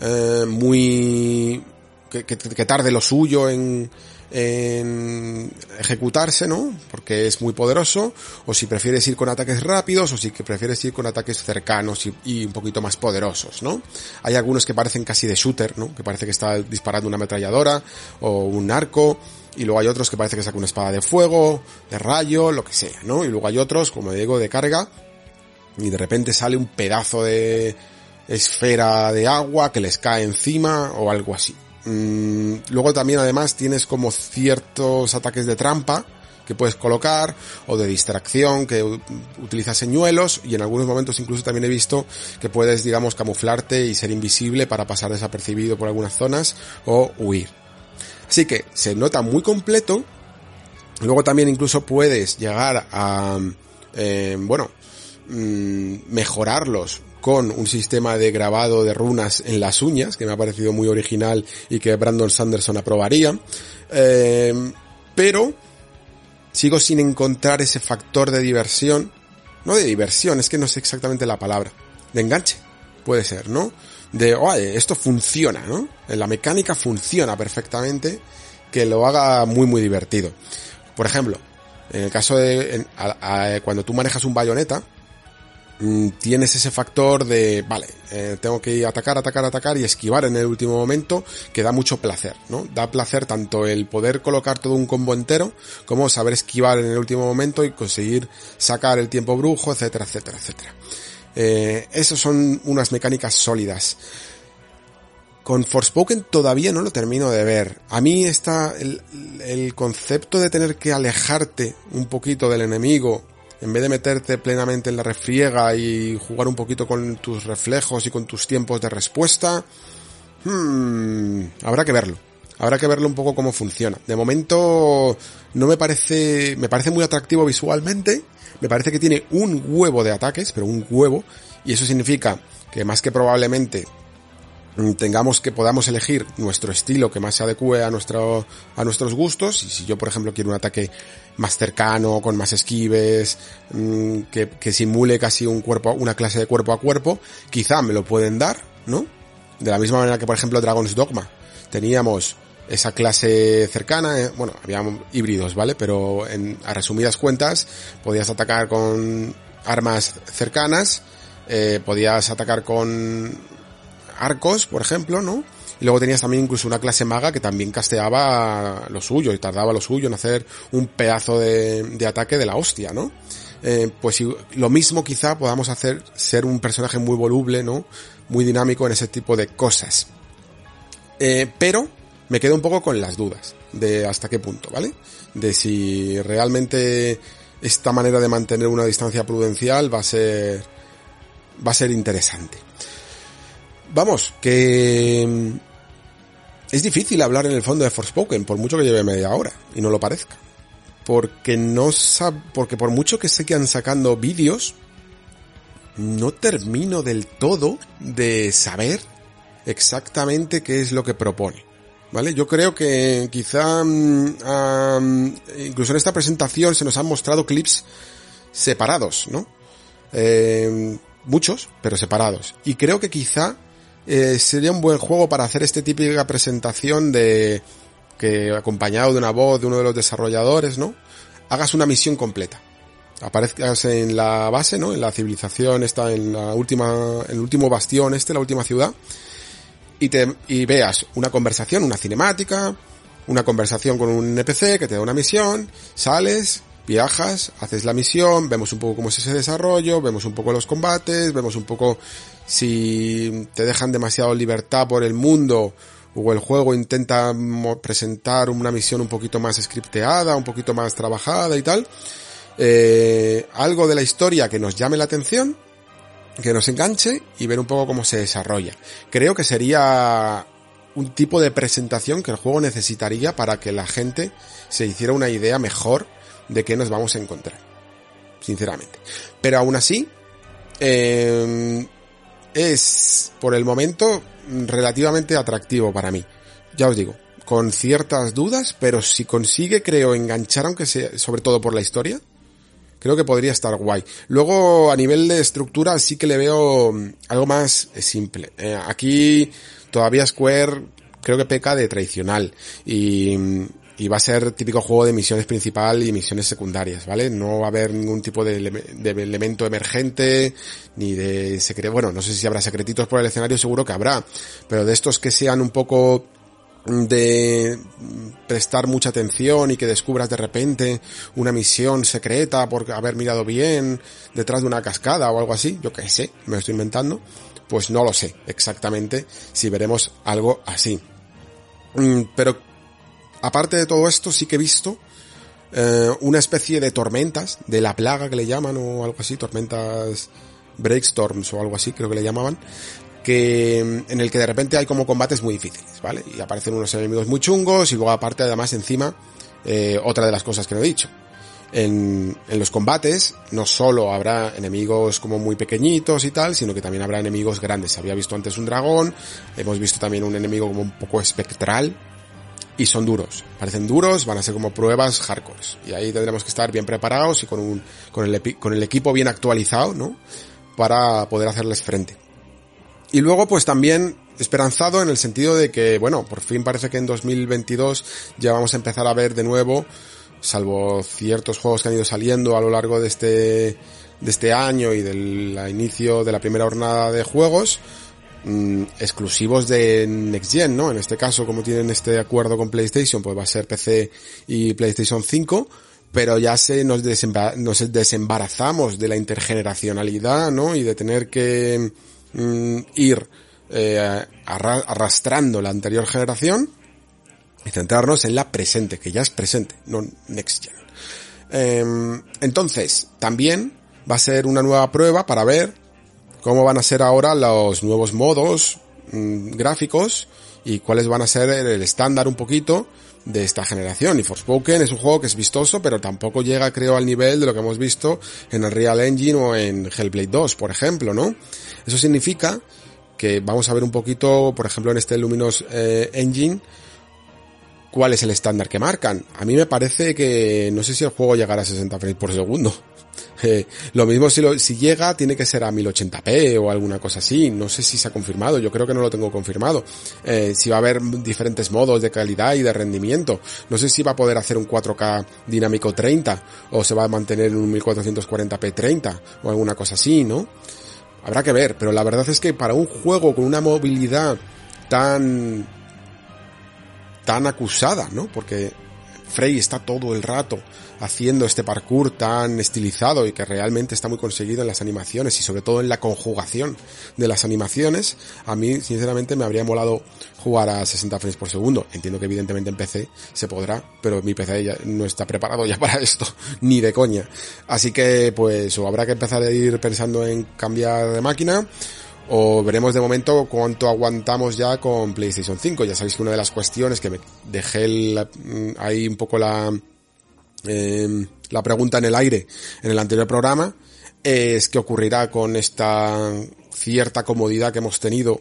eh, muy que, que, que, tarde lo suyo en, en ejecutarse, ¿no? Porque es muy poderoso, o si prefieres ir con ataques rápidos, o si que prefieres ir con ataques cercanos y, un poquito más poderosos, ¿no? Hay algunos que parecen casi de shooter, ¿no? Que parece que está disparando una ametralladora o un arco, y luego hay otros que parece que saca una espada de fuego, de rayo, lo que sea, ¿no? Y luego hay otros, como digo, de carga, y de repente sale un pedazo de esfera de agua que les cae encima o algo así. Mm, luego también además tienes como ciertos ataques de trampa que puedes colocar o de distracción que utilizas señuelos y en algunos momentos incluso también he visto que puedes digamos camuflarte y ser invisible para pasar desapercibido por algunas zonas o huir. Así que se nota muy completo. Luego también incluso puedes llegar a, eh, bueno, mmm, mejorarlos con un sistema de grabado de runas en las uñas, que me ha parecido muy original y que Brandon Sanderson aprobaría. Eh, pero sigo sin encontrar ese factor de diversión. No de diversión, es que no sé exactamente la palabra. De enganche, puede ser, ¿no? De, oye, esto funciona, ¿no? La mecánica funciona perfectamente, que lo haga muy, muy divertido. Por ejemplo, en el caso de, a, cuando tú manejas un bayoneta, tienes ese factor de, vale, eh, tengo que atacar, atacar, atacar y esquivar en el último momento, que da mucho placer, ¿no? Da placer tanto el poder colocar todo un combo entero, como saber esquivar en el último momento y conseguir sacar el tiempo brujo, etcétera, etcétera, etcétera. Eh, esas son unas mecánicas sólidas. Con Forspoken todavía no lo termino de ver. A mí está el, el concepto de tener que alejarte un poquito del enemigo en vez de meterte plenamente en la refriega y jugar un poquito con tus reflejos y con tus tiempos de respuesta, hmm, habrá que verlo. Habrá que verlo un poco cómo funciona. De momento no me parece, me parece muy atractivo visualmente. Me parece que tiene un huevo de ataques, pero un huevo. Y eso significa que más que probablemente tengamos que podamos elegir nuestro estilo que más se adecue a nuestro a nuestros gustos. Y si yo por ejemplo quiero un ataque más cercano con más esquives mm, que, que simule casi un cuerpo una clase de cuerpo a cuerpo quizá me lo pueden dar no de la misma manera que por ejemplo Dragon's Dogma. Teníamos esa clase cercana, eh, bueno, había híbridos, ¿vale? Pero en, a resumidas cuentas, podías atacar con armas cercanas, eh, podías atacar con arcos, por ejemplo, ¿no? Y luego tenías también incluso una clase maga que también casteaba lo suyo y tardaba lo suyo en hacer un pedazo de, ataque de la hostia, ¿no? Eh, pues lo mismo quizá podamos hacer ser un personaje muy voluble, ¿no? Muy dinámico en ese tipo de cosas. Eh, pero me quedo un poco con las dudas de hasta qué punto, ¿vale? De si realmente esta manera de mantener una distancia prudencial va a ser va a ser interesante. Vamos, que mm, es difícil hablar en el fondo de Forspoken por mucho que lleve media hora y no lo parezca. Porque no sab porque por mucho que sé que han sacando vídeos no termino del todo de saber exactamente qué es lo que propone. ¿Vale? Yo creo que quizá um, incluso en esta presentación se nos han mostrado clips separados, ¿no? Eh, muchos, pero separados. Y creo que quizá eh, sería un buen juego para hacer este típica presentación de que acompañado de una voz de uno de los desarrolladores, ¿no? Hagas una misión completa. Aparezcas en la base, ¿no? En la civilización, está en la última, en el último bastión este, la última ciudad y, te, y veas una conversación, una cinemática, una conversación con un NPC que te da una misión, sales, viajas, haces la misión, vemos un poco cómo es ese desarrollo, vemos un poco los combates, vemos un poco si te dejan demasiado libertad por el mundo o el juego intenta presentar una misión un poquito más scripteada, un poquito más trabajada y tal. Eh, algo de la historia que nos llame la atención que nos enganche y ver un poco cómo se desarrolla. Creo que sería un tipo de presentación que el juego necesitaría para que la gente se hiciera una idea mejor de qué nos vamos a encontrar. Sinceramente. Pero aún así, eh, es por el momento relativamente atractivo para mí. Ya os digo, con ciertas dudas, pero si consigue, creo, enganchar, aunque sea, sobre todo por la historia, creo que podría estar guay. Luego, a nivel de estructura, sí que le veo mm, algo más eh, simple. Eh, aquí todavía Square creo que peca de tradicional y, mm, y, va a ser típico juego de misiones principal y misiones secundarias, ¿vale? No va a haber ningún tipo de, elemento emergente ni de secreto. Bueno, no sé si habrá secretitos por el escenario, seguro que habrá, pero de estos que sean un poco de prestar mucha atención y que descubras de repente una misión secreta por haber mirado bien detrás de una cascada o algo así, yo qué sé, me lo estoy inventando, pues no lo sé exactamente si veremos algo así. Mm, pero aparte de todo esto sí que he visto eh, una especie de tormentas, de la plaga que le llaman o algo así, tormentas breakstorms o algo así creo que le llamaban, que en el que de repente hay como combates muy difíciles, ¿vale? Y aparecen unos enemigos muy chungos y luego aparte además encima eh, otra de las cosas que no he dicho. En, en, los combates no solo habrá enemigos como muy pequeñitos y tal, sino que también habrá enemigos grandes. Había visto antes un dragón, hemos visto también un enemigo como un poco espectral y son duros. Parecen duros, van a ser como pruebas hardcore. Y ahí tendremos que estar bien preparados y con, un, con, el, con el equipo bien actualizado, ¿no? Para poder hacerles frente. Y luego pues también esperanzado en el sentido de que, bueno, por fin parece que en 2022 ya vamos a empezar a ver de nuevo, salvo ciertos juegos que han ido saliendo a lo largo de este, de este año y del inicio de la primera jornada de juegos, mmm, exclusivos de Next Gen, ¿no? En este caso, como tienen este acuerdo con PlayStation, pues va a ser PC y PlayStation 5, pero ya se nos, nos desembarazamos de la intergeneracionalidad, ¿no? Y de tener que mm, ir eh, arrastrando la anterior generación y centrarnos en la presente, que ya es presente, no next gen. Eh, entonces, también va a ser una nueva prueba para ver cómo van a ser ahora los nuevos modos mmm, gráficos y cuáles van a ser el estándar un poquito de esta generación. Y Forspoken es un juego que es vistoso, pero tampoco llega, creo, al nivel de lo que hemos visto en el Real Engine o en Hellblade 2, por ejemplo, ¿no? Eso significa que vamos a ver un poquito, por ejemplo, en este Luminous eh, Engine, cuál es el estándar que marcan. A mí me parece que no sé si el juego llegará a 60 frames por segundo. Eh, lo mismo si, si llega tiene que ser a 1080p o alguna cosa así. No sé si se ha confirmado. Yo creo que no lo tengo confirmado. Eh, si va a haber diferentes modos de calidad y de rendimiento. No sé si va a poder hacer un 4K dinámico 30 o se va a mantener en un 1440p 30 o alguna cosa así, ¿no? Habrá que ver, pero la verdad es que para un juego con una movilidad tan tan acusada, ¿no? Porque Frey está todo el rato haciendo este parkour tan estilizado y que realmente está muy conseguido en las animaciones y sobre todo en la conjugación de las animaciones, a mí sinceramente me habría molado jugar a 60 frames por segundo. Entiendo que evidentemente en PC se podrá, pero mi PC ya no está preparado ya para esto, ni de coña. Así que pues o habrá que empezar a ir pensando en cambiar de máquina o veremos de momento cuánto aguantamos ya con PlayStation 5. Ya sabéis que una de las cuestiones que me dejé mm, ahí un poco la, em, la pregunta en el aire en el anterior programa es qué ocurrirá con esta cierta comodidad que hemos tenido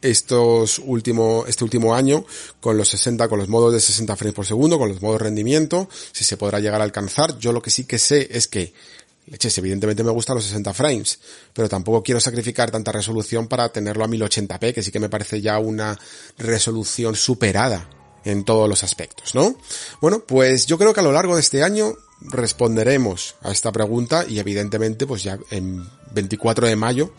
estos último, este último año con los 60, con los modos de 60 frames por segundo, con los modos rendimiento, si se podrá llegar a alcanzar. Yo lo que sí que sé es que leches, evidentemente me gustan los 60 frames, pero tampoco quiero sacrificar tanta resolución para tenerlo a 1080p, que sí que me parece ya una resolución superada en todos los aspectos, ¿no? Bueno, pues yo creo que a lo largo de este año responderemos a esta pregunta y evidentemente pues ya en 24 de mayo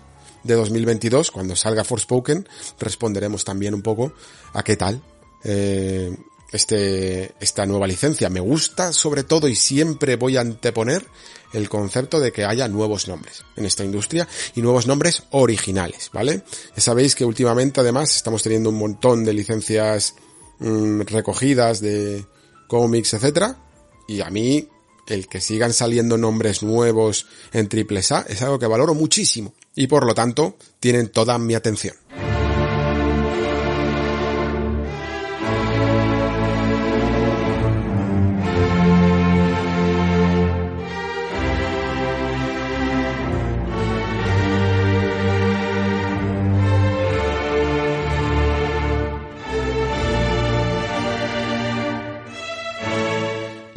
de 2022, cuando salga Forspoken, responderemos también un poco a qué tal eh, este, esta nueva licencia. Me gusta sobre todo y siempre voy a anteponer el concepto de que haya nuevos nombres en esta industria y nuevos nombres originales, ¿vale? Ya sabéis que últimamente además estamos teniendo un montón de licencias mm, recogidas de cómics, etcétera, y a mí el que sigan saliendo nombres nuevos en triple A es algo que valoro muchísimo y por lo tanto tienen toda mi atención.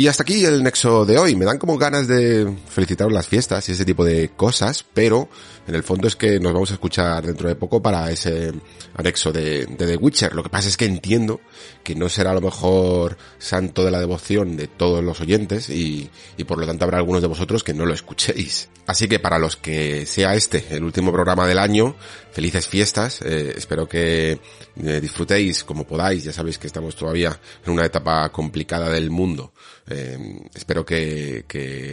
Y hasta aquí el nexo de hoy. Me dan como ganas de felicitaros las fiestas y ese tipo de cosas, pero en el fondo es que nos vamos a escuchar dentro de poco para ese anexo de, The Witcher. Lo que pasa es que entiendo que no será a lo mejor santo de la devoción de todos los oyentes y, y por lo tanto habrá algunos de vosotros que no lo escuchéis. Así que para los que sea este el último programa del año, felices fiestas. Eh, espero que eh, disfrutéis como podáis. Ya sabéis que estamos todavía en una etapa complicada del mundo. Eh, espero que,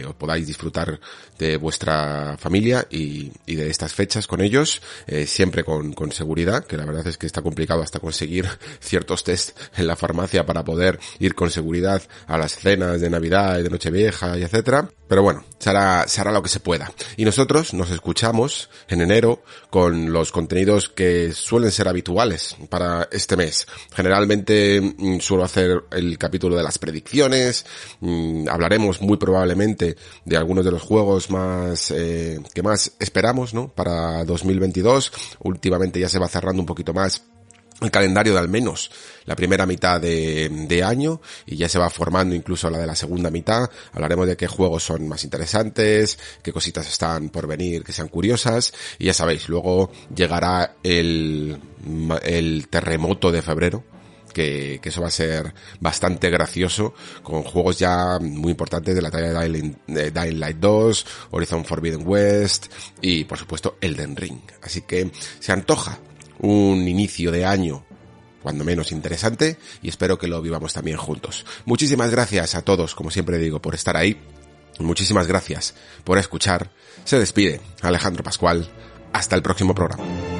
os podáis disfrutar de vuestra familia y, de estas fechas con ellos, siempre con, con, seguridad, que la verdad es que está complicado hasta conseguir ciertos test en la farmacia para poder ir con seguridad a las cenas de Navidad y de Nochevieja y etcétera. Pero bueno, se hará, se hará lo que se pueda. Y nosotros nos escuchamos en enero con los contenidos que suelen ser habituales para este mes. Generalmente mm, suelo hacer el capítulo de las predicciones, mm, hablaremos muy probablemente de algunos de los juegos más eh, que más esperamos, ¿no? Para 2022. Últimamente ya se va cerrando un poquito más el calendario de al menos la primera mitad de, año y ya se va formando incluso la de la segunda mitad. Hablaremos de qué juegos son más interesantes, qué cositas están por venir que sean curiosas y ya sabéis, luego llegará el, el terremoto de febrero. Que, que, eso va a ser bastante gracioso con juegos ya muy importantes de la talla de Dying, Light 2, Horizon Forbidden West y por supuesto Elden Ring. Así que se antoja un inicio de año cuando menos interesante y espero que lo vivamos también juntos. Muchísimas gracias a todos, como siempre digo, por estar ahí. Muchísimas gracias por escuchar. Se despide Alejandro Pascual. Hasta el próximo programa.